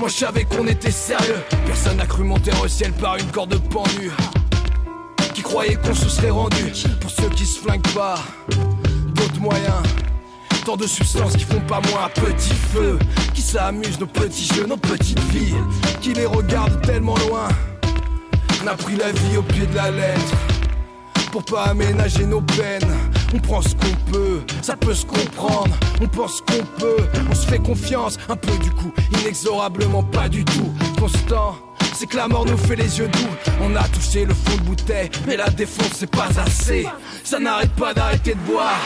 Moi je savais qu'on était sérieux. Personne n'a cru monter au ciel par une corde pendue. Qui croyait qu'on se serait rendu. Pour ceux qui se flinguent pas, d'autres moyens. Tant de substances qui font pas moins un petit feu. Qui s'amusent nos petits jeux, nos petites vies. Qui les regardent tellement loin. A pris la vie au pied de la lettre. Pour pas aménager nos peines, on prend ce qu'on peut, ça peut se comprendre. On pense qu'on peut, on se fait confiance, un peu du coup, inexorablement pas du tout. Constant, c'est que la mort nous fait les yeux doux. On a touché le fond de bouteille, mais la défonce c'est pas assez. Ça n'arrête pas d'arrêter de boire.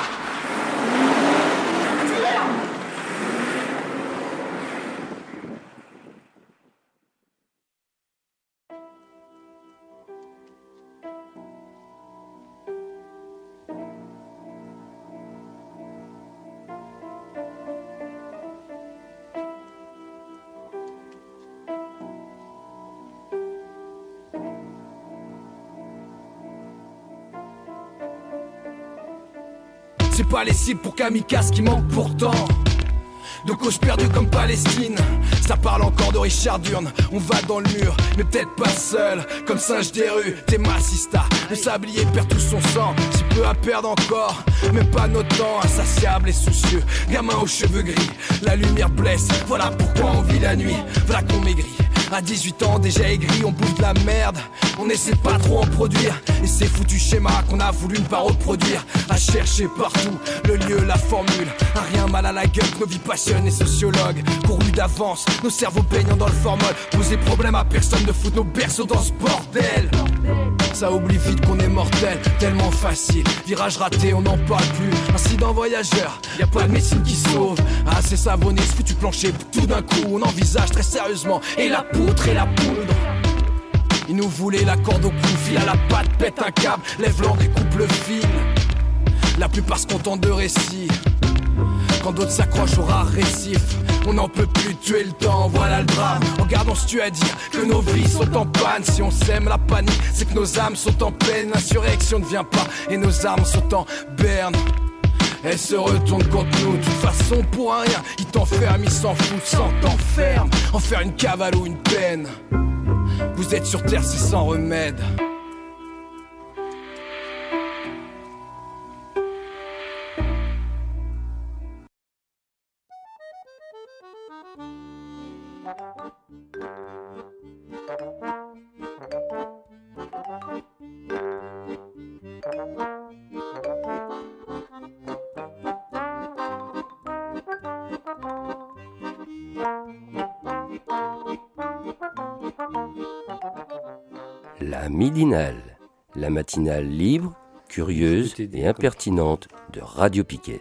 Pas les cibles pour kamikaze qui manquent pourtant. De causes perdues comme Palestine. Ça parle encore de Richard Durne. On va dans le mur, mais peut-être pas seul. Comme singe des rues, t'es massista. Le sablier perd tout son sang. Si peu à perdre encore, même pas notre temps. Insatiable et soucieux, gamin aux cheveux gris. La lumière blesse, voilà pourquoi on vit la nuit. Voilà qu'on maigrit. À 18 ans déjà aigri, on bouffe de la merde. On essaie pas trop en produire. Et ces foutus schémas qu'on a voulu ne pas reproduire. À chercher partout le lieu, la formule. Un rien mal à la gueule, nos vies passionnent et sociologues. Courus d'avance, nos cerveaux baignant dans le formol. Poser problème à personne de foutre nos berceaux dans ce bordel. Ça oublie vite qu'on est mortel, tellement facile. Virage raté, on n'en parle plus. Incident voyageur, y a pas de médecine qui sauve. Assez savonné, ce foutu plancher. Tout d'un coup, on envisage très sérieusement. Et la poutre et la poudre. Ils nous voulaient la corde au cou, fil à la patte, pète un câble, lève l'angle et coupe le fil. La plupart se contentent de récits. Quand d'autres s'accrochent au rare récif, on n'en peut plus tuer le temps, voilà le drame. Regarde, on se tue à dire que nos vies sont en panne. Si on sème la panique, c'est que nos âmes sont en peine. L'insurrection ne vient pas et nos armes sont en berne. Elle se retourne contre nous, de toute façon pour rien. Ils t'enferment, ils s'en foutent, sans t'enferme. En faire une cavale ou une peine. Vous êtes sur terre, c'est sans remède. La matinale libre, curieuse et impertinente de Radio Piquet.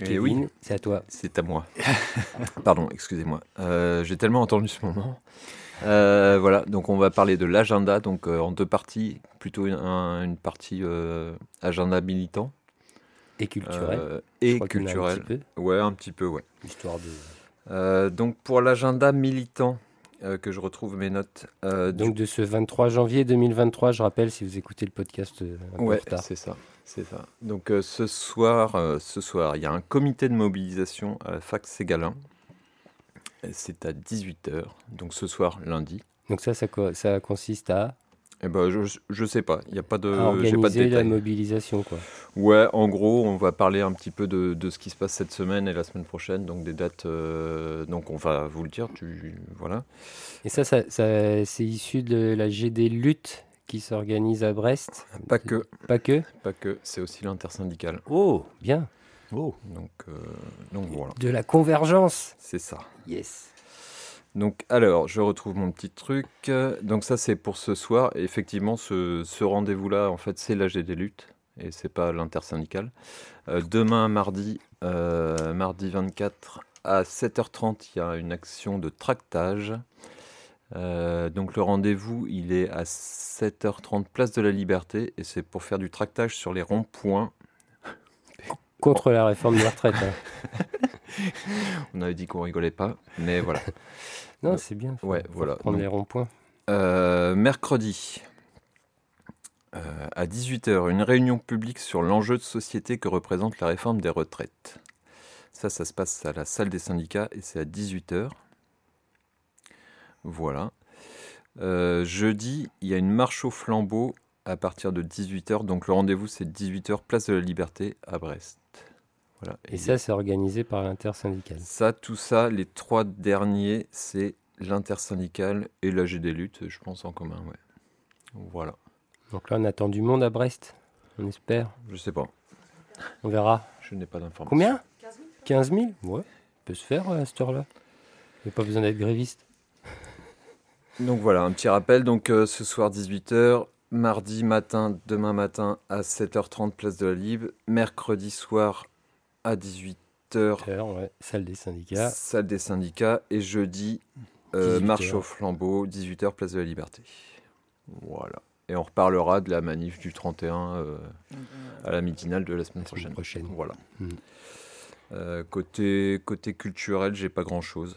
Et oui, Kevin, c'est à toi. c'est à moi. Pardon, excusez-moi. Euh, J'ai tellement entendu ce moment. Euh, voilà, donc on va parler de l'agenda, donc euh, en deux parties, plutôt une, un- une partie euh, agenda militant Et culturel. et culturel. petit peu, Ouais, un petit peu, ouais. histoire de... Donc pour l'agenda militant, que je retrouve mes notes. du Donc de ce 23 janvier 2023, je rappelle, si vous écoutez le podcast un Ouais, c'est ça, c'est ça. Donc ce soir, ce soir, il y a un comité de mobilisation à la fac Ségalin. C'est à 18h, donc ce soir, lundi. Donc ça, ça, ça consiste à... Eh ben, je, je sais pas. Il n'y a pas de. à j'ai pas de organiser la mobilisation, quoi. Ouais, en gros, on va parler un petit peu de, de ce qui se passe cette semaine et la semaine prochaine, donc des dates. euh, donc on va vous le dire. Tu voilà. Et ça, ça, ça- c'est issu de la GD Lutte qui s'organise à Brest. Pas que. Pas que Pas que. C'est aussi l'intersyndicale. Oh, bien. Oh. Donc euh, donc voilà. De la convergence. C'est ça. Yes. Donc, alors, je retrouve mon petit truc. Donc, ça, c'est pour ce soir. Effectivement, ce, ce rendez-vous-là, en fait, c'est l'AG des luttes et c'est pas l'intersyndicale. Euh, demain, mardi, euh, mardi 24, à 7h30, il y a une action de tractage. Euh, donc, le rendez-vous, il est à 7h30, place de la Liberté, et c'est pour faire du tractage sur les ronds-points. Contre la réforme des retraites. hein. On avait dit qu'on rigolait pas, mais voilà. Non, c'est bien. faut- Ouais, faut voilà. Prendre Donc, les ronds-points. Euh, mercredi, euh, à 18h, une réunion publique sur l'enjeu de société que représente la réforme des retraites. Ça, ça se passe à la salle des syndicats et c'est à 18h. Voilà. Euh, jeudi, il y a une marche au flambeau à partir de 18h. Donc le rendez-vous, c'est 18h, place de la Liberté à Brest. Voilà. Et ça, c'est organisé par l'intersyndicale. Ça, tout ça, les trois derniers, c'est l'intersyndicale et l'AG des luttes, je pense en commun, ouais. Voilà. Donc là, on attend du monde à Brest. On espère. Je sais pas. On verra. Je n'ai pas d'informations. Combien? 15 000 Ouais. Peut se faire euh, à cette heure-là. Il n'y a pas besoin d'être gréviste. Donc voilà, un petit rappel. Donc euh, ce soir 18h, mardi matin, demain matin à 7h30 place de la Libre, mercredi soir à 18h Heure, ouais. Salle des syndicats. salle des syndicats et jeudi euh, 18 marche au flambeau 18h place de la Liberté. Voilà. Et on reparlera de la manif du 31 euh, à la midinale de la semaine prochaine. prochaine. Voilà. Mm. Euh, côté, côté culturel, j'ai pas grand chose.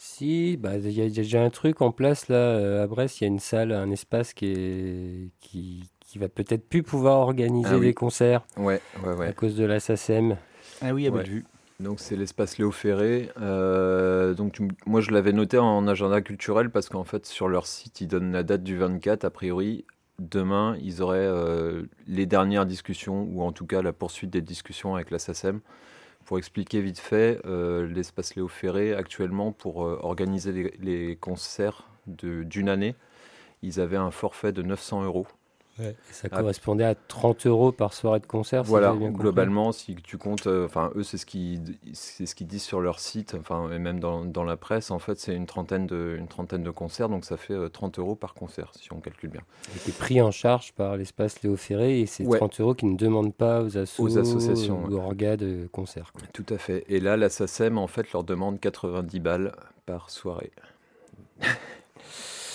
Si, bah, il y a déjà un truc en place là euh, à Brest. Il y a une salle, un espace qui, est, qui, qui va peut-être plus pouvoir organiser Ah oui. des concerts Ouais, ouais, ouais. à cause de la SACEM. Ah oui, à Ouais. Bellevue. Donc c'est l'espace Léo Ferré. Euh, donc tu m- moi je l'avais noté en agenda culturel parce qu'en fait sur leur site ils donnent la date du 24. A priori demain ils auraient euh, les dernières discussions ou en tout cas la poursuite des discussions avec la SACEM. Pour expliquer vite fait, euh, l'espace Léo Ferré actuellement pour euh, organiser les, les concerts d'une année, ils avaient un forfait de 900 euros. Ça Ah. correspondait à 30 euros par soirée de concert. Voilà, bien globalement, si tu comptes, euh, enfin eux c'est ce qu'ils c'est ce qu'ils disent sur leur site, enfin et même dans, dans la presse, en fait c'est une trentaine de une trentaine de concerts, donc ça fait euh, 30 euros par concert si on calcule bien. C'était pris en charge par l'espace Léo Ferré et c'est Ouais. 30 euros qui ne demandent pas aux, assos, Aux associations, ou aux orgas de concert. quoi. Tout à fait. Et là, la SACEM en fait leur demande 90 balles par soirée.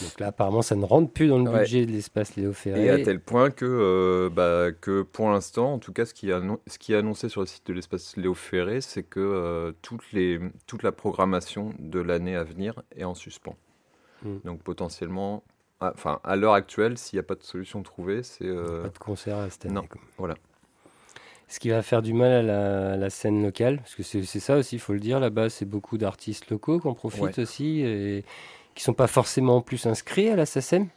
Donc là, apparemment, ça ne rentre plus dans le Ouais. budget de l'espace Léo Ferré. Et à tel point que, euh, bah, que pour l'instant, en tout cas, ce qui, est ce qui est annoncé sur le site de l'espace Léo Ferré, c'est que euh, toutes les, toute la programmation de l'année à venir est en suspens. Mm. Donc potentiellement, ah, enfin à l'heure actuelle, s'il n'y a pas de solution trouvée, c'est euh, Pas de concert à cette année. non, quoi. voilà. Ce qui va faire du mal à la, à la scène locale, parce que c'est ça aussi, il faut le dire, là-bas, c'est beaucoup d'artistes locaux qui en profitent Ouais. aussi, et qui sont pas forcément en plus inscrits à la SACEM.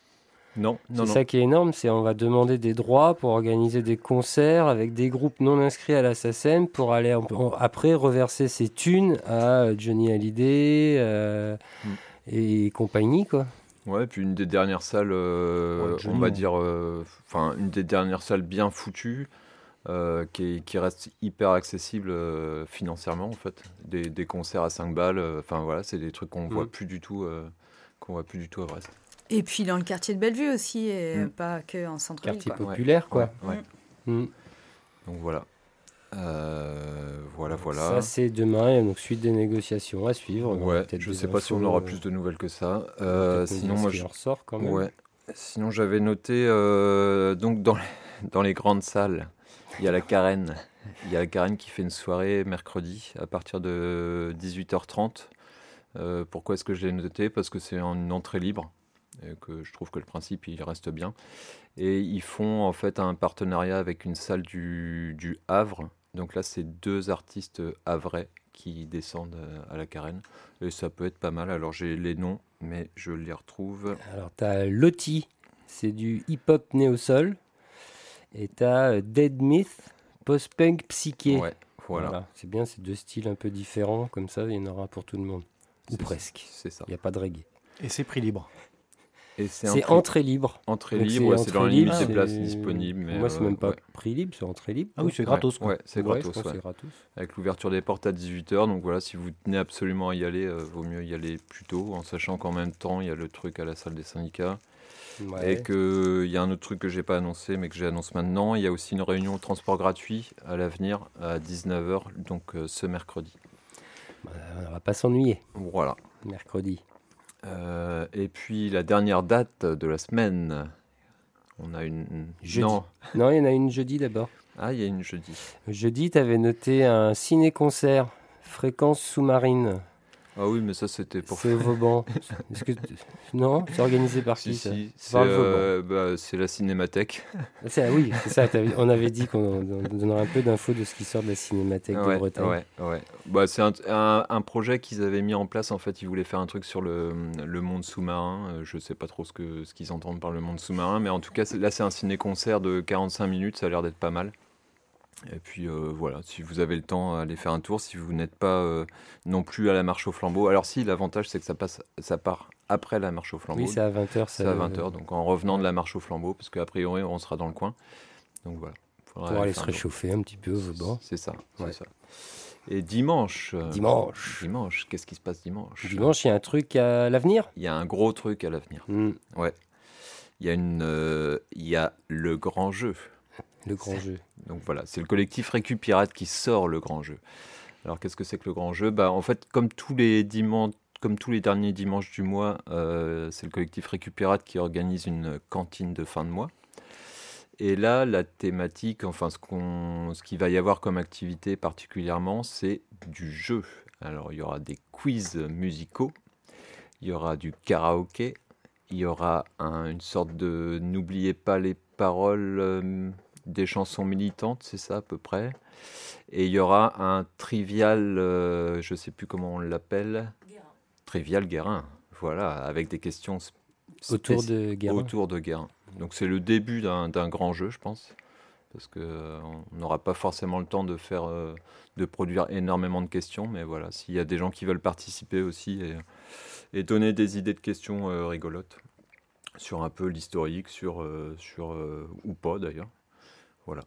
Non, non, C'est ça qui est énorme, c'est on va demander des droits pour organiser des concerts avec des groupes non inscrits à la SACEM pour aller en- en- après reverser ces thunes à Johnny Hallyday euh, Mm. et compagnie, quoi. Ouais, puis une des dernières salles, euh, Ouais, on va ouais. dire, euh, enfin une des dernières salles bien foutues, euh, qui, est- qui reste hyper accessible euh, financièrement en fait. Des, des concerts à 5 balles, euh, enfin voilà, c'est des trucs qu'on voit Mm. plus du tout, euh, qu'on voit plus du tout à Brest. Et puis dans le quartier de Bellevue aussi, et Mm. pas que en centre-ville. Quartier quoi. populaire, quoi. Ouais, ouais. Mm. Donc voilà. Euh, voilà, voilà. Ça, c'est demain, et donc suite des négociations à suivre. Ouais, je des sais pas si on aura euh, plus de nouvelles que ça. Euh, sinon, moi, je... ressort quand même. Ouais. Sinon, j'avais noté euh, donc dans les, dans les grandes salles, il y a la Carène. Il y a la Carène qui fait une soirée mercredi à partir de 18h30. Euh, pourquoi est-ce que je l'ai noté? Parce que c'est une entrée libre et que je trouve que le principe il reste bien. Et ils font en fait un partenariat avec une salle du, du Havre. Donc là, c'est deux artistes havrais qui descendent euh, à la Carène. Et ça peut être pas mal. Alors j'ai les noms, mais je les retrouve. Alors, tu as Loti c'est du hip-hop néo-sol. Et t'as euh, Dead Myth, post-punk psyché. Ouais, voilà. C'est bien, c'est deux styles un peu différents, comme ça, il y en aura pour tout le monde. Ou C'est- presque. C'est ça. Il n'y a pas de reggae. Et c'est prix libre. C'est C'est entrée libre. Entrée Donc libre, c'est dans la limite des c'est- places disponibles. Mais Moi, c'est euh, même pas ouais. prix libre, c'est entrée libre. Ah oui, c'est gratos. Ouais, c'est Ouais, je gratos. ouais. c'est gratos. Avec l'ouverture des portes à 18h, donc voilà, si vous tenez absolument à y aller, euh, vaut mieux y aller plus tôt, en sachant qu'en même temps, il y a le truc à la salle des syndicats. Ouais. Et qu'il y a un autre truc que j'ai pas annoncé, mais que j'annonce maintenant, il y a aussi une réunion au transport gratuit à l'avenir à 19h, donc euh, ce mercredi. Bah, on va pas s'ennuyer. Voilà. Mercredi. Euh, et puis la dernière date de la semaine, on a une... Jeudi. Non. Non, il y en a une jeudi d'abord. Ah, il y a une jeudi. Jeudi, tu avais noté un ciné-concert, fréquence sous-marine. Ah oui, mais ça c'était pour... C'est au Vauban. Que Non C'est organisé par Si, qui ça si, C'est le Vauban. euh, bah, c'est la cinémathèque. C'est- ah oui, c'est ça. On avait dit qu'on on donnerait un peu d'infos de ce qui sort de la cinémathèque ouais, de Bretagne. Ouais, ouais. Bah, c'est un, un- un projet qu'ils avaient mis en place. En fait, ils voulaient faire un truc sur le, le monde sous-marin. Euh, Je sais pas trop ce que ce qu'ils entendent par le monde sous-marin, mais en tout cas, là, c'est un ciné-concert de 45 minutes. Ça a l'air d'être pas mal. Et puis euh, voilà, si vous avez le temps, allez faire un tour. Si vous n'êtes pas euh, non plus à la marche au flambeau, alors si, l'avantage c'est que ça passe, ça part après la marche au flambeau. Oui, c'est à 20h. C'est à 20h, donc en revenant de la marche au flambeau, parce qu'a priori on sera dans le coin. Donc voilà. Faudra Pour aller faire se réchauffer un petit peu au. C'est ça, c'est Ouais. ça. Et dimanche. euh, Dimanche. Dimanche, qu'est-ce qui se passe dimanche? Dimanche, il y a un truc à l'avenir? Il y a un gros truc à l'avenir. Hmm, Ouais. Il y a une, euh, il y a le grand jeu. Le grand jeu. Donc voilà, c'est le collectif Récupirate qui sort le grand jeu. Alors qu'est-ce que c'est que le grand jeu? Bah en fait, comme tous les dimanches, comme tous les derniers dimanches du mois, euh, c'est le collectif Récupirate qui organise une cantine de fin de mois. Et là, la thématique, enfin ce qu'on, ce qu'il va y avoir comme activité particulièrement, c'est du jeu. Alors il y aura des quiz musicaux, il y aura du karaoké, il y aura un- une sorte de n'oubliez pas les paroles euh, des chansons militantes, c'est ça à peu près. Et il y aura un trivial, euh, je sais plus comment on l'appelle, trivial Guérin. Voilà, avec des questions Autour de Guérin. Autour de Guérin. Donc c'est le début d'un grand jeu, je pense, parce que euh, n'aura pas forcément le temps de faire, euh, de produire énormément de questions, mais voilà, s'il y a des gens qui veulent participer aussi et, et donner des idées de questions rigolotes sur un peu l'historique, sur, sur ou pas d'ailleurs. Voilà.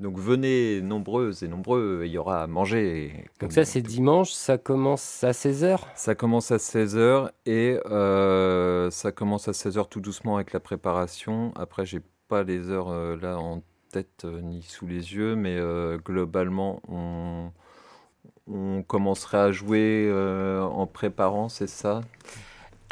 Donc venez nombreuses et nombreux, il y aura à manger. comme Donc ça, c'est dimanche, ça commence à 16h ça commence à 16h et euh, ça commence à 16h tout doucement avec la préparation. Après, j'ai pas les heures euh, là en tête euh, ni sous les yeux, mais globalement, on, on commencerait à jouer en préparant, c'est ça?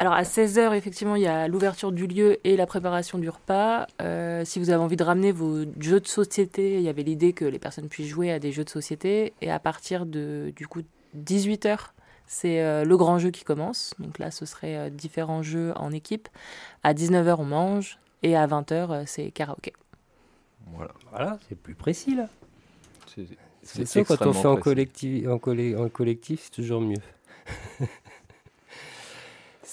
Alors à 16h, effectivement, il y a l'ouverture du lieu et la préparation du repas. Euh, si vous avez envie de ramener vos jeux de société, il y avait l'idée que les personnes puissent jouer à des jeux de société. Et à partir de du coup 18h, c'est euh, le grand jeu qui commence. Donc là, ce serait euh, différents jeux en équipe. À 19h, on mange. Et à 20h, euh, c'est karaoké. Voilà. Voilà, c'est plus précis là. C'est ça, quand on fait en précis. collectif, en, collé- en collectif, c'est toujours mieux.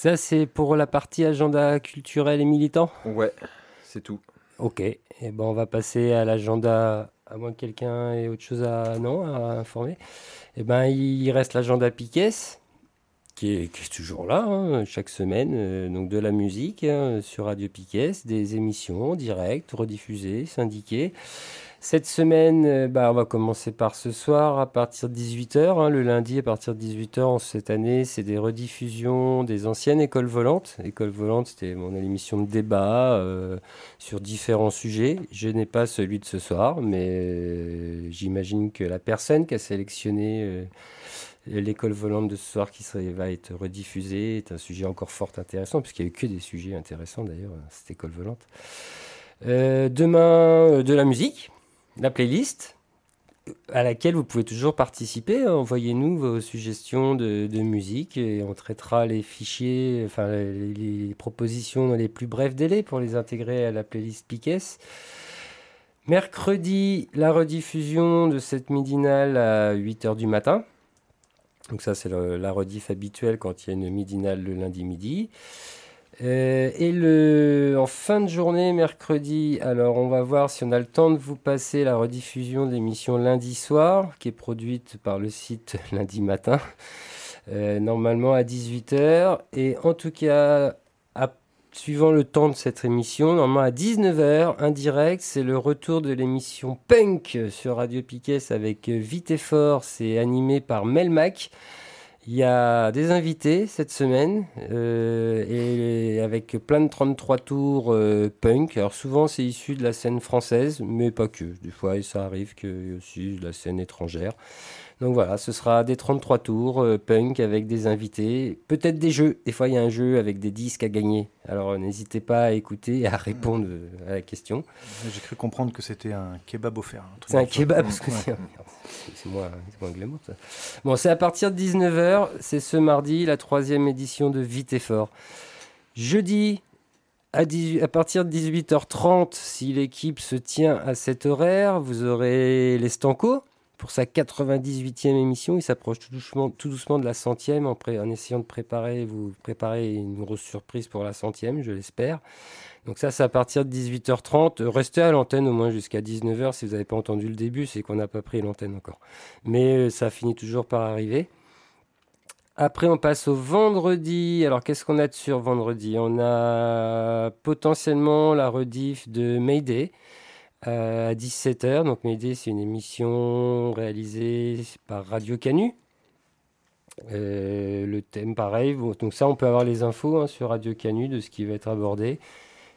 ça, c'est pour la partie agenda culturel et militant Ouais, c'est tout. Ok, et ben on va passer à l'agenda, à moins que quelqu'un ait autre chose à, non, à informer. Et ben il reste l'agenda Piquet, qui est, qui est toujours là, hein, chaque semaine, euh, donc de la musique hein, sur Radio Piquet, des émissions directes, rediffusées, syndiquées. Cette semaine, euh, bah, on va commencer par ce soir à partir de 18h. le lundi à partir de 18h en cette année, c'est des rediffusions des anciennes écoles volantes. École volante, c'était mon émission de débat euh, sur différents sujets. Je n'ai pas celui de ce soir, mais euh, j'imagine que la personne qui a sélectionné l'école volante de ce soir qui va être rediffusée est un sujet encore fort intéressant, puisqu'il n'y a eu que des sujets intéressants d'ailleurs, cette école volante. Demain, de la musique, la playlist, à laquelle vous pouvez toujours participer. Envoyez-nous vos suggestions de, musique et on traitera les fichiers, enfin les, propositions dans les plus brefs délais pour les intégrer à la playlist Piquet. Mercredi, la rediffusion de cette midinale à 8h du matin. Donc ça, c'est la rediff habituelle quand il y a une midinale le lundi midi. Euh, et le, en fin de journée, mercredi, alors on va voir si on a le temps de vous passer la rediffusion de l'émission lundi soir, qui est produite par le site lundi matin, euh, normalement à 18h. Et en tout cas, suivant le temps de cette émission, normalement à 19h, indirect, c'est le retour de l'émission Punk sur Radio Piquet avec euh, Vite et Fort. C'est animé par Melmac. Il y a des invités cette semaine euh, et avec plein de 33 tours euh, punk. Alors souvent c'est issu de la scène française, mais pas que. Des fois ça arrive ait aussi de la scène étrangère. Donc voilà, ce sera des 33 tours euh, punk avec des invités, peut-être des jeux. Des fois il y a un jeu avec des disques à gagner. Alors n'hésitez pas à écouter et à répondre euh, à la question. J'ai cru comprendre que c'était un kebab offert. C'est un kebab, parce que c'est moins, c'est moins glamour ça. Bon, c'est à partir de 19h, c'est ce mardi, la troisième édition de Vite et Fort. Jeudi, à, 18 à partir de 18h30, si l'équipe se tient à cet horaire, vous aurez les Stanco pour sa 98e émission. Il s'approche tout doucement, tout doucement de la centième en, en essayant de préparer, vous préparer une grosse surprise pour la centième, je l'espère. Donc ça, c'est à partir de 18h30. Euh, Restez à l'antenne au moins jusqu'à 19h. Si vous n'avez pas entendu le début, c'est qu'on n'a pas pris l'antenne encore. Mais euh, ça finit toujours par arriver. Après, on passe au vendredi. Alors, qu'est-ce qu'on a de sur vendredi? On a potentiellement la rediff de Mayday à 17h. Donc, Mayday, c'est une émission réalisée par Radio Canu. Euh, le thème, pareil. Donc, ça, on peut avoir les infos hein, sur Radio Canu de ce qui va être abordé.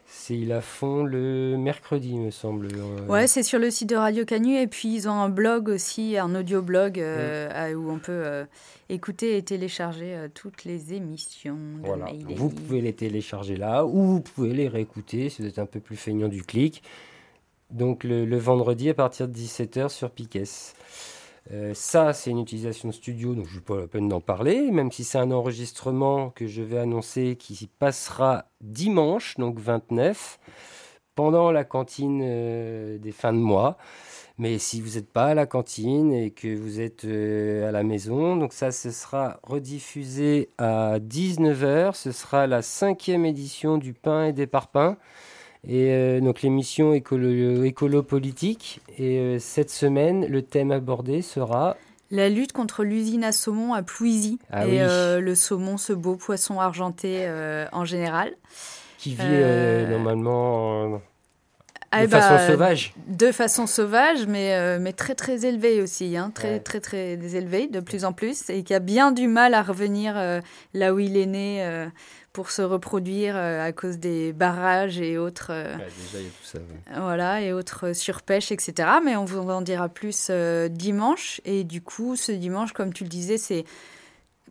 C'est, ils la font le mercredi, il me semble. Euh, Ouais, c'est sur le site de Radio Canu et puis ils ont un blog aussi, un audio-blog euh, à- où on peut euh, écouter et télécharger euh, toutes les émissions de Voilà. Vous pouvez les télécharger là ou vous pouvez les réécouter si vous êtes un peu plus feignant du clic. Donc le, vendredi à partir de 17h sur Piquet. Euh, ça, c'est une utilisation studio, donc je n'ai pas la peine d'en parler, même si c'est un enregistrement que je vais annoncer qui passera dimanche, donc 29, pendant la cantine euh, des fins de mois. Mais si vous n'êtes pas à la cantine et que vous êtes euh, à la maison, donc ça, ce sera rediffusé à 19h. Ce sera la cinquième édition du pain et des parpaings. Et euh, donc l'émission écolo, écolo politique. Et euh, cette semaine, le thème abordé sera La lutte contre l'usine à saumon à Plouisy Ah et oui. euh, le saumon, ce beau poisson argenté euh, en général. qui vit Euh, normalement Ah de bah, façon sauvage. De façon sauvage, mais, mais très très élevée aussi, hein, très, Ouais. très très élevé de plus en plus, et qui a bien du mal à revenir là où il est né pour se reproduire euh, à cause des barrages et autres, euh, Ouais, déjà, il y a tout ça. ouais. voilà, et autres euh, surpêches, etc. Mais on vous en dira plus dimanche, et du coup, ce dimanche, comme tu le disais, c'est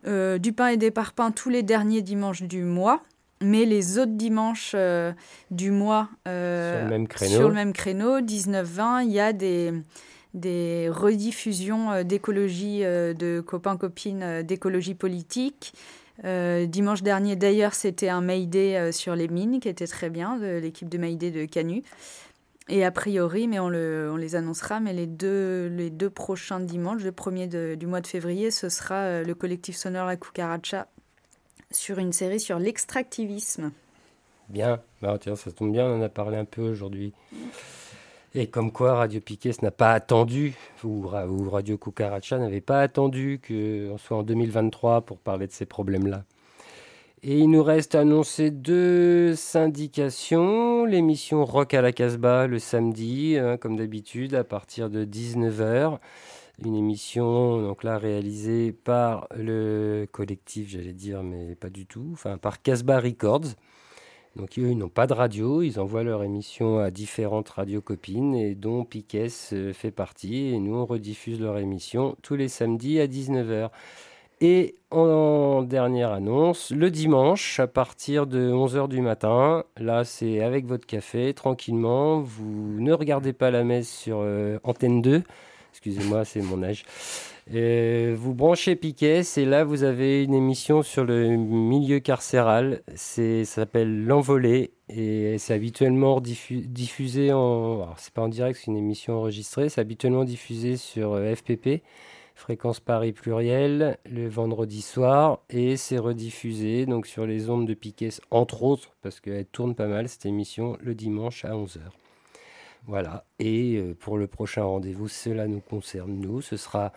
euh, du pain et des parpaings tous les derniers dimanches du mois. Mais les autres dimanches euh, du mois, euh, Sur le même créneau. sur le même créneau, 19-20, il y a des, des rediffusions d'écologie, de copains-copines d'écologie politique. Euh, dimanche dernier, d'ailleurs, c'était un Mayday euh, sur les mines qui était très bien, de l'équipe de Mayday de Canu. Et a priori, mais on, le- on les annoncera, mais les deux, les deux prochains dimanches, le premier du mois de février, ce sera euh, le collectif sonore La Cucaracha sur une série sur l'extractivisme. Bien, bah, tiens, ça tombe bien, on en a parlé un peu aujourd'hui. Et comme quoi Radio Piquet n'a pas attendu, ou, Ra- ou Radio Cucaracha n'avait pas attendu qu'on soit en 2023 pour parler de ces problèmes-là. Et il nous reste à annoncer deux syndications. L'émission Rock à la Casbah le samedi, hein, comme d'habitude, à partir de 19h. Une émission donc là réalisée par le collectif, j'allais dire, mais pas du tout, enfin par Casbah Records. Donc eux, ils n'ont pas de radio, ils envoient leur émission à différentes radios copines et dont Piquet euh, fait partie. Et nous, on rediffuse leur émission tous les samedis à 19h. Et en dernière annonce, le dimanche, à partir de 11h du matin, là c'est avec votre café, tranquillement, vous ne regardez pas la messe sur euh, Antenne 2, excusez-moi, c'est mon âge. Euh, vous branchez Piquet, et là vous avez une émission sur le milieu carcéral, c'est, ça s'appelle L'Envolée, et c'est habituellement diffu- diffusé en... C'est pas en direct, c'est une émission enregistrée, c'est habituellement diffusé sur euh, FPP, Fréquence Paris pluriel le vendredi soir et c'est rediffusé donc sur les ondes de Piquet entre autres parce qu'elle tourne pas mal cette émission le dimanche à 11h. Voilà, et euh, pour le prochain rendez-vous, cela nous concerne nous, ce sera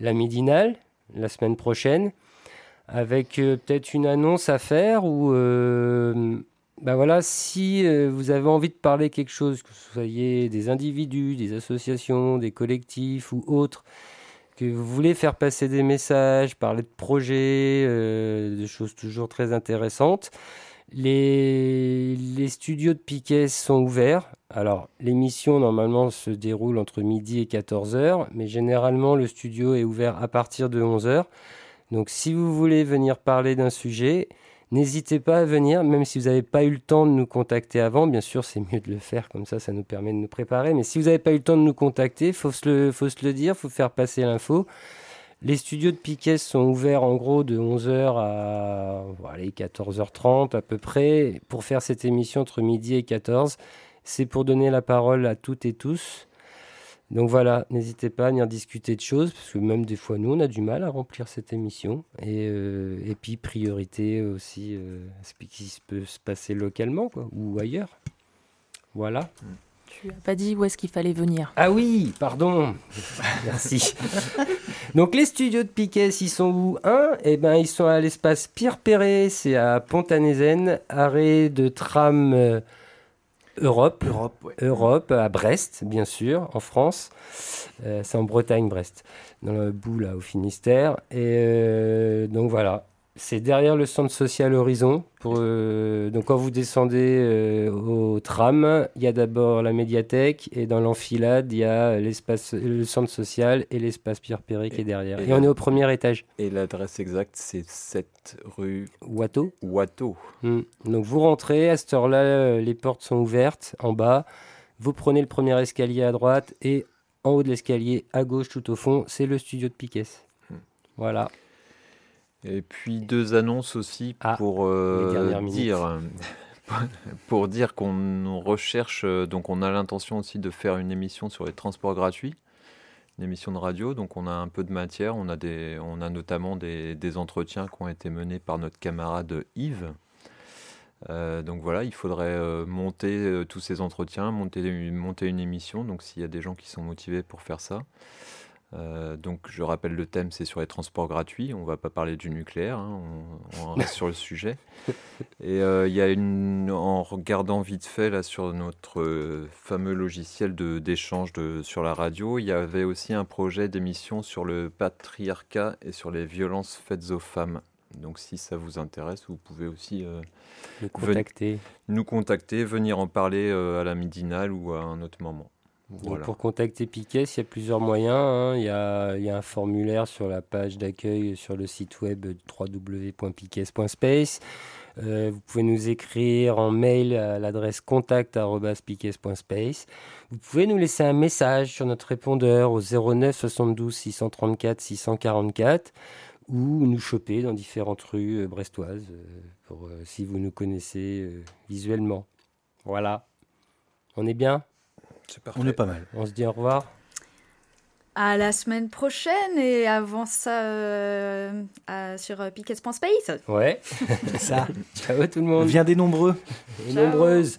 la midinale la semaine prochaine avec euh, peut-être une annonce à faire ou euh, ben voilà, si euh, vous avez envie de parler quelque chose, que ce soyez des individus, des associations, des collectifs ou autres, que vous voulez faire passer des messages, parler de projets, euh, de choses toujours très intéressantes, les, studios de Piquet sont ouverts. Alors, l'émission normalement se déroule entre midi et 14h, mais généralement le studio est ouvert à partir de 11h. Donc, si vous voulez venir parler d'un sujet, N'hésitez pas à venir, même si vous n'avez pas eu le temps de nous contacter avant. Bien sûr, c'est mieux de le faire comme ça, ça nous permet de nous préparer. Mais si vous n'avez pas eu le temps de nous contacter, il faut, se le- faut se le dire, il faut faire passer l'info. Les studios de Piquet sont ouverts en gros de 11h à bon, allez, 14h30 à peu près pour faire cette émission entre midi et 14. C'est pour donner la parole à toutes et tous. Donc voilà, n'hésitez pas à venir discuter de choses, parce que même des fois, nous, on a du mal à remplir cette émission. Et, euh, et puis, priorité aussi, euh, ce qui peut se passer localement, quoi, ou ailleurs. Voilà. Tu as pas dit où est-ce qu'il fallait venir? Ah oui, pardon. Merci. Donc les studios de Piquet, ils sont où Un, eh ben, ils sont à l'espace Pierre Perret, c'est à Pont-à-Nézen, arrêt de tram euh, Europe. Europe, ouais. Europe, à Brest, bien sûr, en France. Euh, c'est en Bretagne, Brest, dans le bout, là, au Finistère. Et euh, donc voilà, c'est derrière le centre social Horizon. Pour, euh, donc quand vous descendez euh, au tram, il y a d'abord la médiathèque et dans l'enfilade, il y a l'espace, le centre social et l'espace Pierre Perret qui est derrière. Et, et on est au premier étage. Et l'adresse exacte, c'est 7 rue Watteau. Watteau. Hmm. Donc vous rentrez, à cette heure-là, euh, les portes sont ouvertes en bas. Vous prenez le premier escalier à droite et en haut de l'escalier à gauche tout au fond, c'est le studio de Piquet. Hmm. Voilà. Et puis deux annonces aussi Ah, pour euh, dire pour dire qu'on recherche donc on a l'intention aussi de faire une émission sur les transports gratuits, une émission de radio. Donc on a un peu de matière. On a des on a notamment des, des entretiens qui ont été menés par notre camarade Yves. Euh, donc voilà, il faudrait euh, monter euh, tous ces entretiens, monter, monter une émission. Donc s'il y a des gens qui sont motivés pour faire ça. Euh, donc je rappelle le thème, c'est sur les transports gratuits. On va pas parler du nucléaire, hein, on, on reste sur le sujet. Et euh, y a une, en regardant vite fait là sur notre euh, fameux logiciel d'échange sur la radio, il y avait aussi un projet d'émission sur le patriarcat et sur les violences faites aux femmes. Donc si ça vous intéresse, vous pouvez aussi ven- contacter. nous contacter, venir en parler à la midinale ou à un autre moment. Voilà. pour contacter Piquet, il y a plusieurs moyens. hein. Il, y a, il y a un formulaire sur la page d'accueil sur le site web www.piquet.space. Euh, vous pouvez nous écrire en mail à l'adresse contact.piquet.space. Vous pouvez nous laisser un message sur notre répondeur au 09 72 634 644 ou nous choper dans différentes rues euh, brestoises euh, pour, euh, si vous nous connaissez visuellement. Voilà. On est bien? On est pas mal. On se dit au revoir. À la semaine prochaine et avant ça euh, à- sur euh, Piquet.space. Ouais, ça. Ciao tout le monde. Viens des nombreux. Et Ciao. nombreuses.